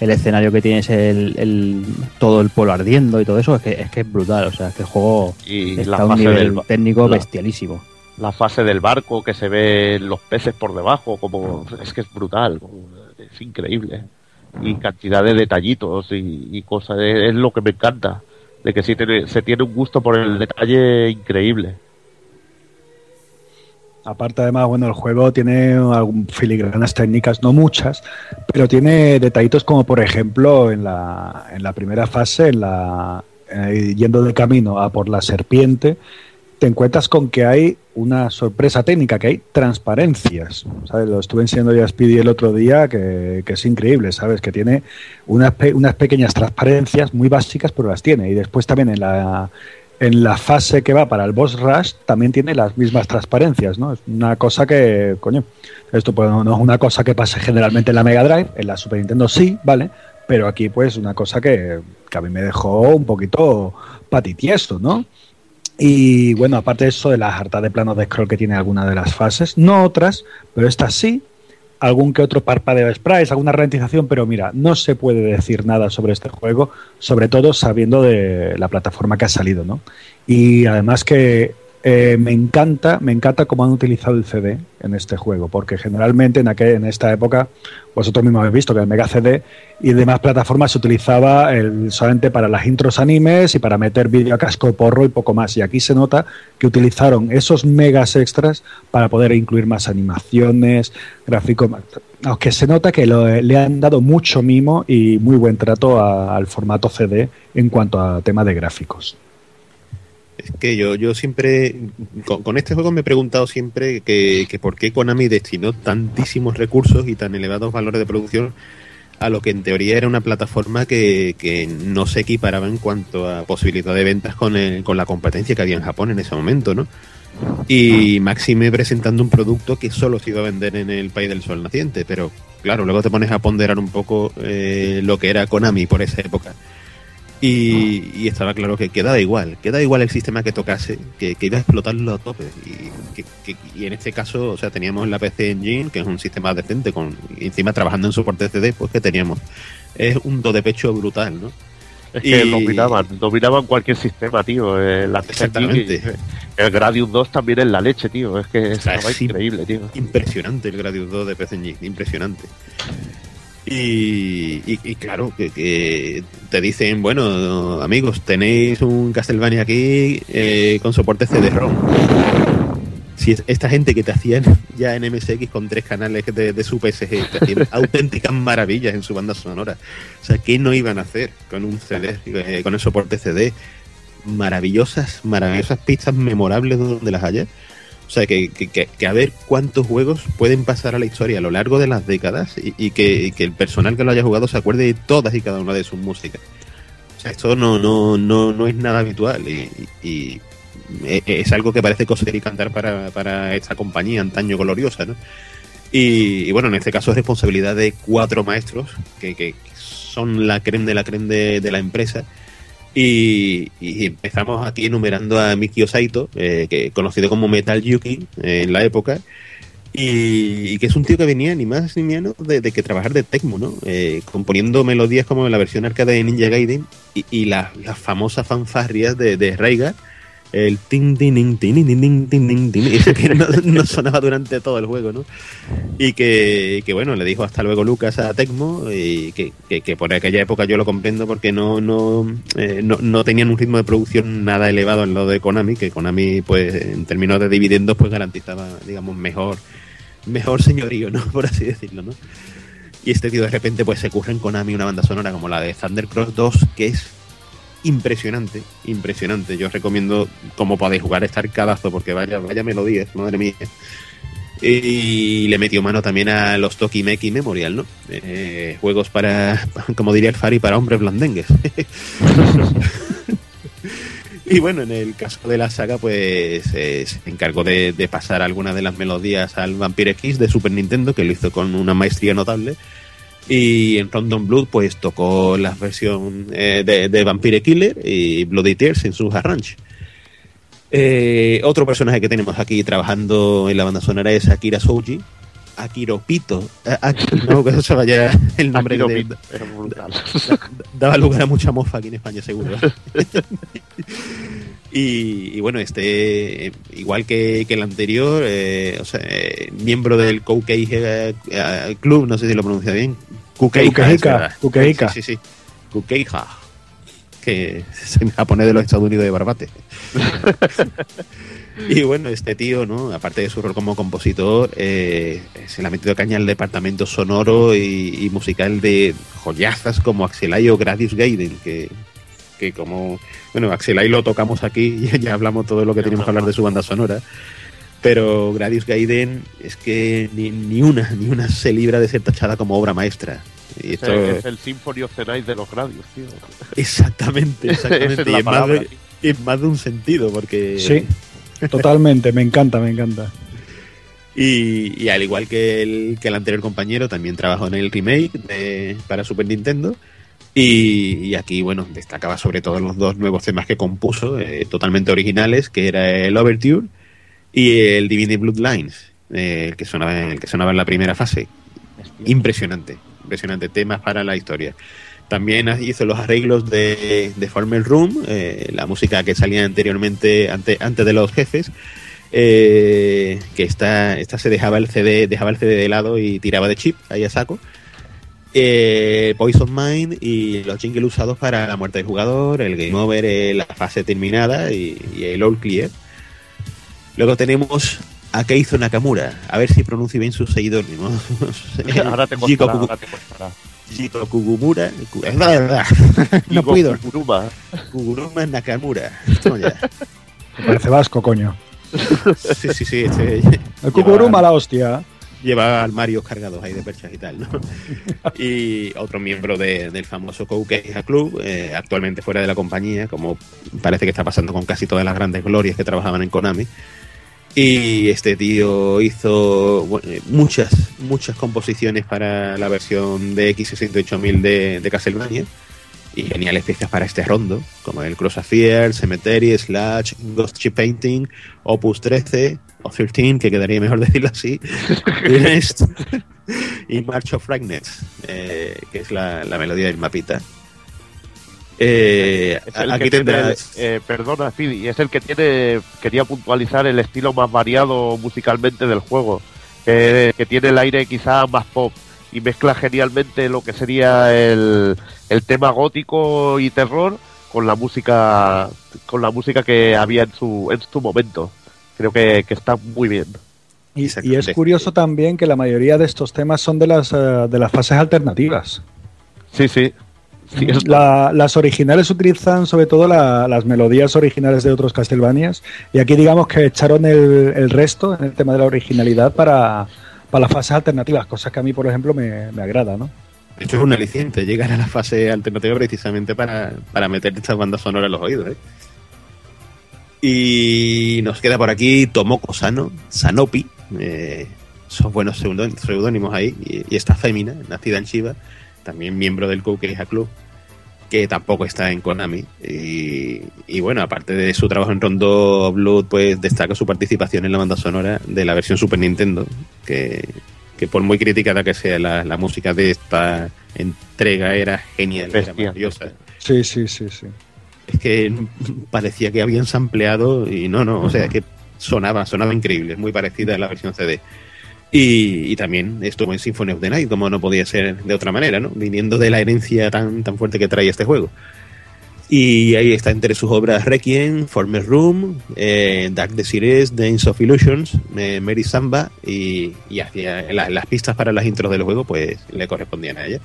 el escenario que tienes, el, el- todo el pueblo ardiendo y todo eso, es que es, que es brutal, o sea, es que el juego Y está la a un fase, nivel del, técnico la- bestialísimo. la fase del barco, que se ve los peces por debajo, como es que es brutal, es increíble. Y cantidad de detallitos y, y cosas, es, es lo que me encanta, de que sí se tiene un gusto por el detalle increíble. Aparte, además, bueno, el juego tiene filigranas técnicas, no muchas, pero tiene detallitos como, por ejemplo, en la, en la primera fase, en la, eh, yendo de camino a por la serpiente, te encuentras con que hay una sorpresa técnica, que hay transparencias. ¿sabes? Lo estuve enseñando ya a Speedy el otro día, que, que es increíble, ¿sabes? Que tiene unas, unas pequeñas transparencias muy básicas, pero las tiene. Y después también en la, en la fase que va para el boss rush también tiene las mismas transparencias, ¿no? Es una cosa que, coño, esto pues, no es una cosa que pase generalmente en la Mega Drive, en la Super Nintendo sí, ¿vale? Pero aquí pues una cosa que, que a mí me dejó un poquito patitiesto, ¿no? Y bueno, aparte de eso, de las hartas de planos de scroll que tiene alguna de las fases, no otras, pero estas sí, algún que otro parpadeo de sprites, alguna ralentización, pero mira, no se puede decir nada sobre este juego, sobre todo sabiendo de la plataforma que ha salido, ¿no? Y además que eh, me encanta, me encanta cómo han utilizado el CD en este juego, porque generalmente en, aquel, en esta época, vosotros mismos habéis visto que el Mega CD y demás plataformas se utilizaba el, solamente para las intros animes y para meter vídeo a casco porro y poco más. Y aquí se nota que utilizaron esos megas extras para poder incluir más animaciones, gráficos. Aunque se nota que lo- le han dado mucho mimo y muy buen trato al formato CD en cuanto a tema de gráficos. Es que yo, yo siempre, con, con este juego me he preguntado siempre que, que por qué Konami destinó tantísimos recursos y tan elevados valores de producción a lo que en teoría era una plataforma que, que no se equiparaba en cuanto a posibilidad de ventas con, el- con la competencia que había en Japón en ese momento, ¿no? Y Maxime presentando un producto que solo se iba a vender en el país del sol naciente, pero claro, luego te pones a ponderar un poco eh, lo que era Konami por esa época. Y, y estaba claro que quedaba igual, quedaba igual el sistema que tocase, que, que iba a explotarlo a tope. Y, que- que- y en este caso, o sea, teníamos la PC Engine, que es un sistema decente, con encima trabajando en soporte CD, pues que teníamos. Es un do de pecho brutal, ¿no? Es que Y- dominaban, dominaban cualquier sistema, tío. Eh, la Exactamente. El Gradius 2 también es la leche, tío. Es que sea, estaba es increíble, tío. Impresionante el Gradius 2 de PC Engine, impresionante. Y, y- y claro, que, que te dicen, bueno, amigos, tenéis un Castlevania aquí eh, con soporte CD-ROM. Si es- esta gente que te hacían ya en MSX con tres canales de, de su PSG, te hacían auténticas maravillas en su banda sonora. O sea, ¿qué no iban a hacer con un CD, eh, con el soporte CD? Maravillosas, maravillosas pistas memorables donde las haya. O sea, que, que, que- a ver cuántos juegos pueden pasar a la historia a lo largo de las décadas y, que, que el personal que lo haya jugado se acuerde de todas y cada una de sus músicas. O sea, esto no, no, no, no es nada habitual y, eh, es algo que parece coser y cantar para, para esta compañía antaño gloriosa, ¿no? Y, bueno, en este caso es responsabilidad de cuatro maestros que, que son la creme de la creme de, de la empresa. Y, y empezamos aquí enumerando a Miki Osaito, eh, que conocido como Metal Yuki eh, en la época, y, y que es un tío que venía ni más ni menos de, que trabajar de Tecmo, ¿no? Eh, componiendo melodías como la versión arcade de Ninja Gaiden y, las las famosas fanfarrias de, de el tin tin tin tin que no, no, sonaba durante todo el juego, ¿no? Y que, que, bueno, le dijo hasta luego Lucas a Tecmo y que, que, que por aquella época yo lo comprendo porque no no, eh, no, no tenían un ritmo de producción nada elevado en lo de Konami, que Konami pues en términos de dividendos pues garantizaba, digamos, mejor mejor señorío, ¿no? Por así decirlo, ¿no? Y este tío de repente pues se curra en Konami una banda sonora como la de Thunder Cross 2 que es impresionante, impresionante. Yo os recomiendo cómo podéis jugar este arcadazo, porque vaya, vaya melodías, madre mía. Y le metió mano también a los Tokimeki Memorial, ¿no? Eh, juegos para, como diría el Fari, para hombres blandengues. y bueno, en el caso de la saga, pues eh, se encargó de, de pasar algunas de las melodías al Vampire X de Super Nintendo, que lo hizo con una maestría notable. Y en Random Blood, pues tocó la versión eh, de, de, Vampire Killer y Bloody Tears en su arrange. Eh, otro personaje que tenemos aquí trabajando en la banda sonora es Akira Souji. Akiro Pito. Akiro, no, que eso se vaya el nombre Akiro de, Pito, era brutal. daba lugar a mucha mofa aquí en España, seguro. y, y, bueno, este, igual que, que el anterior, eh, o sea, eh, miembro del Koukei eh, Club, no sé si lo pronuncia bien. Kukeika. Sí, sí, sí. Kukeija. Que es en japonés de los Estados Unidos de Barbate. y bueno, este tío, ¿no? Aparte de su rol como compositor, eh, se le ha metido caña al departamento sonoro y, y musical de joyazas como Axelay o Gradius Gaiden, que, que como, bueno, Axelay lo tocamos aquí y ya hablamos todo lo que tenemos que hablar de su banda sonora. Pero Gradius Gaiden es que ni, ni una, ni una se libra de ser tachada como obra maestra. Y esto... Es el Symphony of the Night de los Gradius, tío. Exactamente, exactamente. es y, en más de, en más de un sentido, porque. Sí, totalmente, me encanta, me encanta. Y, y, al igual que el, que el anterior compañero, también trabajó en el remake de, para Super Nintendo. Y, y, aquí, bueno, destacaba sobre todo los dos nuevos temas que compuso, eh, totalmente originales, que era el Overture y el Divinity Bloodlines, eh, el, que sonaba, el que sonaba en la primera fase. Impresionante, impresionante, temas para la historia. También hizo los arreglos de, de Former Room, eh, la música que salía anteriormente, ante, antes de los jefes, eh, que esta, esta se dejaba el CD, dejaba el CD de lado y tiraba de chip, ahí a saco. Eh, Poison Mind y los jingles usados para la muerte del jugador, el game over, eh, la fase terminada y, y el all clear. Luego tenemos a Keizo Nakamura, a ver si pronuncio bien su seudónimo. ahora te costará, ahora te costará. Jito Kugumura, es verdad, no puedo. Kuguruma. Kuguruma Nakamura. Me parece vasco, coño. Sí, sí, sí. Este, el Kuguruma la hostia. Lleva armarios cargados ahí de perchas y tal, ¿no? y otro miembro de, del famoso Koukeija Club, eh, actualmente fuera de la compañía, como parece que está pasando con casi todas las grandes glorias que trabajaban en Konami. Y este tío hizo bueno, muchas, muchas composiciones para la versión de X68000 de, de Castlevania. Y geniales piezas para este rondo, como el Cross Affair, Cemetery, Slash, Ghost Ship Painting, Opus 13, o 13, que quedaría mejor decirlo así, y March of Fragments, eh, que es la, la, melodía del mapita. Eh, aquí tendrás. Tiene, eh, perdona, Fidi, es el que tiene. Quería puntualizar el estilo más variado musicalmente del juego. Eh, que tiene el aire quizá más pop y mezcla genialmente lo que sería el, el tema gótico y terror con la música con la música que había en su en su momento creo que, que está muy bien y, y, es curioso también que la mayoría de estos temas son de las uh, de las fases alternativas sí sí Sí, la, las originales utilizan sobre todo la, las melodías originales de otros Castlevanias y aquí digamos que echaron el, el, resto en el tema de la originalidad para, para las fases alternativas, cosas que a mí por ejemplo me, me agrada, ¿no? Hecho es un aliciente llegar a la fase alternativa precisamente para, para meter estas bandas sonoras en los oídos, ¿eh? Y nos queda por aquí Tomoko Sano, Sanopi, eh, son buenos seudónimos ahí, y, y esta fémina, nacida en Shiba, también miembro del Koukeija Club, que tampoco está en Konami. Y, y bueno, aparte de su trabajo en Rondo Blood, pues destaca su participación en la banda sonora de la versión Super Nintendo, que, que por muy criticada que sea la, la música de esta entrega era genial, era maravillosa. Sí, sí, sí, sí. Es que parecía que habían sampleado y no, no, o sea, que sonaba, sonaba increíble, es muy parecida a la versión CD. Y, también estuvo en Symphony of the Night, como no podía ser de otra manera, ¿no? Viniendo de la herencia tan, tan fuerte que trae este juego. Y ahí está entre sus obras Requiem, Former Room, eh, Dark Desires, Dance of Illusions, eh, Mary Samba y, y hacia la- las pistas para las intros del juego pues le correspondían a ella.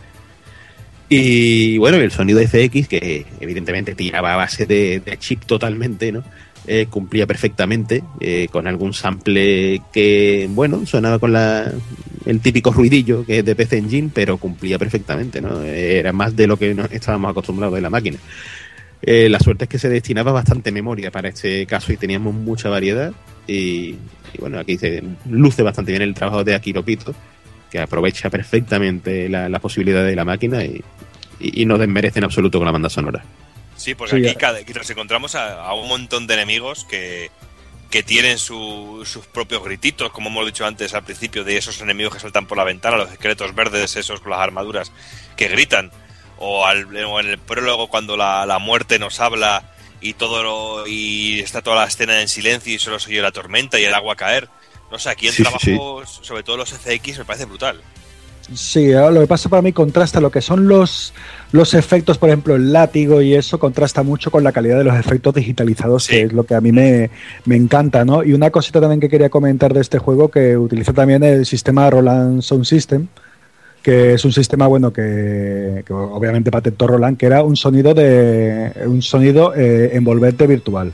Y bueno, el sonido FX, que evidentemente tiraba a base de chip totalmente, ¿no? Eh, cumplía perfectamente eh, con algún sample que, bueno, sonaba con la, el típico ruidillo que es de PC Engine, pero cumplía perfectamente, ¿no? Era más de lo que estábamos acostumbrados de la máquina. Eh, la suerte es que se destinaba bastante memoria para este caso y teníamos mucha variedad. Y, bueno, aquí se luce bastante bien el trabajo de Akiro Pito, que aprovecha perfectamente la, la posibilidad de la máquina y, y, y no desmerece en absoluto con la banda sonora. Sí, porque Sí, aquí cada- aquí nos encontramos a, a un montón de enemigos que, que tienen su- sus propios grititos, como hemos dicho antes al principio, de esos enemigos que saltan por la ventana, los esqueletos verdes, esos con las armaduras que gritan. O, al- o en el prólogo cuando la, la muerte nos habla y todo lo- y está toda la escena en silencio y solo se oye la tormenta y el agua caer. No sé, aquí el Sí, sí, trabajo, sobre todo los FX, me parece brutal. Sí, lo que pasa para mí contrasta lo que son los, los efectos, por ejemplo, el látigo y eso contrasta mucho con la calidad de los efectos digitalizados, Sí. que es lo que a mí me, me encanta, ¿no? Y una cosita también que quería comentar de este juego, que utiliza también el sistema Roland Sound System, que es un sistema, bueno, que, que obviamente patentó Roland, que era un sonido de un sonido eh, envolvente virtual.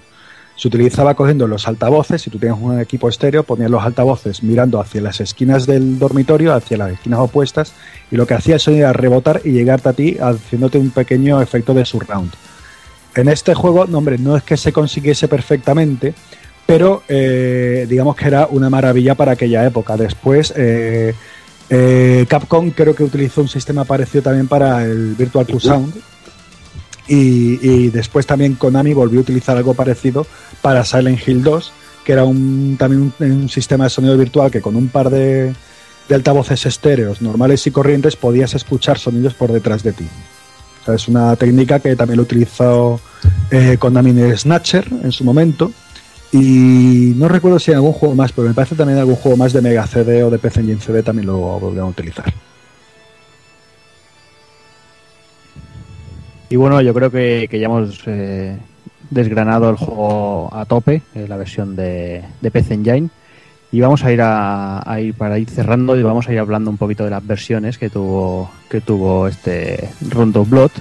Se utilizaba cogiendo los altavoces, si tú tienes un equipo estéreo, ponías los altavoces mirando hacia las esquinas del dormitorio, hacia las esquinas opuestas, y lo que hacía el sonido era rebotar y llegarte a ti haciéndote un pequeño efecto de surround. En este juego, no, hombre, no es que se consiguiese perfectamente, pero eh, digamos que era una maravilla para aquella época. Después, eh, eh, Capcom creo que utilizó un sistema parecido también para el Virtual True Sound. Y, y después también Konami volvió a utilizar algo parecido para Silent Hill 2, que era un, también un, sistema de sonido virtual que con un par de, de altavoces estéreos normales y corrientes podías escuchar sonidos por detrás de ti. O sea, es una técnica que también lo utilizó eh, Konami en Snatcher en su momento. Y no recuerdo si en algún juego más, pero me parece también en algún juego más de Mega CD o de PC Engine CD también lo volvieron a utilizar. Y bueno, yo creo que, ya hemos eh, desgranado el juego a tope, eh, la versión de, de PC Engine. Y vamos a ir a, a ir para ir cerrando y vamos a ir hablando un poquito de las versiones que tuvo que tuvo este Rondo Blood.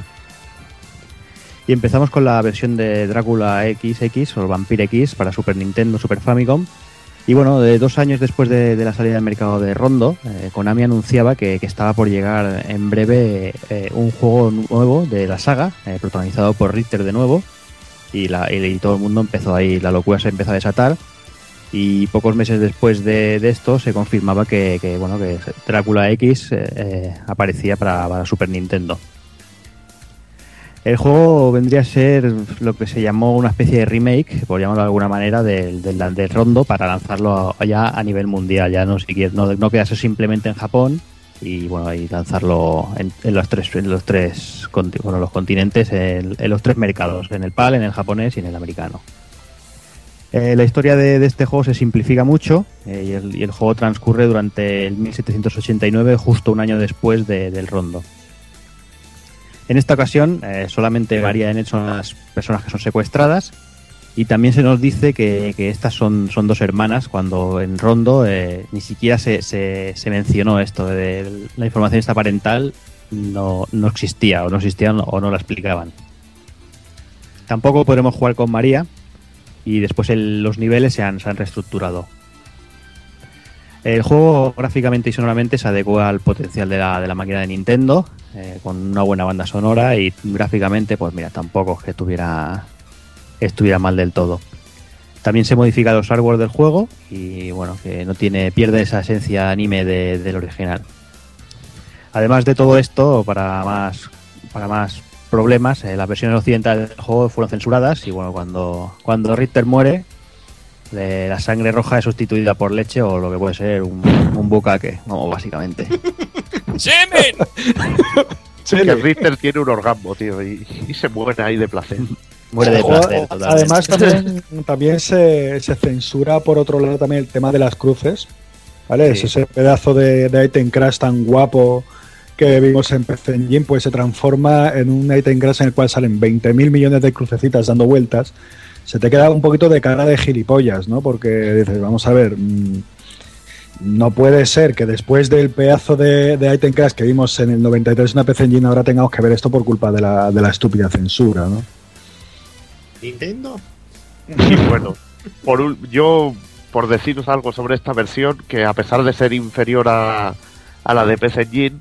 Y empezamos con la versión de Drácula XX o Vampire X para Super Nintendo, Super Famicom. Y bueno, de dos años después de, la salida del mercado de Rondo, eh, Konami anunciaba que, que estaba por llegar en breve eh, un juego nuevo de la saga, eh, protagonizado por Richter de nuevo. Y, todo el mundo empezó ahí, la locura se empezó a desatar. Y pocos meses después de, esto se confirmaba que, bueno, que Drácula X aparecía para Super Nintendo. El juego vendría a ser lo que se llamó una especie de remake, por llamarlo de alguna manera, del, del, Rondo para lanzarlo ya a nivel mundial, ya no, siquiera, no, no quedarse simplemente en Japón y bueno, y lanzarlo en, los tres, en los tres bueno, los continentes, en, los tres mercados, en el PAL, en el japonés y en el americano. Eh, la historia de, este juego se simplifica mucho eh, y, el, juego transcurre durante el 1789, justo un año después de, del Rondo. En esta ocasión eh, solamente María Enet son las personas que son secuestradas y también se nos dice que, que estas son, son, dos hermanas cuando en Rondo eh, ni siquiera se, se, se, mencionó esto de la información esta parental no, no existía o no existía o no la explicaban. Tampoco podremos jugar con María y después el, los niveles se han, se han reestructurado. El juego gráficamente y sonoramente se adecua al potencial de la, de la máquina de Nintendo, eh, con una buena banda sonora y gráficamente, pues mira, tampoco es que estuviera, estuviera mal del todo. También se modifica los hardware del juego y bueno, que no tiene pierde esa esencia anime de- del original. Además de todo esto, para más para más problemas, eh, las versiones occidentales del juego fueron censuradas y bueno, cuando cuando Richter muere, le- la sangre roja es sustituida por leche o lo que puede ser un, un bucaque, como básicamente. ¡Semen! Que Richter tiene un orgasmo, tío, y, y se muere ahí de placer. Muere de placer. totalmente. además también, también se, se censura por otro lado también el tema de las cruces. ¿Vale? Sí. Es ese pedazo de, de item crash tan guapo que vimos en PC Engine, pues se transforma en un item crash en el cual salen 20.000 millones de crucecitas dando vueltas. Se te queda un poquito de cara de gilipollas, ¿no? Porque dices, vamos a ver, mm, no puede ser que después del pedazo de, de item crash que vimos en el 93 en una PC Engine ahora tengamos que ver esto por culpa de la, de la estúpida censura, ¿no? Nintendo. Y bueno, por un- yo, por deciros algo sobre esta versión, que a pesar de ser inferior a, a la de PC Engine,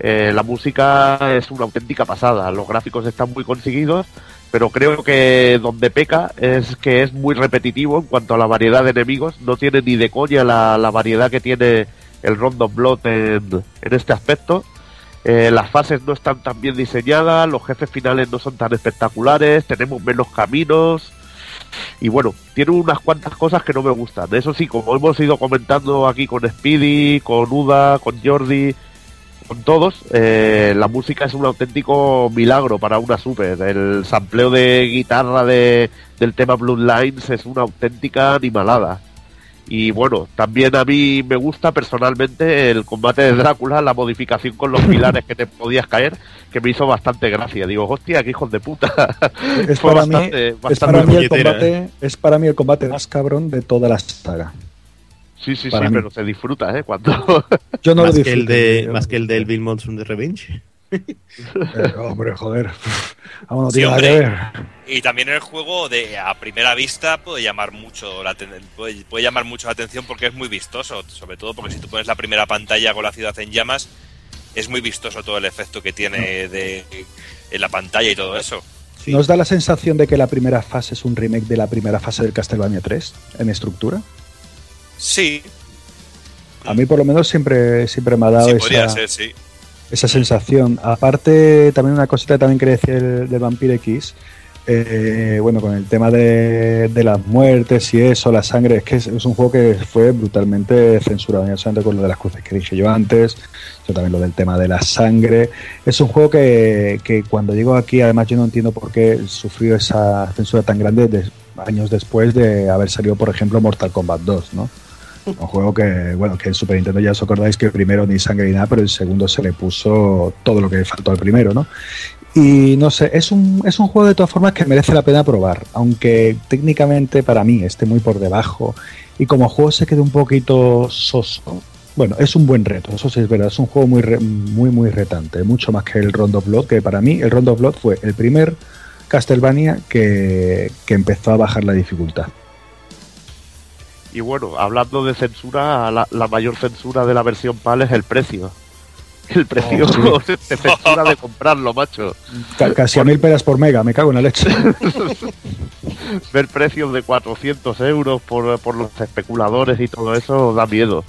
eh, la música es una auténtica pasada. Los gráficos están muy conseguidos, pero creo que donde peca es que es muy repetitivo en cuanto a la variedad de enemigos. No tiene ni de coña la, la variedad que tiene el Round of Blood en, en este aspecto. Eh, las fases no están tan bien diseñadas, los jefes finales no son tan espectaculares, tenemos menos caminos. Y bueno, tiene unas cuantas cosas que no me gustan. Eso sí, como hemos ido comentando aquí con Speedy, con Uda, con Jordi, con todos, eh, la música es un auténtico milagro para una super. El sampleo de guitarra de, del tema Bloodlines es una auténtica animalada. Y bueno, también a mí me gusta personalmente el combate de Drácula, la modificación con los pilares que te podías caer, que me hizo bastante gracia. Digo, hostia, qué hijos de puta. Es Fue para, mí, bastante- es, bastante para mí el puñetera, combate, es para mí el combate más cabrón de toda la saga. Sí, sí, sí, mí. pero se disfruta, ¿eh? Cuando... Yo no más, lo que el disfruto, de, más que el del Bill Monson de Revenge. Eh, hombre, joder. Vamos, no Sí, tiene nada que hombre. ver. Y también el juego de a primera vista puede llamar mucho la puede llamar mucho la atención porque es muy vistoso, sobre todo porque si tú pones la primera pantalla con la ciudad en llamas es muy vistoso todo el efecto que tiene de en la pantalla y todo eso. Sí. ¿Nos da la sensación de que la primera fase es un remake de la primera fase del Castlevania 3 en estructura? Sí, A mí por lo menos siempre, siempre me ha dado sí esa, ser, sí. esa sensación. Aparte, también una cosita que también quería decir del Vampire X. eh, bueno, con el tema de, de las muertes y eso, la sangre, es que es, es un juego que fue brutalmente censurado, ya solamente con lo de las cruces que dije yo antes, yo también lo del tema de la sangre. Es un juego que, que cuando llego aquí, además yo no entiendo por qué sufrió esa censura tan grande años después de haber salido, por ejemplo, Mortal Kombat 2, ¿no? Un juego que, bueno, que en Super Nintendo ya os acordáis que el primero ni sangre ni nada, pero el segundo se le puso todo lo que faltó al primero, ¿no? Y no sé, es un, es un juego de todas formas que merece la pena probar, aunque técnicamente para mí esté muy por debajo y como juego se quede un poquito soso. Bueno, es un buen reto, eso sí es verdad, es un juego muy, re- muy, muy retante, mucho más que el Rondo Blood, que para mí el Rondo Blood fue el primer Castlevania que, que empezó a bajar la dificultad. Y bueno, hablando de censura, la, la mayor censura de la versión PAL es el precio. El precio Oh, te censura de comprarlo, macho. Ca- casi a mil peras por mega, me cago en la leche. Ver precios de 400 euros por, por los especuladores y todo eso da miedo.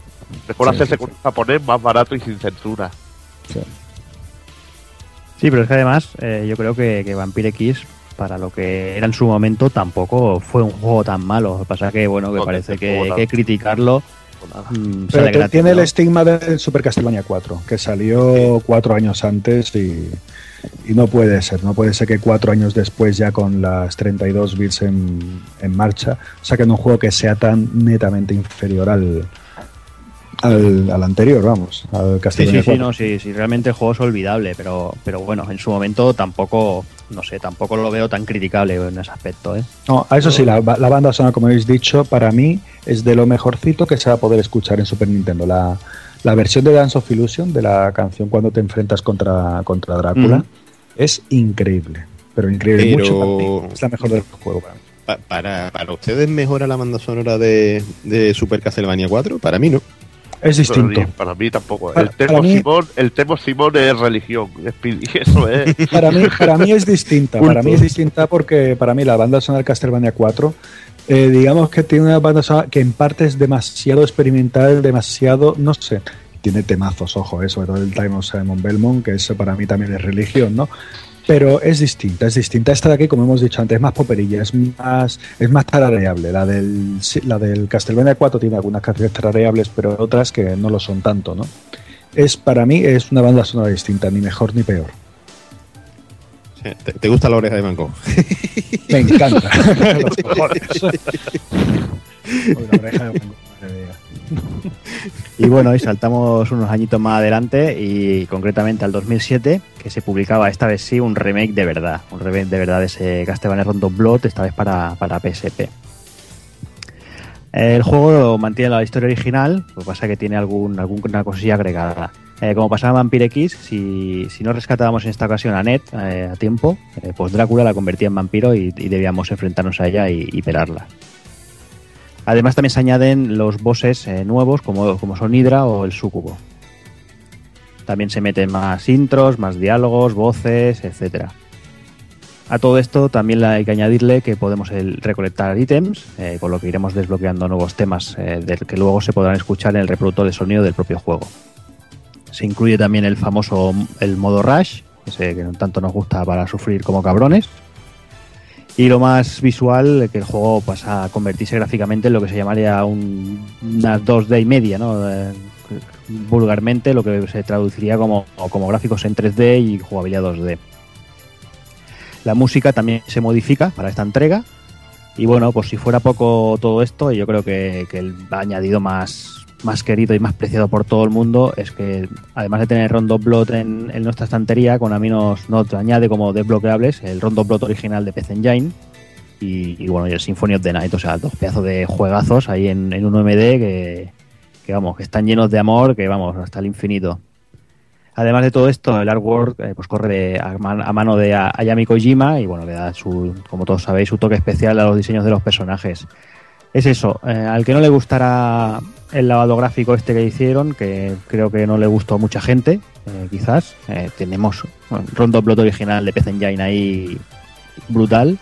Mejor Sí, hacerse sí, con un japonés más barato y sin censura. Sí, pero es que además eh, yo creo que, que Vampire X, para lo que era en su momento, tampoco fue un juego tan malo. Lo que pasa que, bueno, que No, parece que, que criticarlo mm, Pero gratis, tiene el estigma del Super Castlevania 4, que salió cuatro años antes y, y no puede ser. No puede ser que cuatro años después, ya con las 32 bits en, en marcha, saquen un juego que sea tan netamente inferior al, al, al anterior, vamos, al Sí, Castlevania sí, sí, 4. no, sí, sí, realmente el juego es olvidable, pero, pero bueno, en su momento tampoco, no sé, tampoco lo veo tan criticable en ese aspecto, ¿eh? No, a eso sí, la, la banda sonora, como habéis dicho, para mí es de lo mejorcito que se va a poder escuchar en Super Nintendo. La, la versión de Dance of Illusion, de la canción cuando te enfrentas contra, contra Drácula, Ujú. es increíble. Pero increíble, Pero- mucho para mí. Es la mejor del juego para mí. Pa- para, para ustedes mejora la banda sonora de, de Super Castlevania 4? Para mí no. Es distinto. Pero Para mí tampoco. Para- el, para mí- Simón, el Temo Simón es religión. es eso es. Para mí, para mí es distinta. Para mí es distinta porque para mí la banda sonora de Castlevania 4, eh, digamos que tiene una banda sonora que en parte es demasiado experimental, demasiado, no sé, tiene temazos, ojo, eh, sobre todo el Time of Simon Belmont, que eso para mí también es religión, ¿no? Pero es distinta, es distinta. Esta de aquí, como hemos dicho antes, es más poperilla, es más, es más tarareable. La del, la del Castlevania 4 tiene algunas canciones tarareables, pero otras que no lo son tanto, ¿no? Es, para mí es una banda sonora distinta, ni mejor ni peor. ¿Te, te gusta la oreja de mango? Me encanta. Los cojones. La oreja de mía. Y bueno, y saltamos unos añitos más adelante y concretamente al 2007, que se publicaba esta vez sí un remake de verdad, un remake de verdad de ese Castlevania Rondo Blood, esta vez para, para PSP. El juego mantiene la historia original, lo que pasa que tiene algún, alguna cosilla agregada. Eh, como pasaba en Vampire X, si, si no rescatábamos en esta ocasión a Ned eh, a tiempo, eh, pues Drácula la convertía en vampiro y, y debíamos enfrentarnos a ella y, y pelarla. Además también se añaden los bosses eh, nuevos como, como son Hydra o el Sucubo. También se meten más intros, más diálogos, voces, etcétera. A todo esto también hay que añadirle que podemos recolectar ítems, eh, con lo que iremos desbloqueando nuevos temas eh, del que luego se podrán escuchar en el reproductor de sonido del propio juego. Se incluye también el famoso el modo Rush, ese que tanto nos gusta para sufrir como cabrones. Y lo más visual, que el juego pasa a convertirse gráficamente en lo que se llamaría un, una 2D y media, ¿no? Eh, vulgarmente lo que se traduciría como, como gráficos en 3D y jugabilidad 2D. La música también se modifica para esta entrega. Y bueno, por si fuera poco todo esto, yo creo que, que el añadido más, más querido y más preciado por todo el mundo es que además de tener Rondo Blood en, nuestra estantería, Konami nos, nos añade como desbloqueables el Rondo Blood original de PC Engine y, y bueno, y el Symphony of the Night, o sea, dos pedazos de juegazos ahí en, un OMD que, que vamos, que están llenos de amor, que vamos, hasta el infinito. Además de todo esto, el artwork eh, pues corre de- a, a mano de Ayami Kojima y bueno, le da su, como todos sabéis, su toque especial a los diseños de los personajes. Es eso, eh, al que no le gustará el lavado gráfico este que hicieron, que creo que no le gustó a mucha gente, eh, quizás, eh, tenemos bueno, Rondo Blood original de PC Engine ahí brutal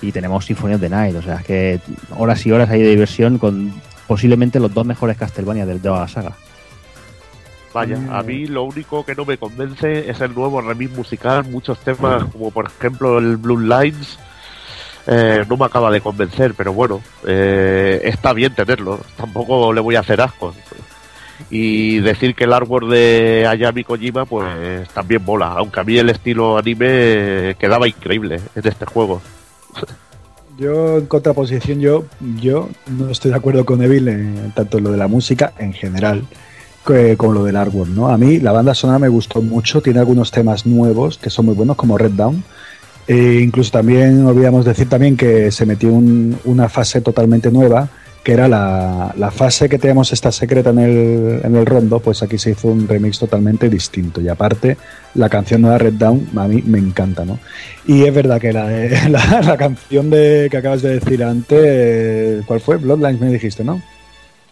y tenemos Symphony of the Night, o sea, es que horas y horas hay de diversión con posiblemente los dos mejores Castlevania de la saga. Vaya, a mí lo único que no me convence es el nuevo remix musical. Muchos temas, como por ejemplo el Blue Lines, eh, no me acaba de convencer, pero bueno, eh, está bien tenerlo. Tampoco le voy a hacer asco. Y decir que el artwork de Ayami Kojima, pues también mola. Aunque a mí el estilo anime quedaba increíble en este juego. Yo, en contraposición, yo, yo no estoy de acuerdo con Evil en tanto en lo de la música en general con lo del artwork, ¿no? A mí la banda sonora me gustó mucho, tiene algunos temas nuevos que son muy buenos, como Red Down. E incluso también olvidamos decir también que se metió un- una fase totalmente nueva, que era la, la fase que teníamos esta secreta en el, en el rondo, pues aquí se hizo un remix totalmente distinto. Y aparte, la canción nueva Red Down a mí me encanta, ¿no? Y es verdad que la, la, la canción de, que acabas de decir antes, ¿cuál fue? Bloodlines me dijiste, ¿no?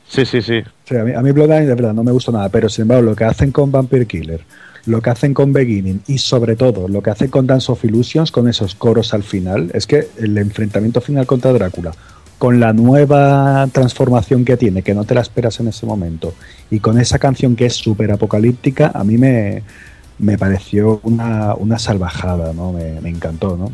Sí, sí, sí. Sí, a mí, a mí Bloodlines de verdad no me gustó nada, pero sin embargo lo que hacen con Vampire Killer, lo que hacen con Beginning y sobre todo lo que hacen con Dance of Illusions, con esos coros al final, es que el enfrentamiento final contra Drácula, con la nueva transformación que tiene, que no te la esperas en ese momento, y con esa canción que es súper apocalíptica, a mí me, me pareció una, una salvajada, ¿no? Me, me encantó, ¿no?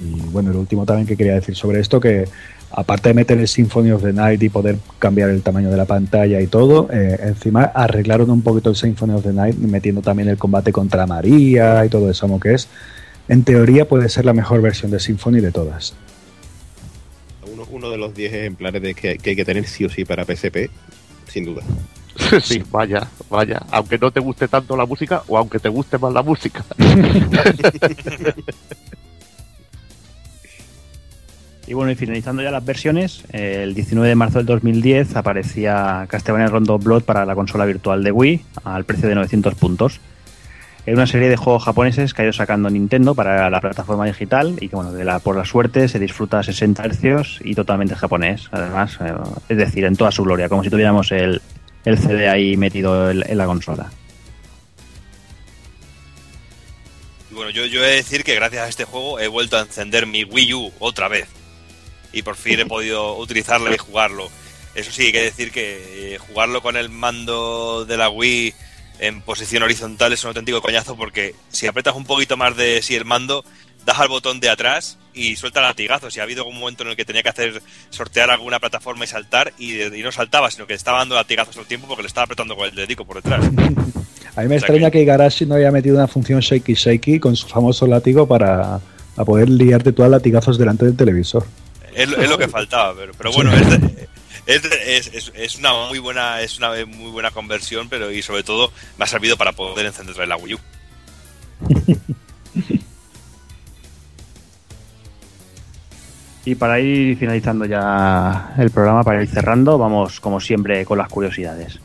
Y bueno, lo último también que quería decir sobre esto, que aparte de meter el Symphony of the Night y poder cambiar el tamaño de la pantalla y todo, eh, encima arreglaron un poquito el Symphony of the Night metiendo también el combate contra María y todo eso, como que es, en teoría puede ser la mejor versión de Symphony de todas. Uno, uno de los 10 ejemplares de que, que hay que tener sí o sí para PSP, sin duda. Sí, vaya, vaya. Aunque no te guste tanto la música o aunque te guste más la música. Y bueno, y finalizando ya las versiones, eh, el 19 de marzo del 2010 aparecía Castlevania Rondo Blood para la consola virtual de Wii al precio de 900 puntos. Era una serie de juegos japoneses que ha ido sacando Nintendo para la plataforma digital y que bueno, de la, por la suerte se disfruta a 60 Hz y totalmente japonés, además, eh, es decir, en toda su gloria, como si tuviéramos el, el CD ahí metido en, la consola. Bueno, yo, yo he de decir que gracias a este juego he vuelto a encender mi Wii U otra vez. Y por fin he podido utilizarlo y jugarlo. Eso sí, hay que decir que eh, jugarlo con el mando de la Wii en posición horizontal es un auténtico coñazo porque si aprietas un poquito más de si el mando, das al botón de atrás y suelta latigazos. Y ha habido un momento en el que tenía que hacer sortear alguna plataforma y saltar y, y no saltaba, sino que estaba dando latigazos todo el tiempo porque le estaba apretando con el dedico por detrás. A mí me O sea extraña que- que Igarashi no haya metido una función shaky shaky con su famoso látigo para, para poder liarte a latigazos delante del televisor. Es, lo- es lo que faltaba, pero, pero bueno, es- es una muy buena es una muy buena conversión, pero y sobre todo me ha servido para poder encender la Wii U. Y para ir finalizando ya el programa, para ir cerrando, vamos como siempre con las curiosidades.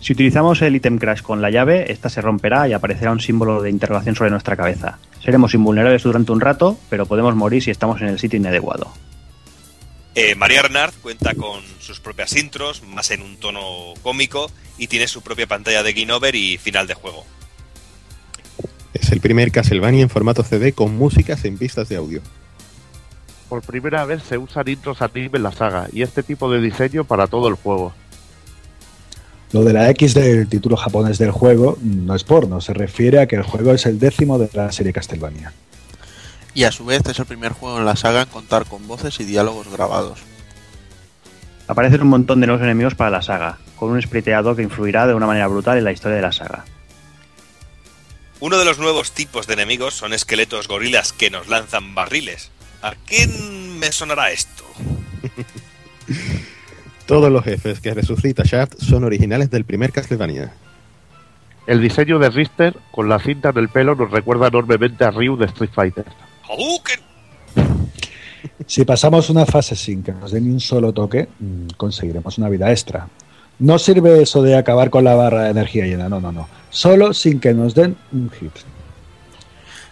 Si utilizamos el item crash con la llave, esta se romperá y aparecerá un símbolo de interrogación sobre nuestra cabeza. Seremos invulnerables durante un rato, pero podemos morir si estamos en el sitio inadecuado. Eh, María Renard cuenta con sus propias intros, más en un tono cómico, y tiene su propia pantalla de Game Over y final de juego. Es el primer Castlevania en formato CD con músicas en pistas de audio. Por primera vez se usan intros anime en la saga y este tipo de diseño para todo el juego. Lo de la X del título japonés del juego no es porno, se refiere a que el juego es el décimo de la serie Castlevania. Y a su vez es el primer juego en la saga en contar con voces y diálogos grabados. Aparecen un montón de nuevos enemigos para la saga, con un spriteado que influirá de una manera brutal en la historia de la saga. Uno de los nuevos tipos de enemigos son esqueletos gorilas que nos lanzan barriles. ¿A quién me sonará esto? Todos los jefes que resucita Shaft son originales del primer Castlevania. El diseño de Richter con la cinta en el pelo nos recuerda enormemente a Ryu de Street Fighter. Si pasamos una fase sin que nos den ni un solo toque, mm, conseguiremos una vida extra. No sirve eso de acabar con la barra de energía llena, no, no, no. Solo sin que nos den un hit.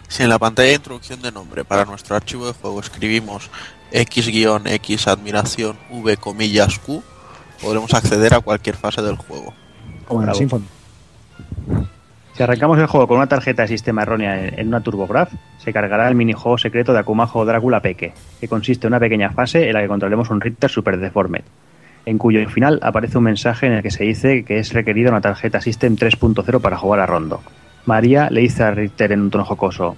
Si en la pantalla de introducción de nombre para nuestro archivo de juego escribimos X-X admiración V comillas Q, podremos acceder a cualquier fase del juego. Como en. Symphony. Si arrancamos el juego con una tarjeta de sistema errónea en en una TurboGraf, se cargará el minijuego secreto de Akumajo Drácula Peque, que consiste en una pequeña fase en la que controlemos un Richter Super Deformed, en cuyo final aparece un mensaje en el que se dice que es requerida una tarjeta System 3.0 para jugar a Rondo. María le dice a Richter en un tono jocoso,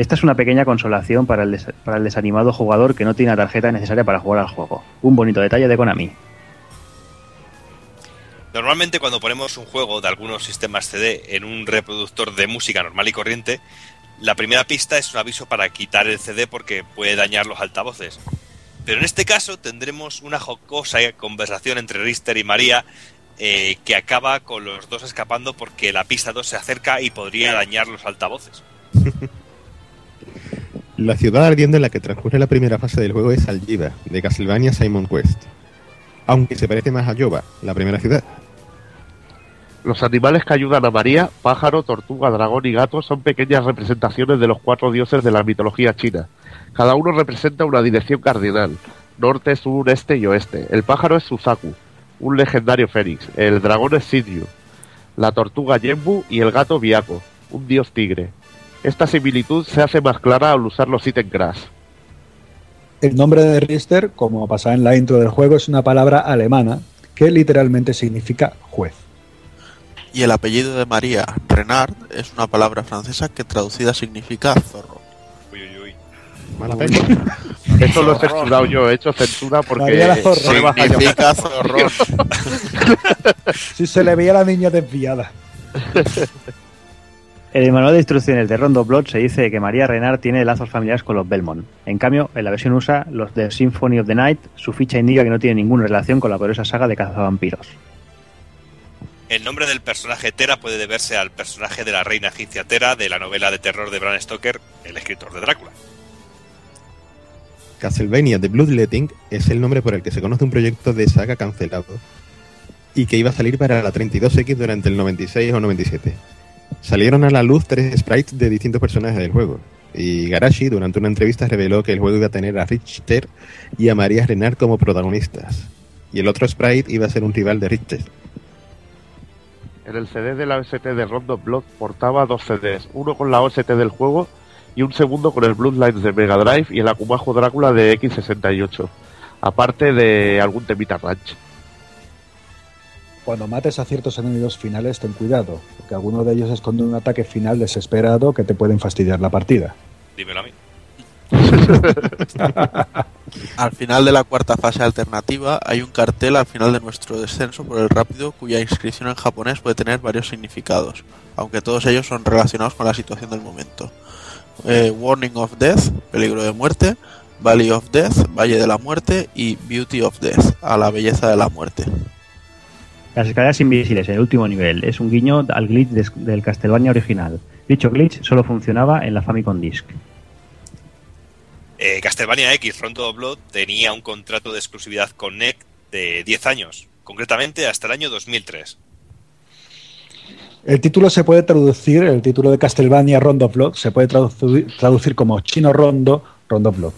esta es una pequeña consolación para el, des- para el desanimado jugador que no tiene la tarjeta necesaria para jugar al juego. Un bonito detalle de Konami. Normalmente cuando ponemos un juego de algunos sistemas CD en un reproductor de música normal y corriente, la primera pista es un aviso para quitar el CD porque puede dañar los altavoces. Pero en este caso tendremos una jocosa conversación entre Richter y María eh, que acaba con los dos escapando porque la pista 2 se acerca y podría dañar los altavoces. La ciudad ardiendo en la que transcurre la primera fase del juego es Algiva, de Castlevania Simon Quest. Aunque se parece más a Yoba, la primera ciudad. Los animales que ayudan a María, pájaro, tortuga, dragón y gato, son pequeñas representaciones de los cuatro dioses de la mitología china. Cada uno representa una dirección cardinal, norte, sur, este y oeste. El pájaro es Suzaku, un legendario fénix. El dragón es Sidyu, la tortuga Yenbu y el gato Biako, un dios tigre. Esta similitud se hace más clara al usar los ítems crash. El nombre de Richter, como pasa en la intro del juego, es una palabra alemana que literalmente significa juez. Y el apellido de María, Renard, es una palabra francesa que traducida significa zorro. Uy, uy, uy. Mala lo he censurado yo, he hecho censura porque María la zorra. Significa zorrón. Si se le veía a la niña desviada. En el manual de instrucciones de Rondo Blood se dice que María Renard tiene lazos familiares con los Belmont. En cambio, en la versión USA, los de Symphony of the Night, su ficha indica que no tiene ninguna relación con la poderosa saga de cazavampiros. El nombre del personaje Tera puede deberse al personaje de la reina egipcia Tera de la novela de terror de Bram Stoker, el escritor de Drácula. Castlevania The Bloodletting es el nombre por el que se conoce un proyecto de saga cancelado y que iba a salir para la 32X durante el 96 o 97. Salieron a la luz tres sprites de distintos personajes del juego. Y Garashi durante una entrevista reveló que el juego iba a tener a Richter y a María Renard como protagonistas. y el otro sprite iba a ser un rival de Richter. En el CD de la OST de Rondo Blood portaba dos CDs, uno con la OST del juego y un segundo con el Bloodlines de Mega Drive y el Akumajo Drácula de X68, aparte de algún temita ranch. Cuando mates a ciertos enemigos finales, ten cuidado, porque alguno de ellos esconde un ataque final desesperado que te pueden fastidiar la partida. Dímelo a mí. Al final de la cuarta fase alternativa hay un cartel al final de nuestro descenso por el rápido cuya inscripción en japonés puede tener varios significados, aunque todos ellos son relacionados con la situación del momento. Eh, Warning of Death, peligro de muerte, Valley of Death, Valle de la Muerte y Beauty of Death, a la belleza de la muerte. Las escaleras invisibles en el último nivel es un guiño al glitch del Castlevania original. Dicho glitch solo funcionaba en la Famicom Disk. Eh, Castlevania X Rondo of Blood tenía un contrato de exclusividad con NEC de 10 años, concretamente hasta el año 2003. El título se puede traducir, el título de Castlevania Rondo of Blood se puede traducir, traducir como Chino Rondo, Rondo of Blood.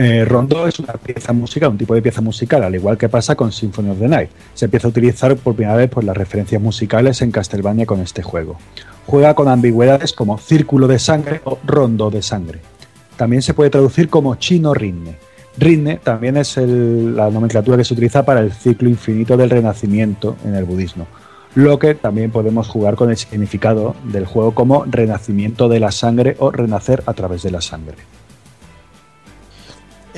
Eh, rondo es una pieza musical, un tipo de pieza musical, al igual que pasa con Symphony of the Night. Se empieza a utilizar por primera vez por las referencias musicales en Castlevania con este juego. Juega con ambigüedades como círculo de sangre o rondo de sangre. También se puede traducir como chino ritne. Ritne también es la nomenclatura que se utiliza para el ciclo infinito del renacimiento en el budismo. Lo que también podemos jugar con el significado del juego como renacimiento de la sangre o renacer a través de la sangre.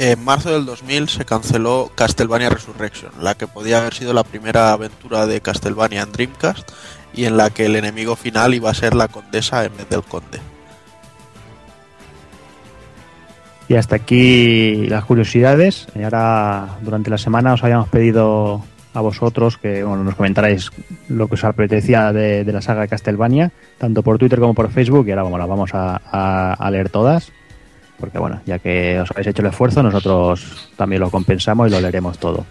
En marzo del 2000 se canceló Castlevania Resurrection, la que podía haber sido la primera aventura de Castlevania en Dreamcast y en la que el enemigo final iba a ser la condesa en vez del conde. Y hasta aquí las curiosidades. Y ahora, durante la semana, os habíamos pedido a vosotros que nos comentarais lo que os apetecía de, de la saga de Castlevania, tanto por Twitter como por Facebook, y ahora bueno, las vamos a- a leer todas. Porque bueno, ya que os habéis hecho el esfuerzo, nosotros también lo compensamos y lo leeremos todo.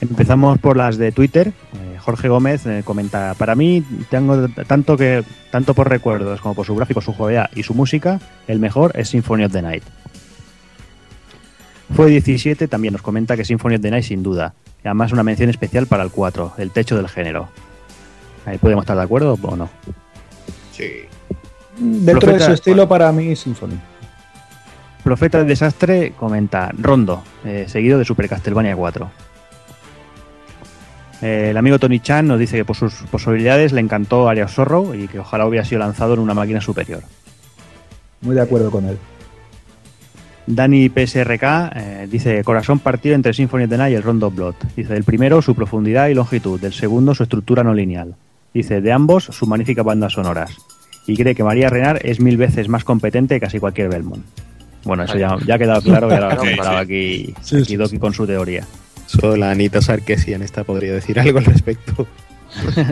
Empezamos por las de Twitter. Eh, Jorge Gómez eh, comenta, para mí, tengo tanto que tanto por recuerdos como por su gráfico, su jugabilidad y su música, el mejor es Symphony of the Night. Fue 17 también nos comenta que Symphony of the Night sin duda. Y además una mención especial para el 4, el techo del género. Ahí podemos estar de acuerdo o no. Sí. Dentro Profeta- de su estilo, para mí, Symphony. Profeta del Desastre comenta Rondo, eh, seguido de Super Castlevania 4. Eh, el amigo Tony Chan nos dice que por sus posibilidades le encantó Area of Sorrow y que ojalá hubiera sido lanzado en una máquina superior. Muy de acuerdo con él. Dani PSRK eh, dice corazón partido entre Symphony of the Night y el Rondo Blood. Dice del primero su profundidad y longitud, del segundo su estructura no lineal. Dice de ambos sus magníficas bandas sonoras. Y cree que María Renar es mil veces más competente que casi cualquier Belmont. Bueno, eso ya, ya ha quedado claro y ahora Sí, comparado sí. aquí, Sí, aquí sí, Doki con su teoría. Solo la Anita Sarkesian esta podría decir algo al respecto.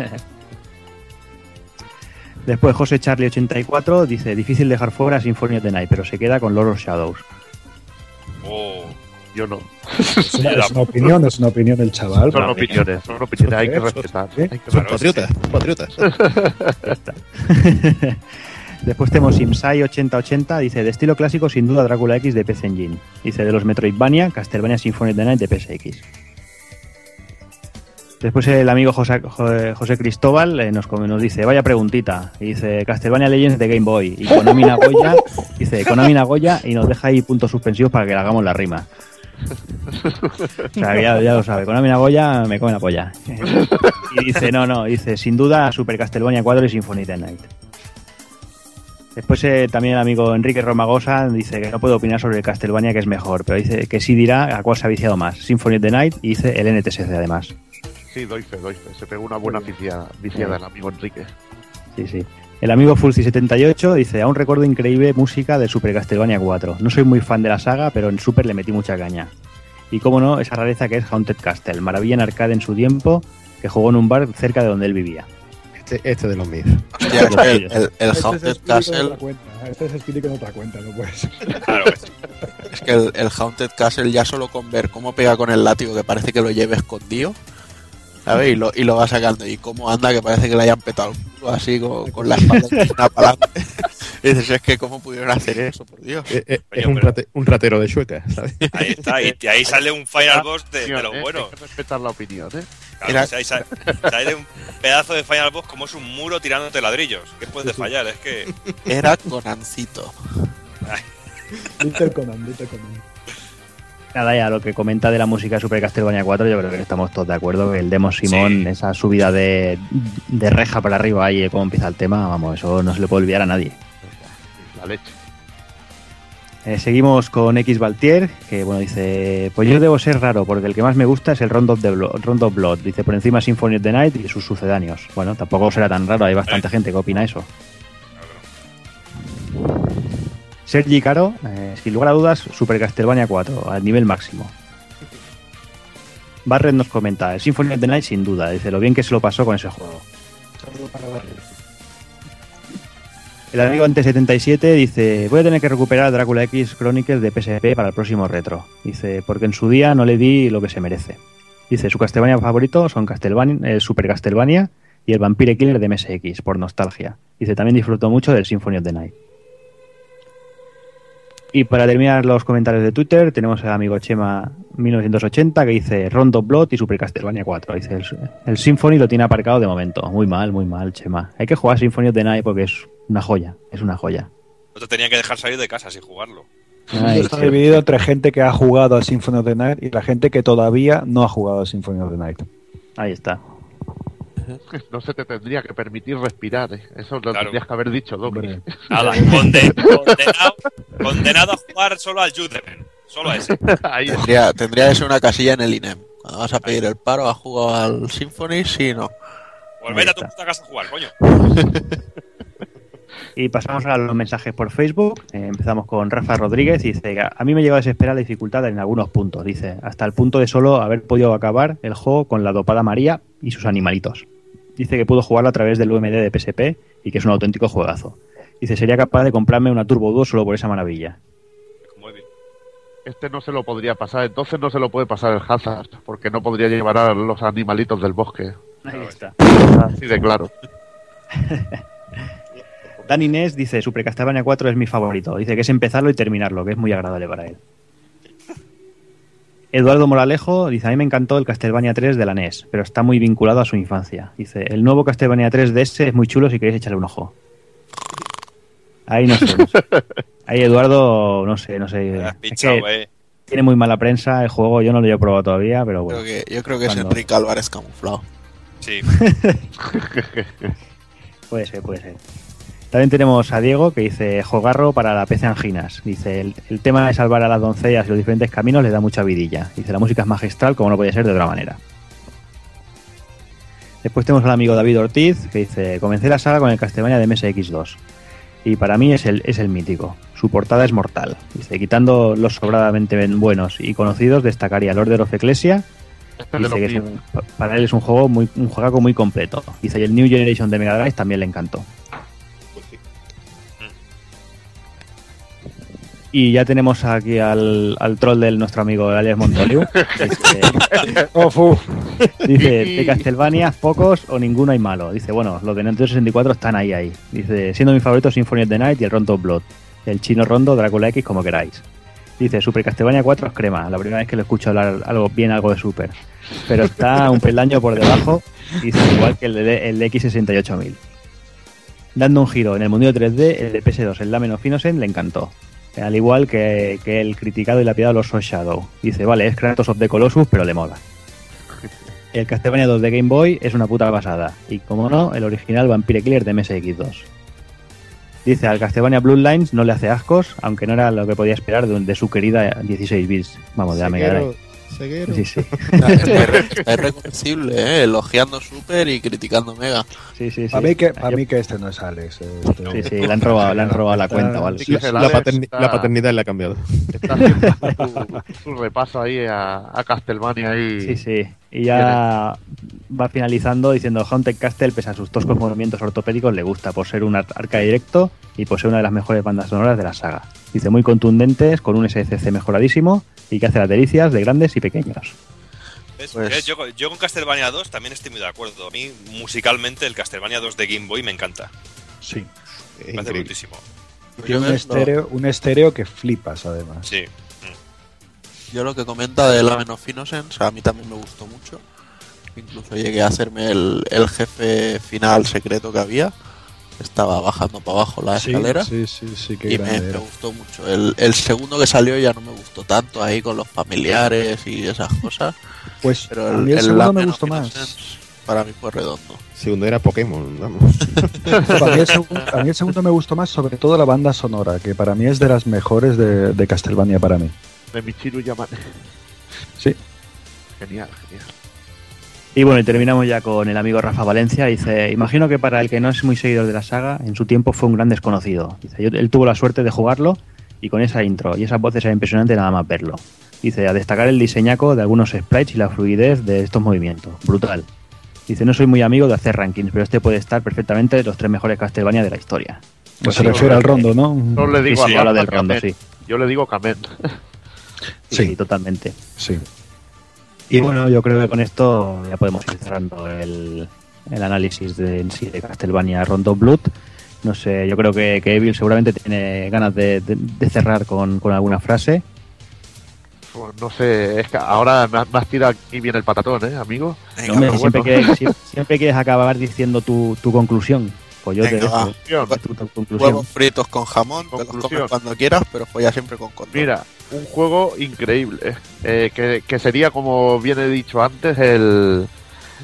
Después José Charlie 84 dice difícil dejar fuera Symphony of the Night, pero se queda con Lord of Shadows. Oh, Yo no. Es una, es una opinión, es una opinión del chaval. Son opiniones, son opiniones, hay que respetar. sí. hay que Son patriotas, patriotas. Después tenemos Imsai 8080, dice de estilo clásico sin duda Drácula X de PC Engine. Dice de los Metroidvania, Castlevania Symphony of the Night de PSX. Después el amigo José, Jo- José Cristóbal eh, nos, nos dice, vaya preguntita, dice Castlevania Legends de Game Boy, y Konami Nagoya, dice Konami Nagoya, y nos deja ahí puntos suspensivos para que le hagamos la rima. O sea, ya, ya lo sabe, Konami Nagoya me come la polla. Y dice, no, no, dice, sin duda Super Castlevania 4 y Symphony of the Night. Después eh, también el amigo Enrique Romagosa dice que no puede opinar sobre el Castlevania que es mejor, pero dice que sí dirá a cuál se ha viciado más, Symphony of the Night y dice el NTSC además. Sí, doy fe, doy fe. Se pegó una buena viciada, viciada el amigo Enrique. Sí, sí. El amigo Fulci78 dice, aún recuerdo increíble música del Super Castlevania 4. No soy muy fan de la saga, pero en Super le metí mucha caña. Y cómo no, esa rareza que es Haunted Castle, maravilla en arcade en su tiempo, que jugó en un bar cerca de donde él vivía. Este, este de los míos. Hostia, es que el, el- el Este Haunted es Castle, cuenta. Este es Spirit en otra cuenta, no puede ser. claro es que el, el Haunted Castle ya solo con ver cómo pega con el látigo que parece que lo lleve escondido, ¿sabes? Y lo, y lo va sacando. Y cómo anda que parece que le hayan petado el culo así con, con la espalda para adelante. Y dices, es que cómo pudieron hacer eso, por Dios. Eh, eh, es un, pero- rate- un ratero de Chueca, ¿sabes? Ahí está, y, y ahí sale un Final Boss de, de lo Eh, bueno. Hay que respetar la opinión, ¿eh? Claro, Era- o sea, ahí sale, sale un pedazo de Final Boss como es un muro tirándote ladrillos. ¿Qué puedes fallar? Es que. Era Conancito. Little Conan, Little Conan. Nada, ya lo que comenta de la música de Super Castlevania 4, yo creo que estamos todos de acuerdo. Que el demo Simón, Sí. esa subida de, de reja para arriba ahí, cómo empieza el tema, vamos, eso no se le puede olvidar a nadie. La leche. Eh, seguimos con X Valtier, que bueno, dice, pues yo debo ser raro, porque el que más me gusta es el Round of, the Blood. Dice, por encima Symphony of the Night y sus sucedáneos. Bueno, tampoco será tan raro, hay bastante gente que opina eso. Sergi Caro, eh, sin lugar a dudas, Super Castlevania 4, al nivel máximo. Barret nos comenta, el Symphony of the Night sin duda, dice lo bien que se lo pasó con ese juego. El amigo ante 77 dice, voy a tener que recuperar Drácula X Chronicles de PSP para el próximo retro. Dice, porque en su día no le di lo que se merece. Dice, su Castlevania favorito son Castlevania, Super Castlevania y el Vampire Killer de MSX, por nostalgia. Dice, también disfrutó mucho del Symphony of the Night. Y para terminar los comentarios de Twitter, tenemos al amigo Chema1980 que dice Rondo Blood y Super Castlevania 4. Dice, el, el Symphony lo tiene aparcado de momento. Muy mal, muy mal, Chema. Hay que jugar Symphony of the Night porque es una joya, es una joya. No te tenían que dejar salir de casa sin jugarlo. Ay, Está dividido entre gente que ha jugado a Symphony of the Night y la gente que todavía no ha jugado a Symphony of the Night. Ahí está. No se te tendría que permitir respirar, ¿eh? Eso lo Claro. tendrías que haber dicho. Nada, conde- condenado, condenado a jugar solo al Judgment. Solo a ese. Ahí. Tendría, tendría que ser una casilla en el INEM. Cuando vas a pedir el paro, ¿has jugado al Symphony? Sí, no. Pues a tu puta casa a jugar, coño. Y pasamos a los mensajes por Facebook. Eh, empezamos con Rafa Rodríguez. Dice: A mí me llegó a desesperar la dificultad en algunos puntos. Dice: Hasta el punto de solo haber podido acabar el juego con la dopada María y sus animalitos. Dice que pudo jugarlo a través del UMD de PSP y que es un auténtico juegazo. Dice: Sería capaz de comprarme una Turbo Duo solo por esa maravilla. Muy bien. Este no se lo podría pasar, entonces no se lo puede pasar el Hazard, porque no podría llevar a los animalitos del bosque. Ahí está. Así de claro. Dan Inés dice: Super Castlevania 4 es mi favorito. Dice que es empezarlo y terminarlo, que es muy agradable para él. Eduardo Moralejo dice: A mí me encantó el Castlevania 3 de la NES, pero está muy vinculado a su infancia. Dice: El nuevo Castlevania 3 DS es muy chulo si queréis echarle un ojo. Ahí no sé. no sé. Ahí Eduardo, no sé, no sé. Es que eh. tiene muy mala prensa el juego, yo no lo he probado todavía, pero bueno. Creo que, yo creo que es Enrique Álvarez camuflado. Sí. Puede ser, puede ser. También tenemos a Diego que dice Jogarro para la PC Anginas. Dice el, el tema de salvar a las doncellas y los diferentes caminos le da mucha vidilla. Dice la música es magistral como no podía ser de otra manera. Después tenemos al amigo David Ortiz que dice comencé la saga con el Castlevania de MSX2 y para mí es el, es el mítico. Su portada es mortal. Dice quitando los sobradamente buenos y conocidos destacaría el Order of Ecclesia Este Dice que un- para él es un juego muy un juego muy completo. Dice y el New Generation de Mega Drive también le encantó. Y ya tenemos aquí al, al troll del nuestro amigo Alias Montoliu. Dice, Oh, dice, de Castlevania, pocos o ninguno hay malo. Dice, bueno, los de Nintendo 64 están ahí, ahí. Dice, siendo mi favorito Symphony of the Night y el Rondo Blood. El chino Rondo, Drácula X, como queráis. Dice, Super Castlevania 4 es crema. La primera vez que lo escucho hablar algo bien algo de Super. Pero está un peldaño por debajo. Dice, igual que el de, el de X68000. Dando un giro en el mundo 3D, el de PS2, el Lamen of Innocent, le encantó. Al igual que, que el criticado y lapidado los Soul Shadow. Dice, vale, es Kratos of the Colossus, pero le mola. El Castlevania 2 de Game Boy es una puta pasada. Y como no, el original Vampire Killer de MSX2. Dice, al Castlevania Bloodlines no le hace ascos, aunque no era lo que podía esperar de, de su querida 16 bits. Vamos, de la Mega Drive. Ceguero. Sí, sí. Es, re- es reconocible, ¿eh? Elogiando Super y criticando Mega. sí, sí, sí. Para mí, que, pa' Yo- mí que este no es Alex. este- Sí, sí, le han robado, le han robado la cuenta, ¿vale? Sí, La, paterni- está- la paternidad le ha cambiado. Está haciendo su, su repaso ahí a, a Castlevania ahí. Sí, sí. Y ya va finalizando diciendo Haunted Castle, pese a sus toscos movimientos ortopédicos, le gusta por ser un ar- arcade directo y por ser una de las mejores bandas sonoras de la saga. Dice muy contundentes, con un SCC mejoradísimo y que hace las delicias de grandes y pequeños. Pues-. Yo, yo con Castlevania 2 también estoy muy de acuerdo. A mí, musicalmente, el Castlevania 2 de Game Boy me encanta. Sí. Es Me parece increíble. brutísimo. Tiene un Yo- estéreo, un estéreo que flipas, además. Sí. Yo lo que comenta de la of Innocence, a mí también me gustó mucho. Incluso llegué a hacerme el, el jefe final secreto que había. Estaba bajando para abajo la escalera. sí, sí, sí, qué y me, gustó mucho. El, el segundo que salió ya no me gustó tanto ahí con los familiares y esas cosas. Pues Pero a el, mí el, el segundo me gustó más. Para mí fue redondo. Segundo era Pokémon, vamos. A mí, el segundo, a mí el segundo me gustó más, sobre todo la banda sonora, que para mí es de las mejores de, de Castlevania para mí. De Michiru Yamane. Sí. Genial, genial. Y bueno, y terminamos ya con el amigo Rafa Valencia. Dice, imagino que para el que no es muy seguidor de la saga, en su tiempo fue un gran desconocido. Dice, yo- él tuvo la suerte de jugarlo y con esa intro y esas voces era impresionante nada más verlo. Dice, a destacar el diseñaco de algunos sprites y la fluidez de estos movimientos. Brutal. Dice, no soy muy amigo de hacer rankings, pero este puede estar perfectamente de los tres mejores Castlevania de la historia. Pues sí, se refiere al rondo, ¿no? No le Sí, digo sí, a habla Rafa del rondo, sí. Yo le digo Kamen. Sí, totalmente. Sí. Y bueno, yo creo que con esto ya podemos ir cerrando el, el análisis de, en sí de Castlevania Rondo Blood. No sé, yo creo que, que Evil seguramente tiene ganas de, de- de cerrar con, con alguna frase. Pues no sé, es que ahora me has, me has tirado aquí bien el patatón, ¿eh, amigo? Venga, Hombre, siempre, siempre, siempre quieres acabar diciendo tu, tu conclusión. Pues yo te Venga, dejo tu conclusión. Huevos fritos con jamón, te los comes cuando quieras, pero folla siempre con control. Mira, un juego increíble, eh, que, que sería, como bien he dicho antes, el,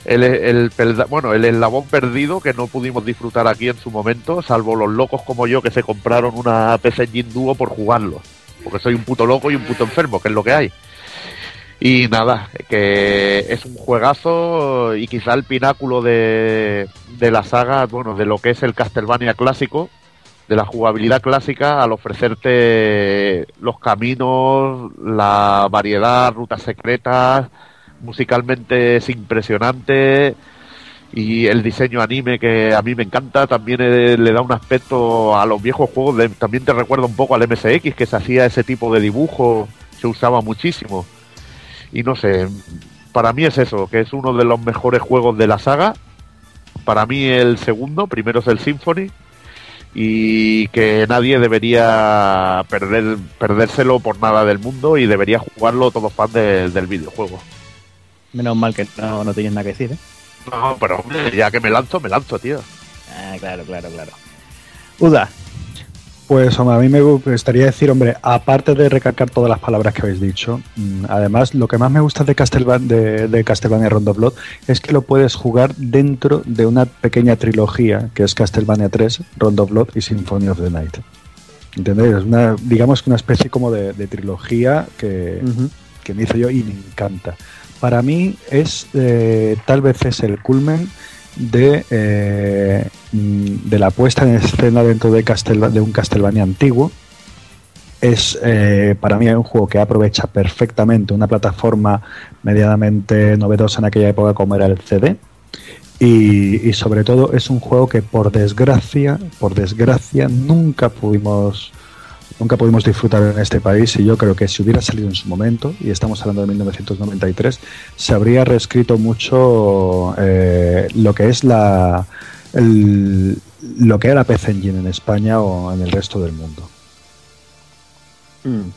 el, el bueno, el eslabón perdido que no pudimos disfrutar aquí en su momento, salvo los locos como yo que se compraron una PC Engine Duo por jugarlo. Porque soy un puto loco y un puto enfermo, que es lo que hay. Y nada, que es un juegazo y quizá el pináculo de, de la saga, bueno, de lo que es el Castlevania clásico, de la jugabilidad clásica al ofrecerte los caminos, la variedad, rutas secretas, musicalmente es impresionante y el diseño anime que a mí me encanta también eh, le da un aspecto a los viejos juegos, también te recuerda un poco al MSX que se hacía ese tipo de dibujo, se usaba muchísimo y no sé, para mí es eso, que es uno de los mejores juegos de la saga, para mí el segundo, primero es el Symphony y que nadie debería perder perdérselo por nada del mundo y debería jugarlo todos fans de- del videojuego. Menos mal que no, no tienes nada que decir, ¿eh? No, pero hombre, ya que me lanzo, me lanzo, tío. Ah, claro, claro, claro. Uda, Pues hombre, a mí me gustaría decir, hombre, aparte de recalcar todas las palabras que habéis dicho, mm, además lo que más me gusta de, Castelva- de, de Castlevania Rondo Blood es que lo puedes jugar dentro de una pequeña trilogía que es Castlevania 3, Rondo Blood y Symphony of the Night. ¿Entendéis? Es una, digamos que una especie como de, de trilogía que, que me hice yo y me encanta. Para mí es, eh, tal vez es el culmen de, eh, mm, de la puesta en escena dentro de, un Castlevania antiguo. Es eh, para mí un juego que aprovecha perfectamente una plataforma medianamente novedosa en aquella época como era el CD. Y, y sobre todo es un juego que por desgracia, por desgracia, nunca pudimos nunca pudimos disfrutar en este país y yo creo que si hubiera salido en su momento, y estamos hablando de 1993, se habría reescrito mucho eh, lo que es la el- lo que era PC Engine en España o en el resto del mundo.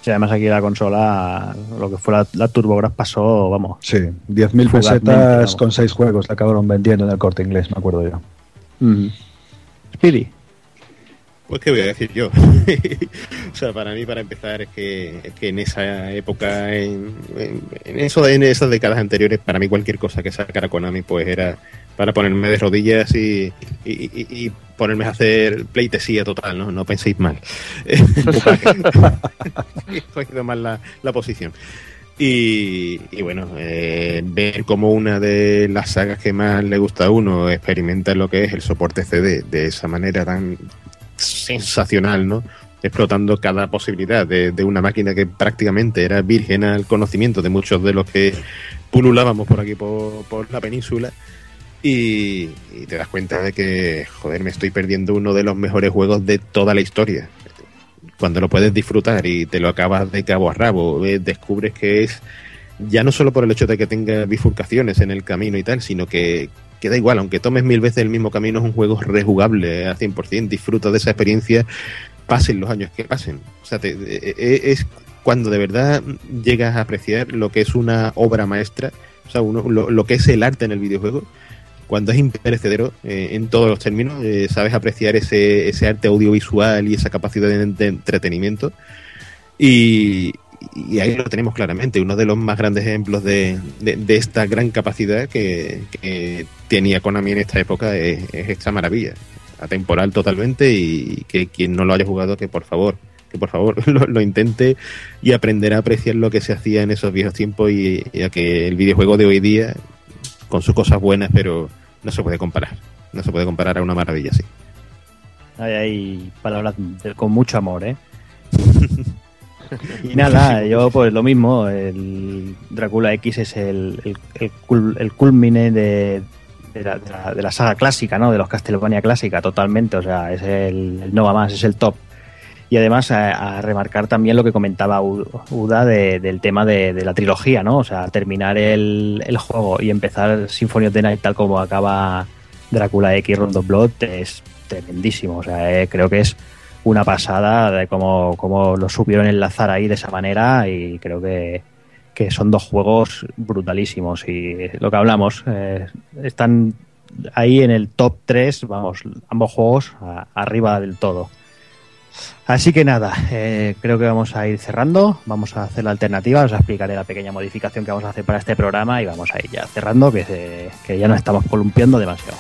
Sí, además aquí la consola, lo que fue la, la TurboGrafx pasó, vamos. Sí, 10.000 Fugazmente, pesetas con 6 juegos la acabaron vendiendo en el corte inglés, me acuerdo yo. Mm. Speedy. Pues qué voy a decir yo. o sea, para mí, para empezar, es que, es que en esa época, en, en, en eso, en esas décadas anteriores, para mí cualquier cosa que sacara Konami, pues era para ponerme de rodillas y, y, y- y ponerme a hacer pleitesía total, ¿no? No penséis mal. He cogido mal la, la posición. Y, y bueno, eh, ver cómo una de las sagas que más le gusta a uno experimenta lo que es el soporte CD de esa manera tan sensacional, ¿no? Explotando cada posibilidad de, una máquina que prácticamente era virgen al conocimiento de muchos de los que pululábamos por aquí, por, por la península. Y, y te das cuenta de que, joder, me estoy perdiendo uno de los mejores juegos de toda la historia. Cuando lo puedes disfrutar y te lo acabas de cabo a rabo, eh, descubres que es ya no solo por el hecho de que tenga bifurcaciones en el camino y tal, sino que, que da igual, aunque tomes mil veces el mismo camino, es un juego rejugable al 100%, disfruta de esa experiencia, pasen los años que pasen. O sea, te- e- e- es cuando de verdad llegas a apreciar lo que es una obra maestra, o sea, uno- lo, que es el arte en el videojuego, cuando es imperecedero eh, en todos los términos, eh, sabes apreciar ese, ese arte audiovisual y esa capacidad de, entretenimiento. Y, ahí lo tenemos claramente, uno de los más grandes ejemplos de, de- esta gran capacidad que tenía Konami en esta época es, es esta maravilla, atemporal totalmente y que quien no lo haya jugado que por favor, que por favor lo, lo intente y aprenderá a apreciar lo que se hacía en esos viejos tiempos y, y a que el videojuego de hoy día, con sus cosas buenas, pero no se puede comparar, no se puede comparar a una maravilla así. Hay, hay palabras de- con mucho amor, ¿eh? y nada, yo pues lo mismo, el Drácula X es el, el, el, cul- el culmine de, de, la, saga clásica, ¿no? De los Castlevania clásica, totalmente, o sea, es el, el no va más, es el top. Y además a, a remarcar también lo que comentaba Uda de- del tema de, la trilogía, ¿no? O sea, terminar el, el juego y empezar Symphony of the Night tal como acaba Drácula X Rondo Blood es tremendísimo. O sea, eh, creo que es una pasada de cómo, cómo lo supieron enlazar ahí de esa manera y creo que, que son dos juegos brutalísimos y lo que hablamos, eh, están ahí en el top 3, vamos, ambos juegos arriba del todo. Así que nada, eh, creo que vamos a ir cerrando, vamos a hacer la alternativa, os explicaré la pequeña modificación que vamos a hacer para este programa y vamos a ir ya cerrando, que, que ya nos estamos columpiando demasiado.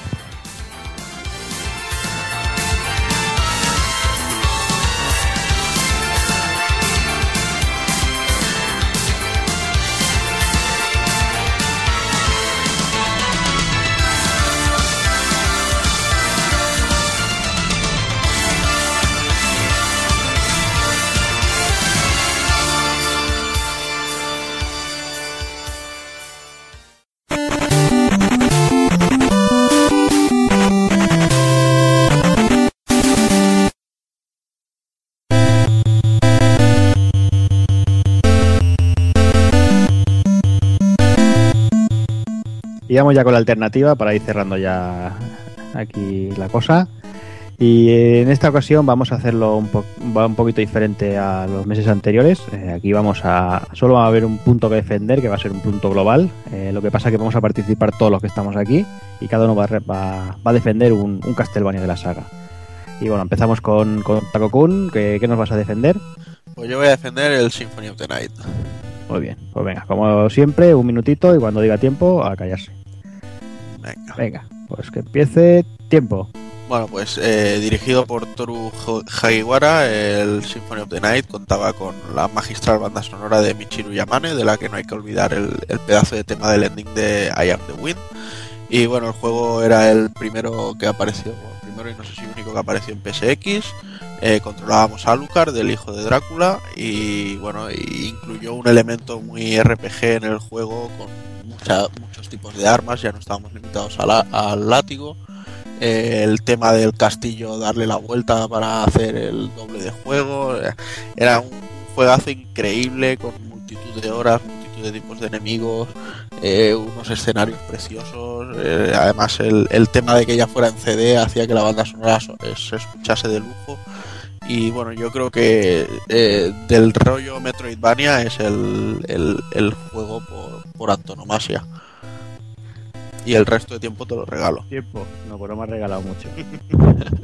Y vamos ya con la alternativa para ir cerrando ya aquí la cosa. Y en esta ocasión vamos a hacerlo un, po- va un poquito diferente a los meses anteriores. Eh, aquí vamos a. Solo va a haber un punto que defender, que va a ser un punto global. Eh, lo que pasa es que vamos a participar todos los que estamos aquí y cada uno va a, va- va a defender un, un Castlevania de la saga. Y bueno, empezamos con, con Taco-kun. ¿Qué, qué nos vas a defender? Pues yo voy a defender el Symphony of the Night. Muy bien, pues venga, como siempre, un minutito y cuando diga tiempo, a callarse. Venga. Venga, pues que empiece tiempo. Bueno, pues eh, dirigido por Toru Hagiwara, el Symphony of the Night contaba con la magistral banda sonora de Michiru Yamane, de la que no hay que olvidar el, el pedazo de tema del ending de I Am the Wind. Y bueno, el juego era el primero que apareció, el primero y no sé si único que apareció en PSX. Eh, controlábamos a Alucard, del hijo de Drácula, y bueno, incluyó un elemento muy RPG en el juego con mucha- tipos de armas, ya no estábamos limitados al látigo eh, el tema del castillo, darle la vuelta para hacer el doble de juego. Era un juegazo increíble con multitud de horas, multitud de tipos de enemigos, eh, unos escenarios preciosos. eh, además, el, el tema de que ya fuera en CD hacía que la banda sonora so- se escuchase de lujo. Y bueno, yo creo que del rollo Metroidvania es el, el- el juego por, por antonomasia. Y el resto de tiempo te lo regalo. Tiempo. No, pues no me has regalado mucho.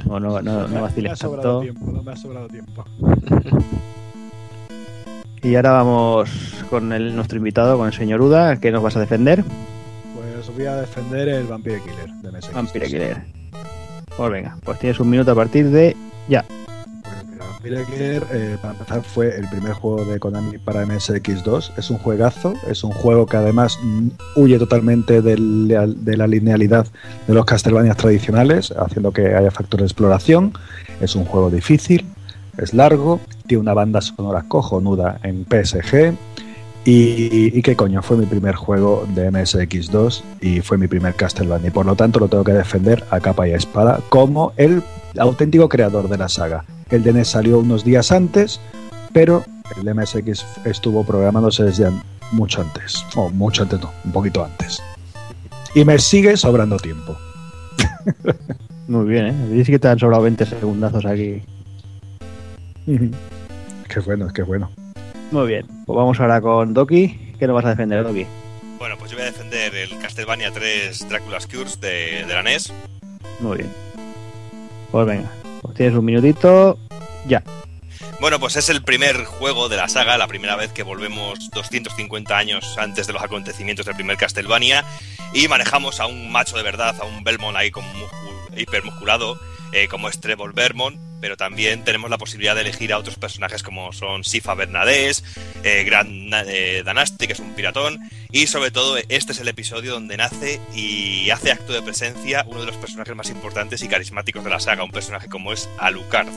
No, no, no, no me ha vaciles sobrado tanto. tiempo, no me ha sobrado tiempo. Y ahora vamos con el, nuestro invitado, con el señor Uda. ¿Qué nos vas a defender? Pues voy a defender el Vampire Killer de MSX. Vampire Killer. Pues venga, pues tienes un minuto a partir de ya. Vampire eh, para empezar, fue el primer juego de Konami para MSX2. Es un juegazo, es un juego que además mm, huye totalmente de la linealidad de los Castlevanias tradicionales, haciendo que haya factor de exploración. Es un juego difícil, es largo, tiene una banda sonora cojonuda en PSG. Y, y qué coño, fue mi primer juego de MSX2 y fue mi primer Castlevania. Y por lo tanto lo tengo que defender a capa y a espada como el auténtico creador de la saga. El DNS salió unos días antes, pero el MSX estuvo programándose desde mucho antes. O mucho antes, no, un poquito antes. y me sigue sobrando tiempo. Muy bien, ¿eh? Dices que te han sobrado 20 segundazos aquí. Qué bueno, qué bueno. Muy bien, pues vamos ahora con Doki. ¿Qué nos vas a defender, Doki? Bueno, pues yo voy a defender el Castlevania 3 Dracula's Curse de, de la NES. Muy bien. Pues venga, pues tienes un minutito. Ya. Bueno, pues es el primer juego de la saga, la primera vez que volvemos 250 años antes de los acontecimientos del primer Castlevania y manejamos a un macho de verdad, a un Belmont ahí muscul- hipermusculado, eh, como es Trevor Belmont, pero también tenemos la posibilidad de elegir a otros personajes como son Sifa Bernadés, eh, Gran eh, Danasti, que es un piratón, y sobre todo este es el episodio donde nace y hace acto de presencia uno de los personajes más importantes y carismáticos de la saga, un personaje como es Alucard.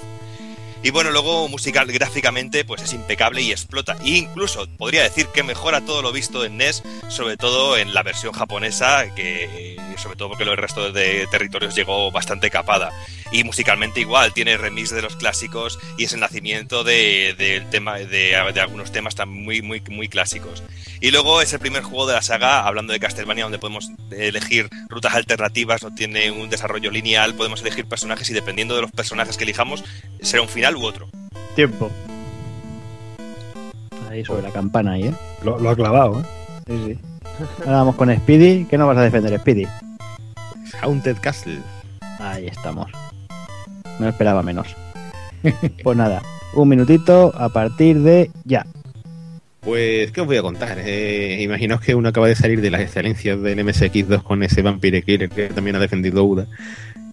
Y bueno, luego musical gráficamente pues es impecable y explota. E incluso podría decir que mejora todo lo visto en NES, sobre todo en la versión japonesa, que sobre todo porque el resto de territorios llegó bastante capada. Y musicalmente igual, tiene remix de los clásicos y es el nacimiento de, del tema, de, de algunos temas tan muy, muy, muy clásicos. Y luego es el primer juego de la saga, hablando de Castlevania, donde podemos elegir rutas alternativas, no tiene un desarrollo lineal, podemos elegir personajes y dependiendo de los personajes que elijamos, será un final u otro. Tiempo. Ahí sobre la campana ahí, ¿eh? Lo, lo ha clavado, ¿eh? Sí, sí. Ahora vamos con Speedy. ¿Qué nos vas a defender, Speedy? Haunted Castle. Ahí estamos. No esperaba menos. Pues nada, un minutito a partir de ya. Pues, ¿qué os voy a contar? Eh, imaginaos que uno acaba de salir de las excelencias del MSX2 con ese Vampire Killer que también ha defendido Uda.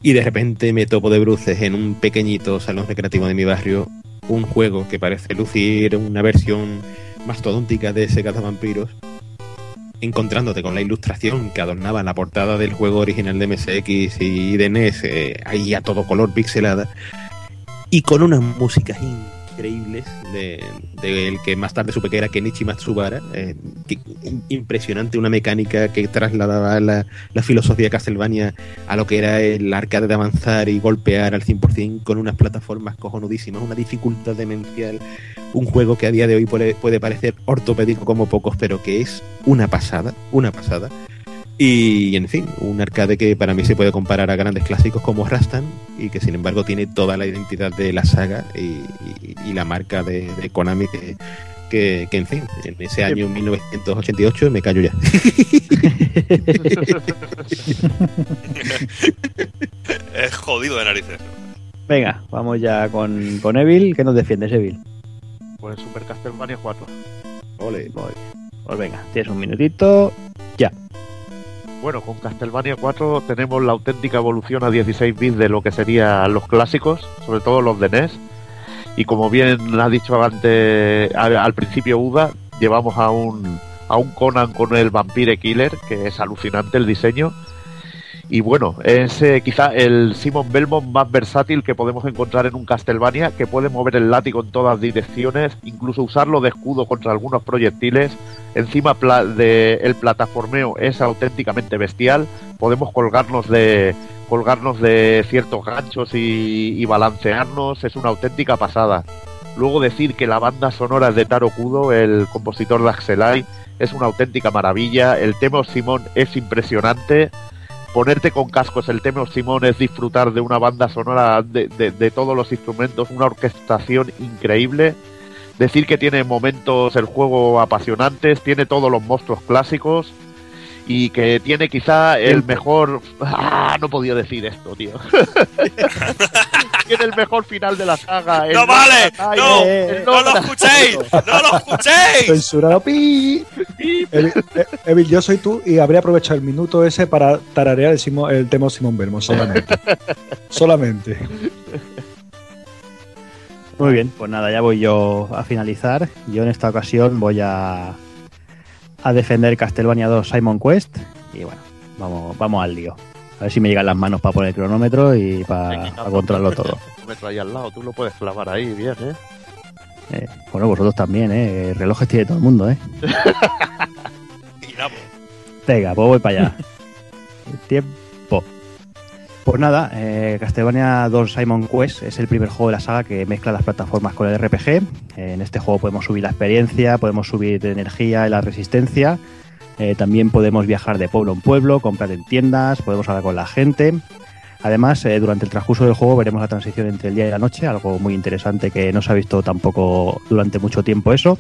Y de repente me topo de bruces en un pequeñito salón recreativo de mi barrio un juego que parece lucir una versión mastodóntica de ese cazavampiros, encontrándote con la ilustración que adornaba la portada del juego original de MSX y de NES, eh, ahí a todo color pixelada, y con unas músicas de, de el que más tarde supe que era Kenichi Matsubara, eh, que- impresionante, una mecánica que trasladaba la, la filosofía de Castlevania a lo que era el arcade de avanzar y golpear al 100% con unas plataformas cojonudísimas, una dificultad demencial, un juego que a día de hoy puede, puede parecer ortopédico como pocos, pero que es una pasada, una pasada. Y en fin, un arcade que para mí se puede comparar a grandes clásicos como Rastan y que sin embargo tiene toda la identidad de la saga y, y- y la marca de, de Konami que, que, que, en fin, en ese año 1988 me callo ya. es jodido de narices. Venga, vamos ya con, con Evil. ¿Qué nos defiendes, Evil? Pues Super Castlevania 4. Ole. Pues venga, tienes un minutito. Ya. Bueno, con Castlevania 4 tenemos la auténtica evolución a 16 bits de lo que serían los clásicos, sobre todo los de NES. Y como bien ha dicho antes, al, al principio Uda, llevamos a un, a un Conan con el Vampire Killer, que es alucinante el diseño. Y bueno, es eh, quizá el Simon Belmont más versátil que podemos encontrar en un Castlevania, que puede mover el látigo en todas direcciones, incluso usarlo de escudo contra algunos proyectiles. Encima pla- de el plataformeo es auténticamente bestial. Podemos colgarnos de colgarnos de ciertos ganchos y, balancearnos. Es una auténtica pasada. Luego decir que la banda sonora de Taro Kudo, el compositor de Axelai, es una auténtica maravilla. El tema Simón es impresionante ponerte con cascos el tema Simón es disfrutar de una banda sonora de, de- de todos los instrumentos, una orquestación increíble. Decir que tiene momentos el juego apasionantes, tiene todos los monstruos clásicos y que tiene quizá el mejor... Ah, no podía decir esto, tío. tiene el mejor final de la saga. ¡No vale! ¡No! el ¡No lo escuchéis! ¡No lo escuchéis! Censurado. ¡Pi! Evil, eh, Evil, yo soy tú y habría aprovechado el minuto ese para tararear el, Simo- el tema Simón Belmont solamente. solamente. Muy bien, pues nada, ya voy yo a finalizar. Yo en esta ocasión voy a, a defender Castlevania 2 Simon Quest. Y bueno, vamos, vamos al lío. A ver si me llegan las manos para poner el cronómetro y para, para controlarlo todo. Trae al lado, tú lo puedes clavar ahí, bien, ¿eh? Eh, bueno, vosotros también, ¿eh? Relojes tiene todo el mundo, ¿eh? Nabo. Venga, pues voy para allá. Tiempo. Pues nada, eh, Castlevania 2 Simon Quest es el primer juego de la saga que mezcla las plataformas con el RPG. En este juego podemos subir la experiencia, podemos subir de energía y la resistencia. Eh, también podemos viajar de pueblo en pueblo, comprar en tiendas, podemos hablar con la gente. Además, eh, durante el transcurso del juego veremos la transición entre el día y la noche, algo muy interesante que no se ha visto tampoco durante mucho tiempo eso.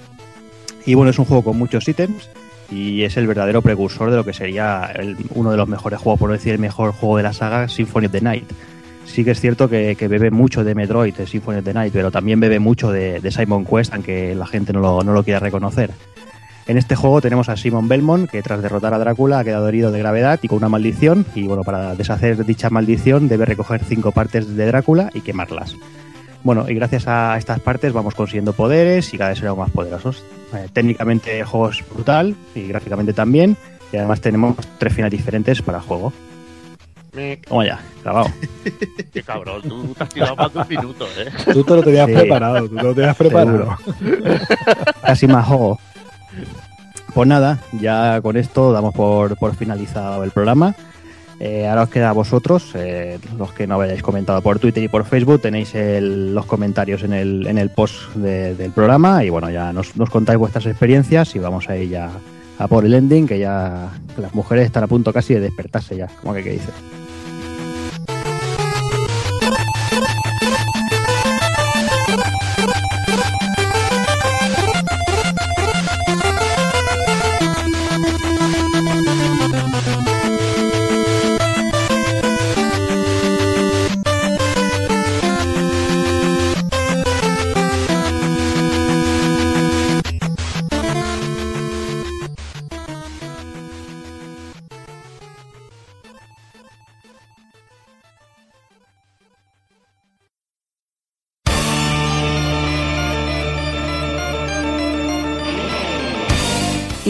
Y bueno, es un juego con muchos ítems y es el verdadero precursor de lo que sería uno de los mejores juegos, por no decir el mejor juego de la saga, Symphony of the Night. Sí que es cierto que, que bebe mucho de Metroid, de Symphony of the Night, pero también bebe mucho de, de Simon Quest, aunque la gente no lo, no lo quiera reconocer. En este juego tenemos a Simon Belmont, que tras derrotar a Drácula ha quedado herido de gravedad y con una maldición, y bueno, para deshacer dicha maldición debe recoger cinco partes de Drácula y quemarlas. Bueno, y gracias a estas partes vamos consiguiendo poderes y cada vez seremos más poderosos. Eh, técnicamente el juego es brutal y gráficamente también, y además tenemos tres finales diferentes para el juego. Toma ya, grabado. Qué cabrón, tú te has tirado más de un minuto, ¿eh? Tú te lo tenías Sí. preparado, tú te lo tenías preparado. Casi más juego. Pues nada, ya con esto damos por, por finalizado el programa. Eh, ahora os queda a vosotros, eh, los que no hayáis comentado por Twitter y por Facebook, tenéis el- los comentarios en el, en el post de- del programa y bueno, ya nos, nos contáis vuestras experiencias y vamos a ir ya a por el ending, que ya las mujeres están a punto casi de despertarse ya, como que, que dice.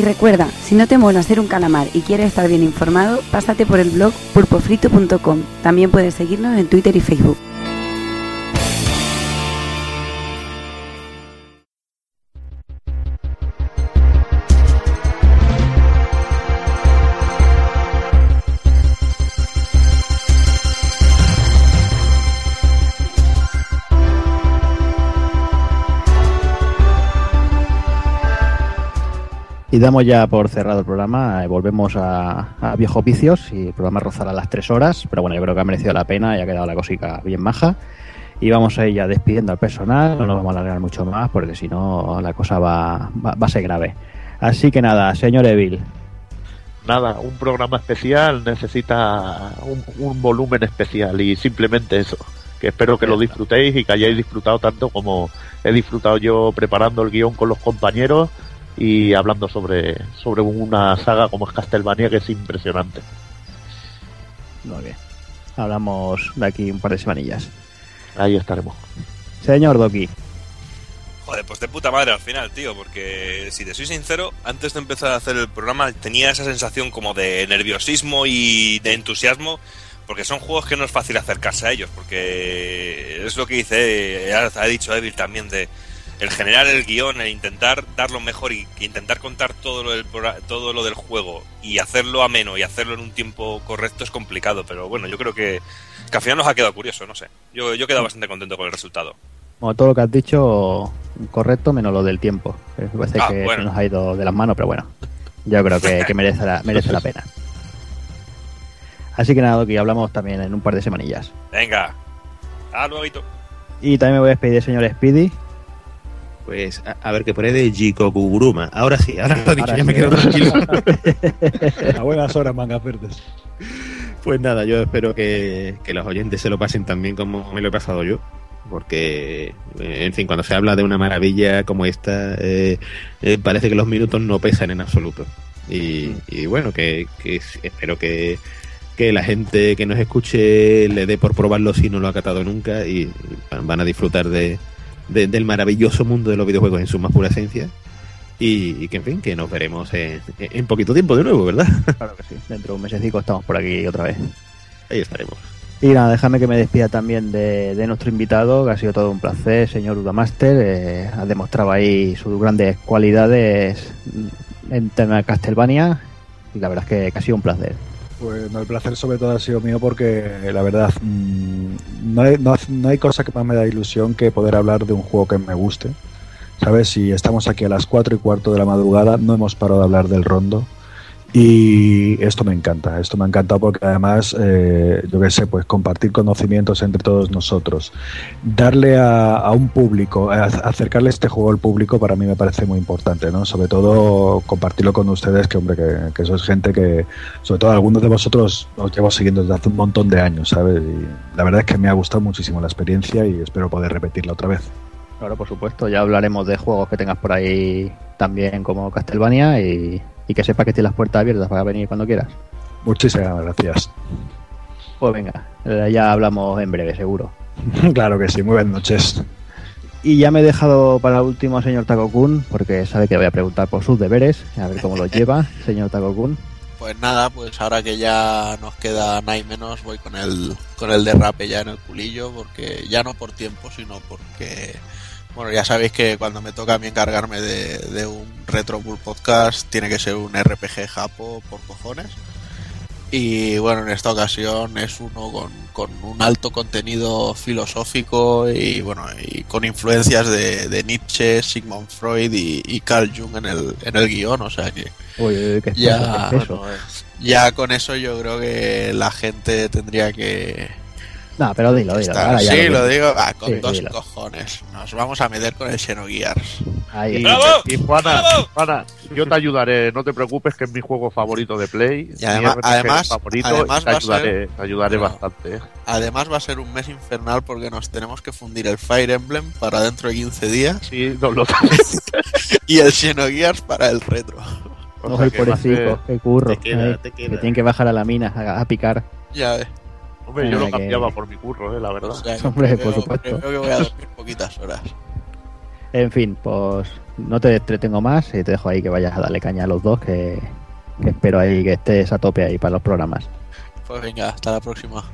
Recuerda, si no te mola hacer un calamar y quieres estar bien informado, pásate por el blog pulpofrito.com. También puedes seguirnos en Twitter y Facebook. Y damos ya por cerrado el programa, eh, volvemos a, a viejos vicios y el programa rozará las tres horas, pero bueno, yo creo que ha merecido la pena y ha quedado la cosica bien maja. Y vamos a ir ya despidiendo al personal, no nos vamos a alargar mucho más porque si no la cosa va, va, va a ser grave. Así que nada, señor Evil, Nada, un programa especial necesita un, un volumen especial y simplemente eso. Que espero que lo disfrutéis y que hayáis disfrutado tanto como he disfrutado yo preparando el guion con los compañeros y hablando sobre, sobre una saga como es Castlevania que es impresionante. muy bien. Hablamos de aquí un par de semanillas. Ahí estaremos. Señor Doki, Joder, pues de puta madre al final, tío, porque si te soy sincero, antes de empezar a hacer el programa tenía esa sensación como de nerviosismo y de entusiasmo, porque son juegos que no es fácil acercarse a ellos, porque es lo que dice, ha, ha dicho Evil también, de el generar el guion, el intentar dar lo mejor y intentar contar todo lo, del, todo lo del juego y hacerlo ameno y hacerlo en un tiempo correcto es complicado, pero bueno, yo creo que, que al final nos ha quedado curioso, no sé. Yo, yo he quedado bastante contento con el resultado. como todo lo que has dicho, correcto, menos lo del tiempo. Me parece Ah, que bueno. nos ha ido de las manos, pero bueno, yo creo que, que merece, la, merece la pena. Así que nada, Doki, hablamos también en un par de semanillas. Venga, hasta luego. Y también me voy a despedir del señor Speedy. Pues a, a ver qué pone de Jikokuguruma. Ahora sí, ahora lo he dicho, Ahora ya me quedo tranquilo. A buenas horas, mangas verdes. Pues nada, yo espero que, que los oyentes se lo pasen tan bien como me lo he pasado yo. Porque, eh, en fin, cuando se habla de una maravilla como esta, eh, eh, parece que los minutos no pesan en absoluto. Y, y bueno, que, que espero que, que la gente que nos escuche le dé por probarlo si no lo ha catado nunca y van a disfrutar de, de- del maravilloso mundo de los videojuegos en su más pura esencia. Y, y que, en fin, que nos veremos en, en poquito tiempo de nuevo, ¿verdad? Claro que sí. Dentro de un mesecico estamos por aquí otra vez. Ahí estaremos. Y nada, déjame que me despida también de, de nuestro invitado, que ha sido todo un placer, señor Udamaster. Eh, ha demostrado ahí sus grandes cualidades en tema de Castlevania. Y la verdad es que, que ha sido un placer. Pues no, el placer sobre todo ha sido mío porque la verdad mm, no, hay, no, no hay cosa que más me da ilusión que poder hablar de un juego que me guste. ¿Sabes? Si estamos aquí a las 4 y cuarto de la madrugada, no hemos parado de hablar del rondo. Y esto me encanta, esto me ha encantado porque además, eh, yo qué sé, pues compartir conocimientos entre todos nosotros, darle a, un público, a- acercarle este juego al público para mí me parece muy importante, ¿no? Sobre todo compartirlo con ustedes, que hombre, que, que sois gente que, sobre todo algunos de vosotros os llevo siguiendo desde hace un montón de años, ¿sabes? Y la verdad es que me ha gustado muchísimo la experiencia y espero poder repetirla otra vez. Claro, por supuesto, ya hablaremos de juegos que tengas por ahí también como Castlevania y, y que sepa que tienes las puertas abiertas para venir cuando quieras. Muchísimas gracias. Pues venga, eh, ya hablamos en breve, seguro. claro que sí, muy buenas noches. Y ya me he dejado para último al señor Takokun, porque sabe que voy a preguntar por sus deberes, a ver cómo los lleva, señor Takokun. Pues nada, pues ahora que ya nos queda nada y menos, voy con el, con el derrape ya en el culillo, porque ya no por tiempo, sino porque, bueno, ya sabéis que cuando me toca a mí encargarme de, de un Retro Bull Podcast, tiene que ser un RPG japo por cojones. Y bueno, en esta ocasión es uno con, con un alto contenido filosófico y bueno, y con influencias de, de Nietzsche, Sigmund Freud y, y Carl Jung en el, en el guion, o sea que Uy, uy, qué Ya, qué bueno, ya con eso yo creo que la gente tendría que No, pero dilo, dilo. ahora ya Sí, lo digo ah, con Sí, dos dilo. cojones. Nos vamos a meter con el Xenogears. Ahí. ¡Bravo! y Juana, ¡Bravo! Juana, yo te ayudaré, no te preocupes, que es mi juego favorito de Play. Y además- además- favorito, además y te va a ser- ayudaré, te ayudaré bastante. ¿eh? Además va a ser un mes infernal porque nos tenemos que fundir el Fire Emblem para dentro de 15 días Sí, no, lo y el Xenogears para el retro. o No sea soy que va a ser- pobrecito, qué curro. Te queda, eh, te que queda. tienen que bajar a la mina a, a picar. Ya ves. Hombre, yo lo que- cambiaba por mi curro, eh, la verdad. O sea, que Hombre, por supuesto. Creo que voy a dormir poquitas horas. En fin, pues no te entretengo más y te dejo ahí que vayas a darle caña a los dos, que, que espero ahí que estés a tope ahí para los programas. Pues venga, hasta la próxima.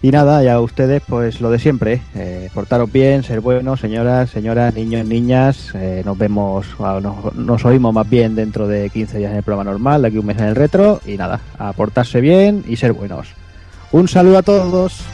Y nada, ya ustedes, pues lo de siempre, eh, portaros bien, ser buenos, señoras, señoras, niños, niñas, eh, nos vemos, nos, nos oímos más bien dentro de 15 días en el programa normal, de aquí un mes en el retro, y nada, a portarse bien y ser buenos. Un saludo a todos.